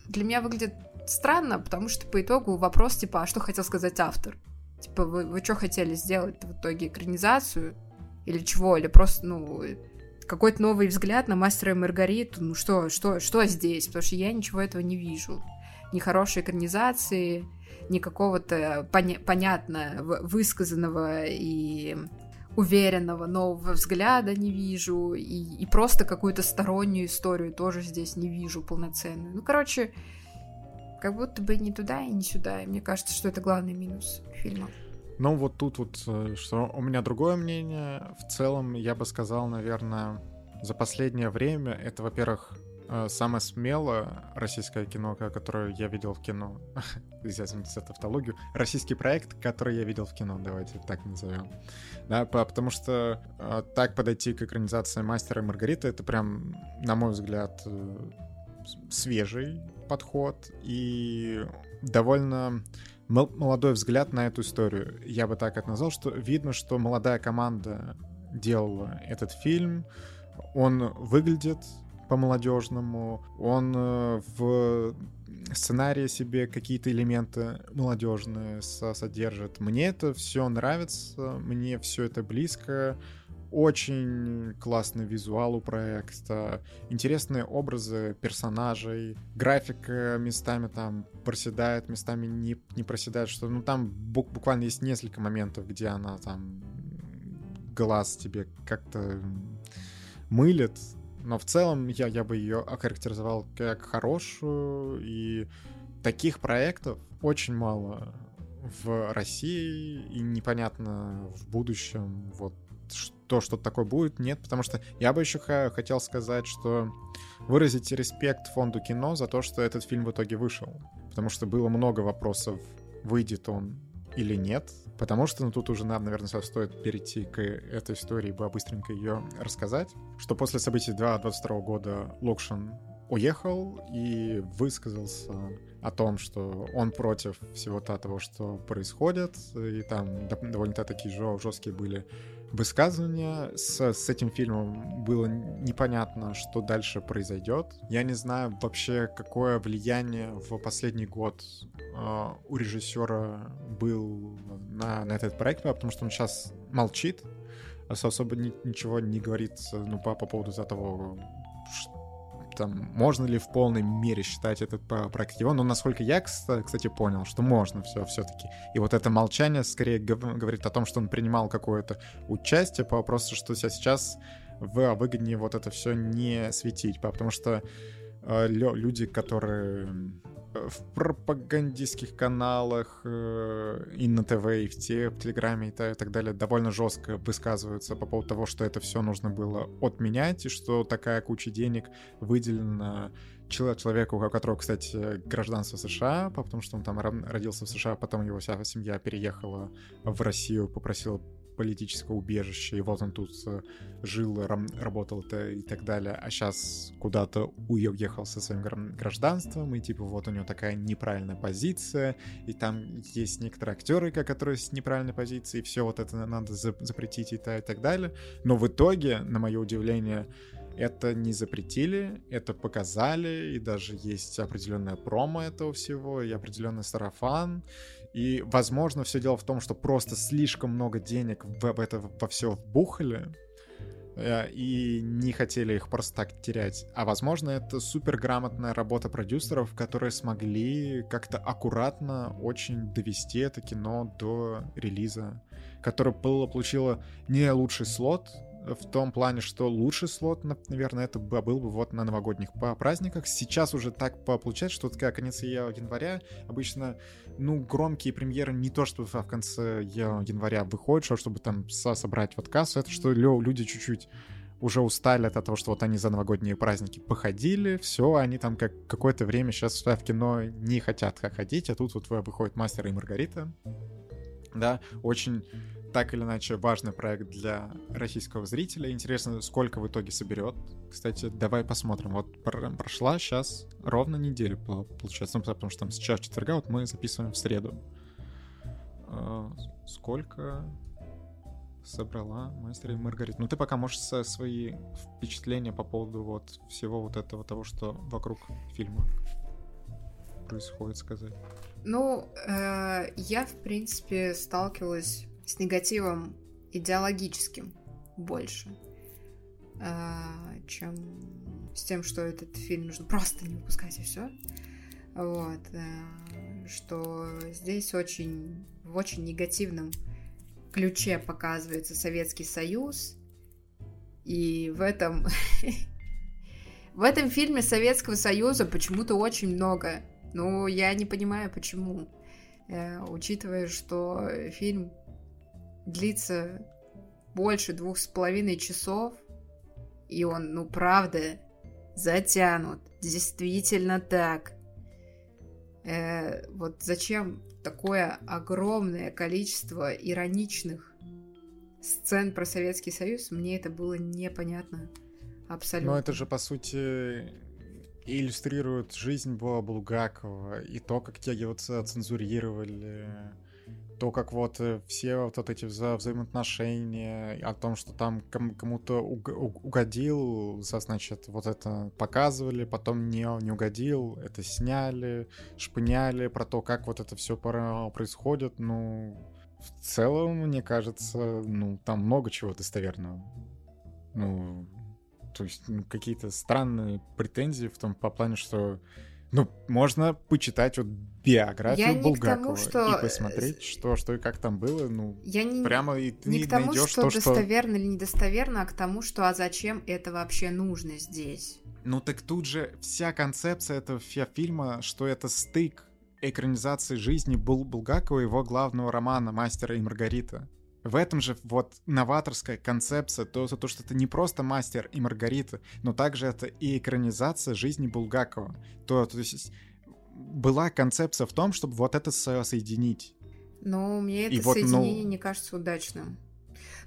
для меня выглядит странно, потому что по итогу вопрос типа, а что хотел сказать автор? Типа, вы, вы что хотели сделать в итоге экранизацию? Или чего? Или просто, ну, какой-то новый взгляд на мастера и Маргариту. Ну что, что, что здесь? Потому что я ничего этого не вижу. Ни хорошей экранизации, ни какого-то поня- понятно высказанного и уверенного нового взгляда не вижу, и, и просто какую-то стороннюю историю тоже здесь не вижу полноценную. Ну, короче, как будто бы не туда и не сюда. И мне кажется, что это главный минус фильма. Ну, вот тут вот, э, что у меня другое мнение. В целом, я бы сказал, наверное, за последнее время это, во-первых, э, самое смелое российское кино, которое я видел в кино. [laughs] Извините за тавтологию. Российский проект, который я видел в кино, давайте так назовем. Да, потому что э, так подойти к экранизации «Мастера и Маргариты» — это прям, на мой взгляд, свежий подход и довольно молодой взгляд на эту историю. Я бы так это назвал, что видно, что молодая команда делала этот фильм. Он выглядит по-молодежному, он э, в сценарии себе какие-то элементы молодежные содержит. Мне это все нравится, мне все это близко. Очень классный визуал у проекта, интересные образы персонажей, графика местами там проседает, местами не, не проседает, что ну там буквально есть несколько моментов, где она там глаз тебе как-то мылит, но в целом я, я бы ее охарактеризовал как хорошую, и таких проектов очень мало в России, и непонятно в будущем, вот то, что такое будет, нет, потому что я бы еще хотел сказать, что выразить респект фонду кино за то, что этот фильм в итоге вышел. Потому что было много вопросов, выйдет он или нет. Потому что, ну, тут уже нам, наверное, стоит перейти к этой истории, бы быстренько ее рассказать. Что после событий 2022 года Локшин уехал и высказался о том, что он против всего того, что происходит, и там довольно-таки жесткие были высказывания. С, с этим фильмом было непонятно, что дальше произойдет. Я не знаю вообще, какое влияние в последний год э, у режиссера был на, на этот проект, потому что он сейчас молчит, особо ни, ничего не говорит ну, по, по поводу того, там, можно ли в полной мере считать этот проект его, но насколько я, кстати, понял, что можно все все-таки. И вот это молчание скорее говорит о том, что он принимал какое-то участие по вопросу, что сейчас в выгоднее вот это все не светить, потому что э, люди, которые в пропагандистских каналах э, и на ТВ, и в, те, в Телеграме и так далее довольно жестко высказываются по поводу того, что это все нужно было отменять, и что такая куча денег выделена человеку, у которого, кстати, гражданство США, потому что он там родился в США, потом его вся семья переехала в Россию, попросила политического убежища, и вот он тут э, жил, работал и так далее, а сейчас куда-то уехал со своим гражданством, и типа вот у него такая неправильная позиция, и там есть некоторые актеры, которые с неправильной позицией, и все вот это надо запретить и так далее. Но в итоге, на мое удивление, это не запретили, это показали, и даже есть определенная промо этого всего, и определенный сарафан. И, возможно, все дело в том, что просто слишком много денег в, это во все вбухали, э, и не хотели их просто так терять. А возможно, это супер грамотная работа продюсеров, которые смогли как-то аккуратно очень довести это кино до релиза, которое было, получило не лучший слот, в том плане, что лучший слот, наверное, это был бы вот на новогодних праздниках. Сейчас уже так получается, что такая конец января. Обычно, ну, громкие премьеры не то, что в конце января выходят, чтобы там собрать вот кассу, это что люди чуть-чуть уже устали от того, что вот они за новогодние праздники походили, все, они там как какое-то время сейчас в кино не хотят ходить, а тут вот выходит «Мастер и Маргарита», да, очень так или иначе важный проект для российского зрителя. Интересно, сколько в итоге соберет. Кстати, давай посмотрим. Вот прошла сейчас ровно неделя, получается, ну, потому что там сейчас четверга, вот мы записываем в среду. А, сколько собрала мастер и Маргарита? Ну, ты пока можешь свои впечатления по поводу вот всего вот этого того, что вокруг фильма происходит, сказать. Ну, э, я, в принципе, сталкивалась с негативом идеологическим больше, э, чем с тем, что этот фильм нужно просто не выпускать и все. Вот. Э, что здесь очень в очень негативном ключе показывается Советский Союз. И в этом [laughs] в этом фильме Советского Союза почему-то очень много. Ну, я не понимаю, почему. Э, учитывая, что фильм длится больше двух с половиной часов, и он, ну, правда, затянут. Действительно так. Э, вот зачем такое огромное количество ироничных сцен про Советский Союз, мне это было непонятно абсолютно. Но это же, по сути, иллюстрирует жизнь Боа Булгакова и то, как те его цензурировали то, как вот э, все вот, эти вза взаимоотношения, о том, что там ком кому-то уг угодил, значит, вот это показывали, потом не, не угодил, это сняли, шпыняли про то, как вот это все происходит, ну, в целом, мне кажется, ну, там много чего достоверного. Ну, то есть ну, какие-то странные претензии в том по плане, что ну, можно почитать вот биографию я Булгакова тому, что... и посмотреть, что, что и как там было. Ну, я не, прямо и ты не к тому, найдешь что то, достоверно что... или недостоверно, а к тому, что а зачем это вообще нужно здесь. Ну так тут же вся концепция этого фильма, что это стык экранизации жизни Бул Булгакова и его главного романа «Мастера и Маргарита». В этом же вот новаторская концепция, то, то, что это не просто мастер и Маргарита, но также это и экранизация жизни Булгакова. То, то есть была концепция в том, чтобы вот это соединить. Но мне это и соединение вот, ну... не кажется удачным.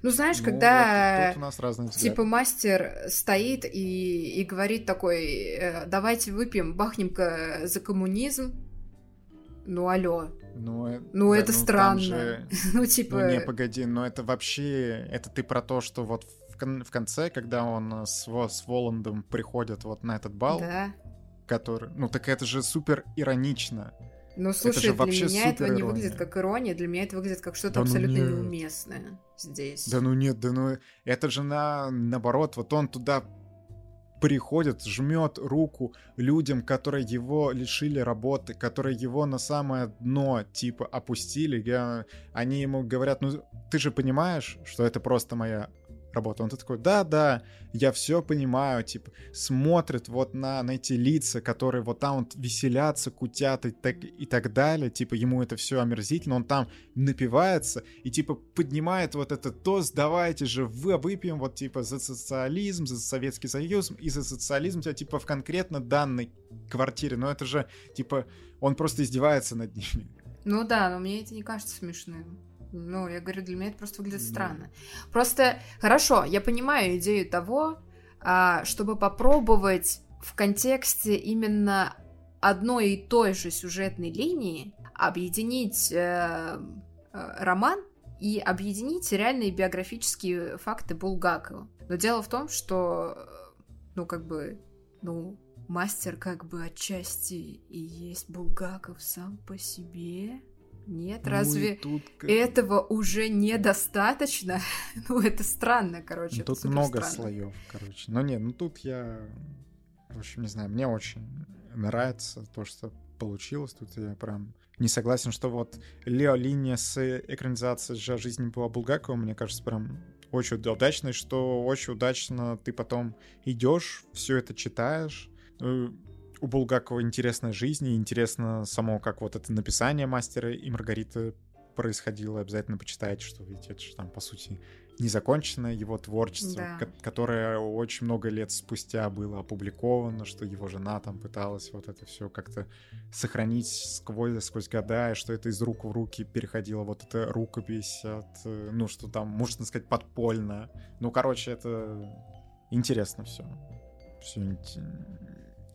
Ну, знаешь, ну, когда вот, типа мастер стоит и, и говорит такой, «Э, давайте выпьем, бахнем-ка за коммунизм. Ну, алло. Ну, э, ну да, это ну, странно. Же... [laughs] ну, типа... Ну, не, погоди, но это вообще... Это ты про то, что вот в, кон... в конце, когда он с, с Воландом приходит вот на этот бал, да. который... Ну, так это же супер иронично. Ну, слушай, это для меня этого не выглядит как ирония, для меня это выглядит как что-то да, ну абсолютно ну неуместное здесь. Да ну нет, да ну... Это же на... наоборот, вот он туда приходит, жмет руку людям, которые его лишили работы, которые его на самое дно, типа, опустили. Я... Они ему говорят, ну, ты же понимаешь, что это просто моя работа. Он такой, да-да, я все понимаю, типа, смотрит вот на, на эти лица, которые вот там вот веселятся, кутят и так, и так далее, типа, ему это все омерзительно, он там напивается и, типа, поднимает вот этот тост, давайте же вы выпьем вот, типа, за социализм, за Советский Союз и за социализм, типа, в конкретно данной квартире, но это же, типа, он просто издевается над ними. Ну да, но мне это не кажется смешным. Ну, я говорю, для меня это просто выглядит странно. Просто, хорошо, я понимаю идею того, а, чтобы попробовать в контексте именно одной и той же сюжетной линии объединить э, э, роман и объединить реальные биографические факты Булгакова. Но дело в том, что, э, ну, как бы, ну, мастер как бы отчасти и есть Булгаков сам по себе. Нет, ну, разве тут... этого уже недостаточно? [laughs] ну, это странно, короче. Ну, тут много странно. слоев, короче. Но нет, ну тут я, в общем, не знаю, мне очень нравится то, что получилось. Тут я прям не согласен, что вот Лео линия с экранизацией жизни была Булгакова, мне кажется, прям очень удачной, что очень удачно ты потом идешь, все это читаешь. Э, у Булгакова интересная жизнь, и интересно само, как вот это написание мастера и Маргариты происходило. Обязательно почитайте, что ведь это же там, по сути, незаконченное его творчество, да. которое очень много лет спустя было опубликовано, что его жена там пыталась вот это все как-то сохранить сквозь, сквозь года, и что это из рук в руки переходило вот эта рукопись от, ну, что там, можно сказать, подпольно. Ну, короче, это интересно все. Все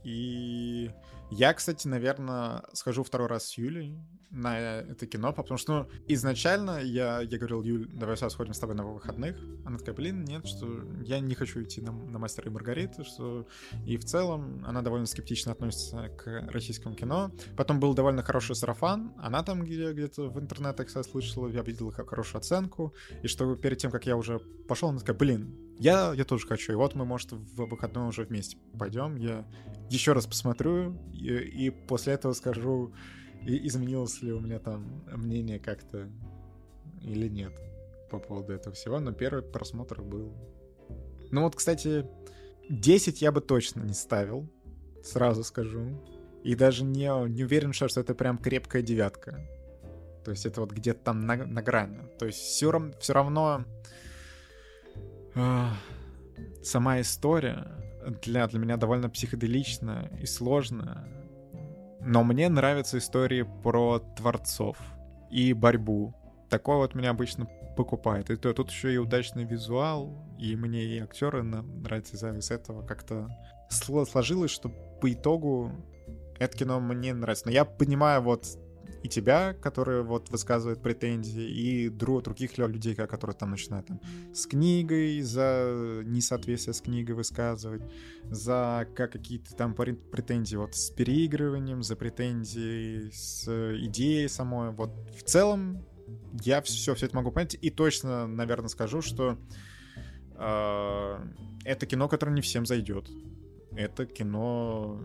и я, кстати, наверное, схожу второй раз с Юлей на это кино, потому что, ну, изначально я, я говорил, Юль, давай сейчас сходим с тобой на выходных. Она такая, блин, нет, что я не хочу идти на, на «Мастера и Маргариту», что... И в целом она довольно скептично относится к российскому кино. Потом был довольно хороший сарафан. Она там где- где-то в интернетах, кстати, слышала, я видел хорошую оценку. И что перед тем, как я уже пошел, она такая, блин, я, я тоже хочу. И вот мы, может, в выходной уже вместе пойдем. Я еще раз посмотрю и, и после этого скажу, изменилось ли у меня там мнение как-то или нет по поводу этого всего. Но первый просмотр был. Ну вот, кстати, 10 я бы точно не ставил, сразу скажу. И даже не, не уверен, что это прям крепкая девятка. То есть это вот где-то там на, на грани. То есть все, все равно сама история для, для меня довольно психоделичная и сложная. Но мне нравятся истории про творцов и борьбу. Такое вот меня обычно покупает. И то, тут еще и удачный визуал, и мне и актеры нравятся из-за этого как-то сложилось, что по итогу это кино мне нравится. Но я понимаю вот и тебя, которые вот высказывают претензии, и друг, других людей, которые там начинают там, с книгой за несоответствие с книгой высказывать, за как какие-то там претензии вот с переигрыванием, за претензии с идеей самой. Вот в целом я все, все это могу понять, и точно, наверное, скажу, что э, это кино, которое не всем зайдет. Это кино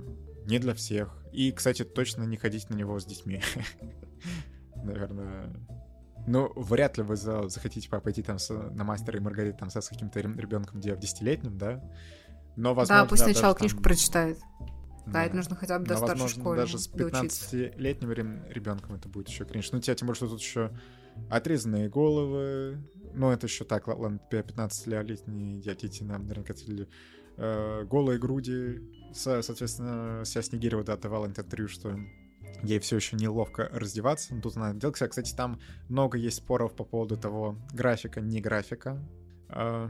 не для всех. И, кстати, точно не ходить на него с детьми. [laughs] Наверное. Ну, вряд ли вы за, захотите пойти там с, на мастера и Маргарит там с каким-то ребенком, где в десятилетнем, да? Но, возможно, да, пусть сначала книжку там... прочитает. Да, да, это нужно хотя бы до Но, старшей возможно, школы даже с 15-летним ребенком это будет еще кринж. Ну, тебя тем более, что тут еще отрезанные головы. Ну, это еще так, ладно, 15-летние дети нам наверняка э, голые груди. Со, соответственно, вся Снегирева да, давала интервью, что ей все еще неловко раздеваться. Тут она делала. Кстати, там много есть споров по поводу того, графика, не графика. Э,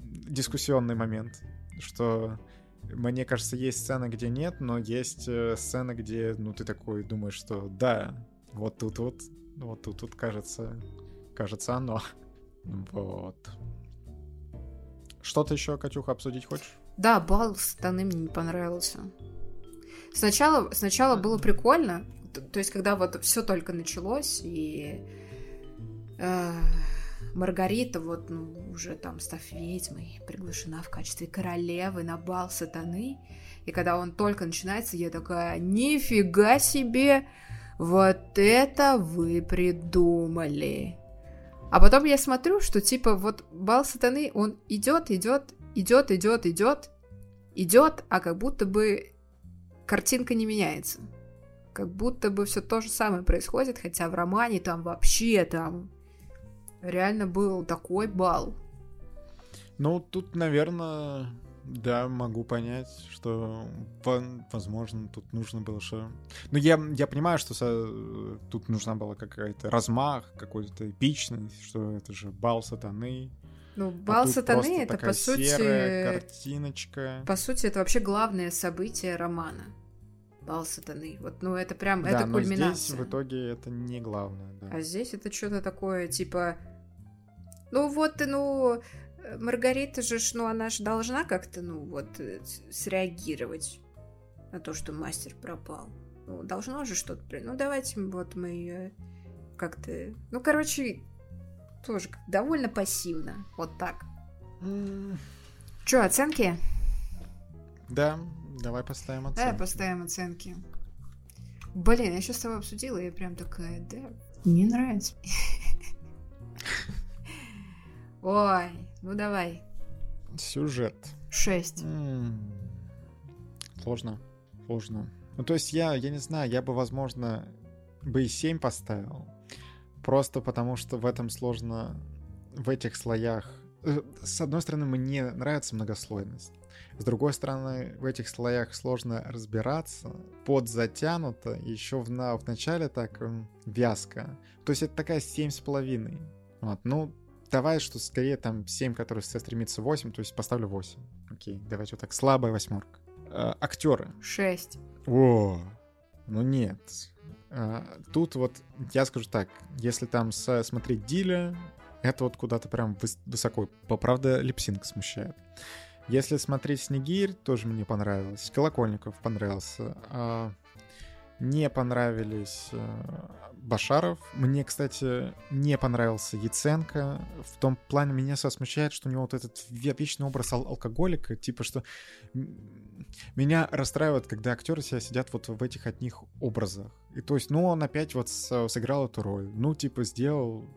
дискуссионный момент, что мне кажется, есть сцены, где нет, но есть э, сцены, где, ну, ты такой думаешь, что да, вот тут вот, вот тут вот кажется, кажется оно. [laughs] Вот. Что-то еще, Катюха, обсудить хочешь? Да, бал станы мне не понравился. Сначала, сначала было прикольно, то есть когда вот все только началось и э, Маргарита вот ну, уже там став ведьмой приглашена в качестве королевы на бал сатаны, и когда он только начинается, я такая, нифига себе, вот это вы придумали. А потом я смотрю, что типа вот бал сатаны, он идет, идет, идет, идет, идет, идет, а как будто бы картинка не меняется. Как будто бы все то же самое происходит, хотя в романе там вообще там реально был такой бал. Ну, тут, наверное, Да, могу понять, что, возможно, тут нужно было что... Ну, я, я понимаю, что со... тут нужна была какая-то размах, какой-то эпичность, что это же бал сатаны. Ну, а бал а сатаны это, по сути... Серая картиночка. По сути, это вообще главное событие романа. Бал сатаны. Вот, ну, это прям, да, это но кульминация. здесь в итоге это не главное, да. А здесь это что-то такое, типа... Ну, вот, ну, Маргарита же, ну, она же должна как-то, ну, вот, э, среагировать на то, что мастер пропал. Ну, должно же что-то... Ну, давайте вот мы ее как-то... Ну, короче, тоже довольно пассивно. Вот так. Mm. Че, оценки? Да, давай поставим оценки. Давай поставим оценки. Блин, я сейчас с тобой обсудила, и я прям такая, да, не нравится. [laughs] Ой, ну давай. Сюжет. Шесть. Сложно. Сложно. Ну, то есть я, я не знаю, я бы, возможно, бы и 7 поставил. Просто потому, что в этом сложно, в этих слоях... Э, с одной стороны, мне нравится многослойность. С другой стороны, в этих слоях сложно разбираться, под затянуто, еще в, на, в начале так вязко. То есть это такая семь с половиной. Вот, ну, давай, что скорее там 7, который стремится 8, то есть поставлю 8. Окей, давайте вот так, слабая восьмерка. А, актеры. 6. О, ну нет. А, тут вот, я скажу так, если там смотреть Диля, это вот куда-то прям выс- высоко. Правда, липсинг смущает. Если смотреть Снегирь, тоже мне понравилось. Колокольников понравился. А, не понравились э, Башаров. Мне, кстати, не понравился Яценко. В том плане меня смущает, что у него вот этот вечный образ ал- алкоголика, типа что меня расстраивает, когда актеры себя сидят вот в этих одних образах. И то есть, ну, он опять вот сыграл эту роль. Ну, типа, сделал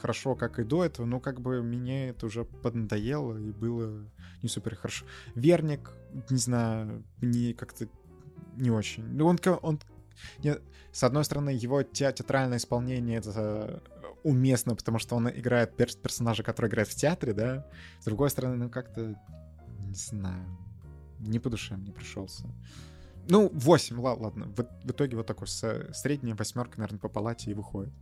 хорошо, как и до этого, но как бы мне это уже поднадоело и было не супер хорошо. Верник, не знаю, не как-то не очень. Ну, он, он не, с одной стороны, его те, театральное исполнение это уместно, потому что он играет пер персонажа, который играет в театре, да. С другой стороны, ну как-то, не знаю, не по душе мне пришелся. Ну, 8, ладно. В, в итоге вот такой средняя восьмерка, наверное, по палате и выходит.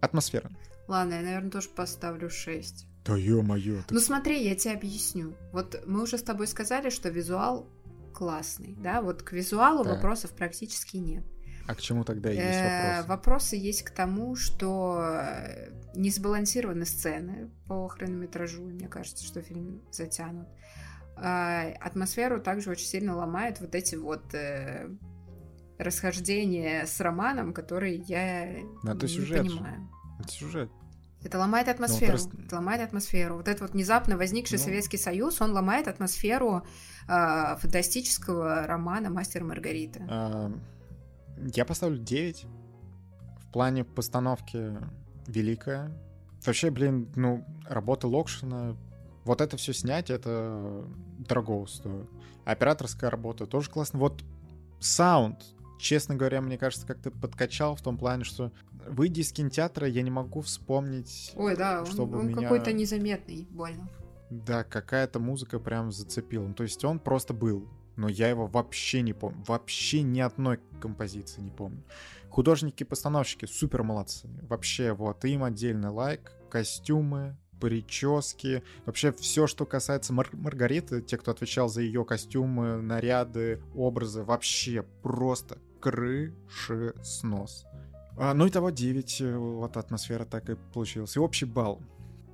Атмосфера. Ладно, я, наверное, тоже поставлю 6. Да ё-моё. Ты... Ну смотри, я тебе объясню. Вот мы уже с тобой сказали, что визуал классный, да? Вот к визуалу да. вопросов практически нет. А к чему тогда есть э, вопросы? Вопросы есть к тому, что э, не сбалансированы сцены по хронометражу. Мне кажется, что фильм затянут. А, атмосферу также очень сильно ломает вот эти вот э, расхождения с романом, которые я Но это не сюжет понимаю. Это сюжет. Это ломает атмосферу. Ну, это ломает атмосферу. Вот этот вот внезапно возникший ну... Советский Союз, он ломает атмосферу э, фантастического романа Мастер Маргарита. А, я поставлю 9. В плане постановки великая. Вообще, блин, ну, работа Локшина, вот это все снять, это дорого стоит. Операторская работа тоже классно. Вот саунд, честно говоря, мне кажется, как-то подкачал в том плане, что выйдя из кинотеатра, я не могу вспомнить, Ой, да, чтобы он, он меня... какой-то незаметный, больно. Да, какая-то музыка прям зацепила. Ну, то есть он просто был но я его вообще не помню. Вообще ни одной композиции не помню. Художники-постановщики супер молодцы. Вообще, вот, им отдельный лайк. Костюмы, прически, вообще все, что касается Мар- Маргариты, те, кто отвечал за ее костюмы, наряды, образы, вообще просто крыши снос. А, ну и того 9, э, вот атмосфера так и получилась. И общий балл.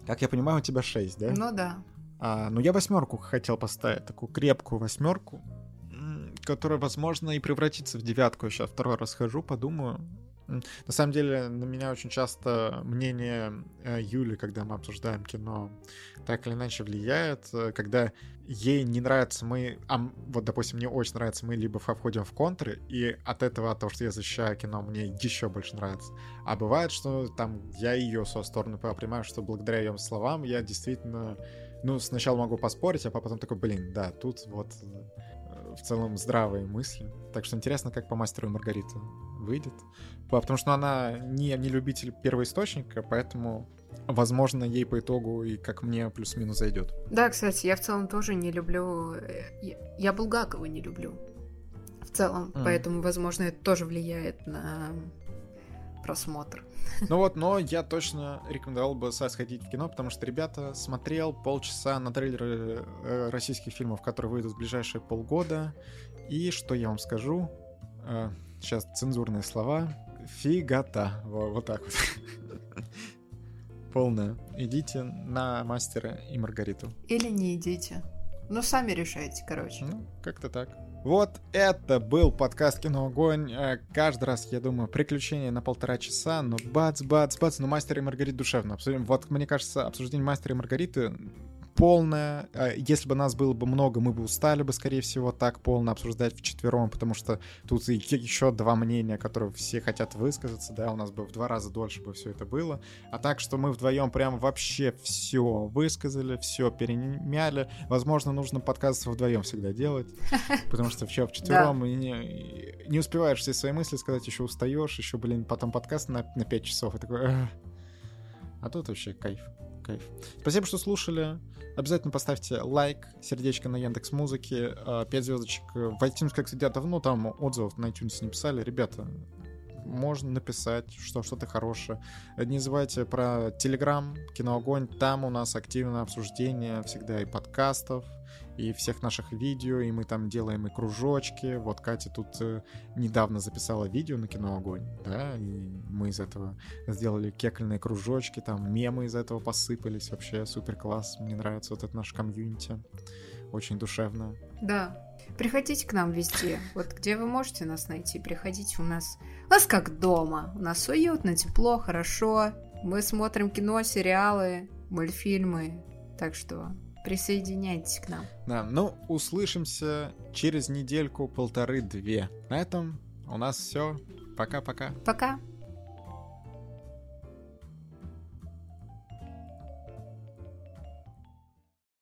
Как я понимаю, у тебя 6, да? Ну да. А, ну, я восьмерку хотел поставить, такую крепкую восьмерку, которая, возможно, и превратится в девятку. Я сейчас второй раз хожу, подумаю. На самом деле, на меня очень часто мнение э, Юли, когда мы обсуждаем кино, так или иначе влияет. Э, когда ей не нравится мы... А вот, допустим, мне очень нравится мы, либо входим в контры, и от этого, от того, что я защищаю кино, мне еще больше нравится. А бывает, что там я ее со стороны понимаю, что благодаря ее словам я действительно ну, сначала могу поспорить, а потом такой, блин, да, тут вот э, в целом здравые мысли. Так что интересно, как по мастеру и Маргарита выйдет. Потому что она не, не любитель первоисточника, поэтому возможно, ей по итогу и как мне плюс-минус зайдет. Да, кстати, я в целом тоже не люблю... Я, я Булгакова не люблю. В целом, mm. поэтому, возможно, это тоже влияет на просмотр. Ну вот, но я точно рекомендовал бы сходить в кино, потому что, ребята, смотрел полчаса на трейлеры э, российских фильмов, которые выйдут в ближайшие полгода. И что я вам скажу? Сейчас э, цензурные слова. Фигата. Вот, вот так вот. [laughs] Полная. Идите на мастера и Маргариту. Или не идите. Ну, сами решайте, короче. Ну, как-то так. Вот это был подкаст «Кино Огонь». Э, каждый раз, я думаю, приключения на полтора часа, но бац, бац, бац, но «Мастер и Маргарит» душевно. Обсудим. Вот, мне кажется, обсуждение «Мастера и Маргариты» полная. Если бы нас было бы много, мы бы устали бы, скорее всего, так полно обсуждать в четвером, потому что тут еще два мнения, которые все хотят высказаться, да, у нас бы в два раза дольше бы все это было. А так, что мы вдвоем прям вообще все высказали, все перемяли. Возможно, нужно подкаст вдвоем всегда делать, [laughs] потому что все в четвером не, не успеваешь все свои мысли сказать, еще устаешь, еще, блин, потом подкаст на, на 5 часов, и такой... А тут вообще кайф кайф. Спасибо, что слушали. Обязательно поставьте лайк, сердечко на Яндекс Музыке, 5 звездочек в iTunes, как всегда, давно там отзывов на iTunes не писали. Ребята, можно написать, что что-то хорошее. Не забывайте про Телеграм, Киноогонь. Там у нас активное обсуждение всегда и подкастов, и всех наших видео, и мы там делаем и кружочки. Вот Катя тут э, недавно записала видео на кино Огонь, да, и мы из этого сделали кекольные кружочки, там мемы из этого посыпались, вообще супер класс, мне нравится вот это наш комьюнити, очень душевно. Да, приходите к нам везде, вот где вы можете нас найти, приходите у нас, у нас как дома, у нас уютно, тепло, хорошо, мы смотрим кино, сериалы, мультфильмы, так что Присоединяйтесь к нам. Да, ну, услышимся через недельку, полторы-две. На этом у нас все. Пока-пока. Пока. -пока. Пока.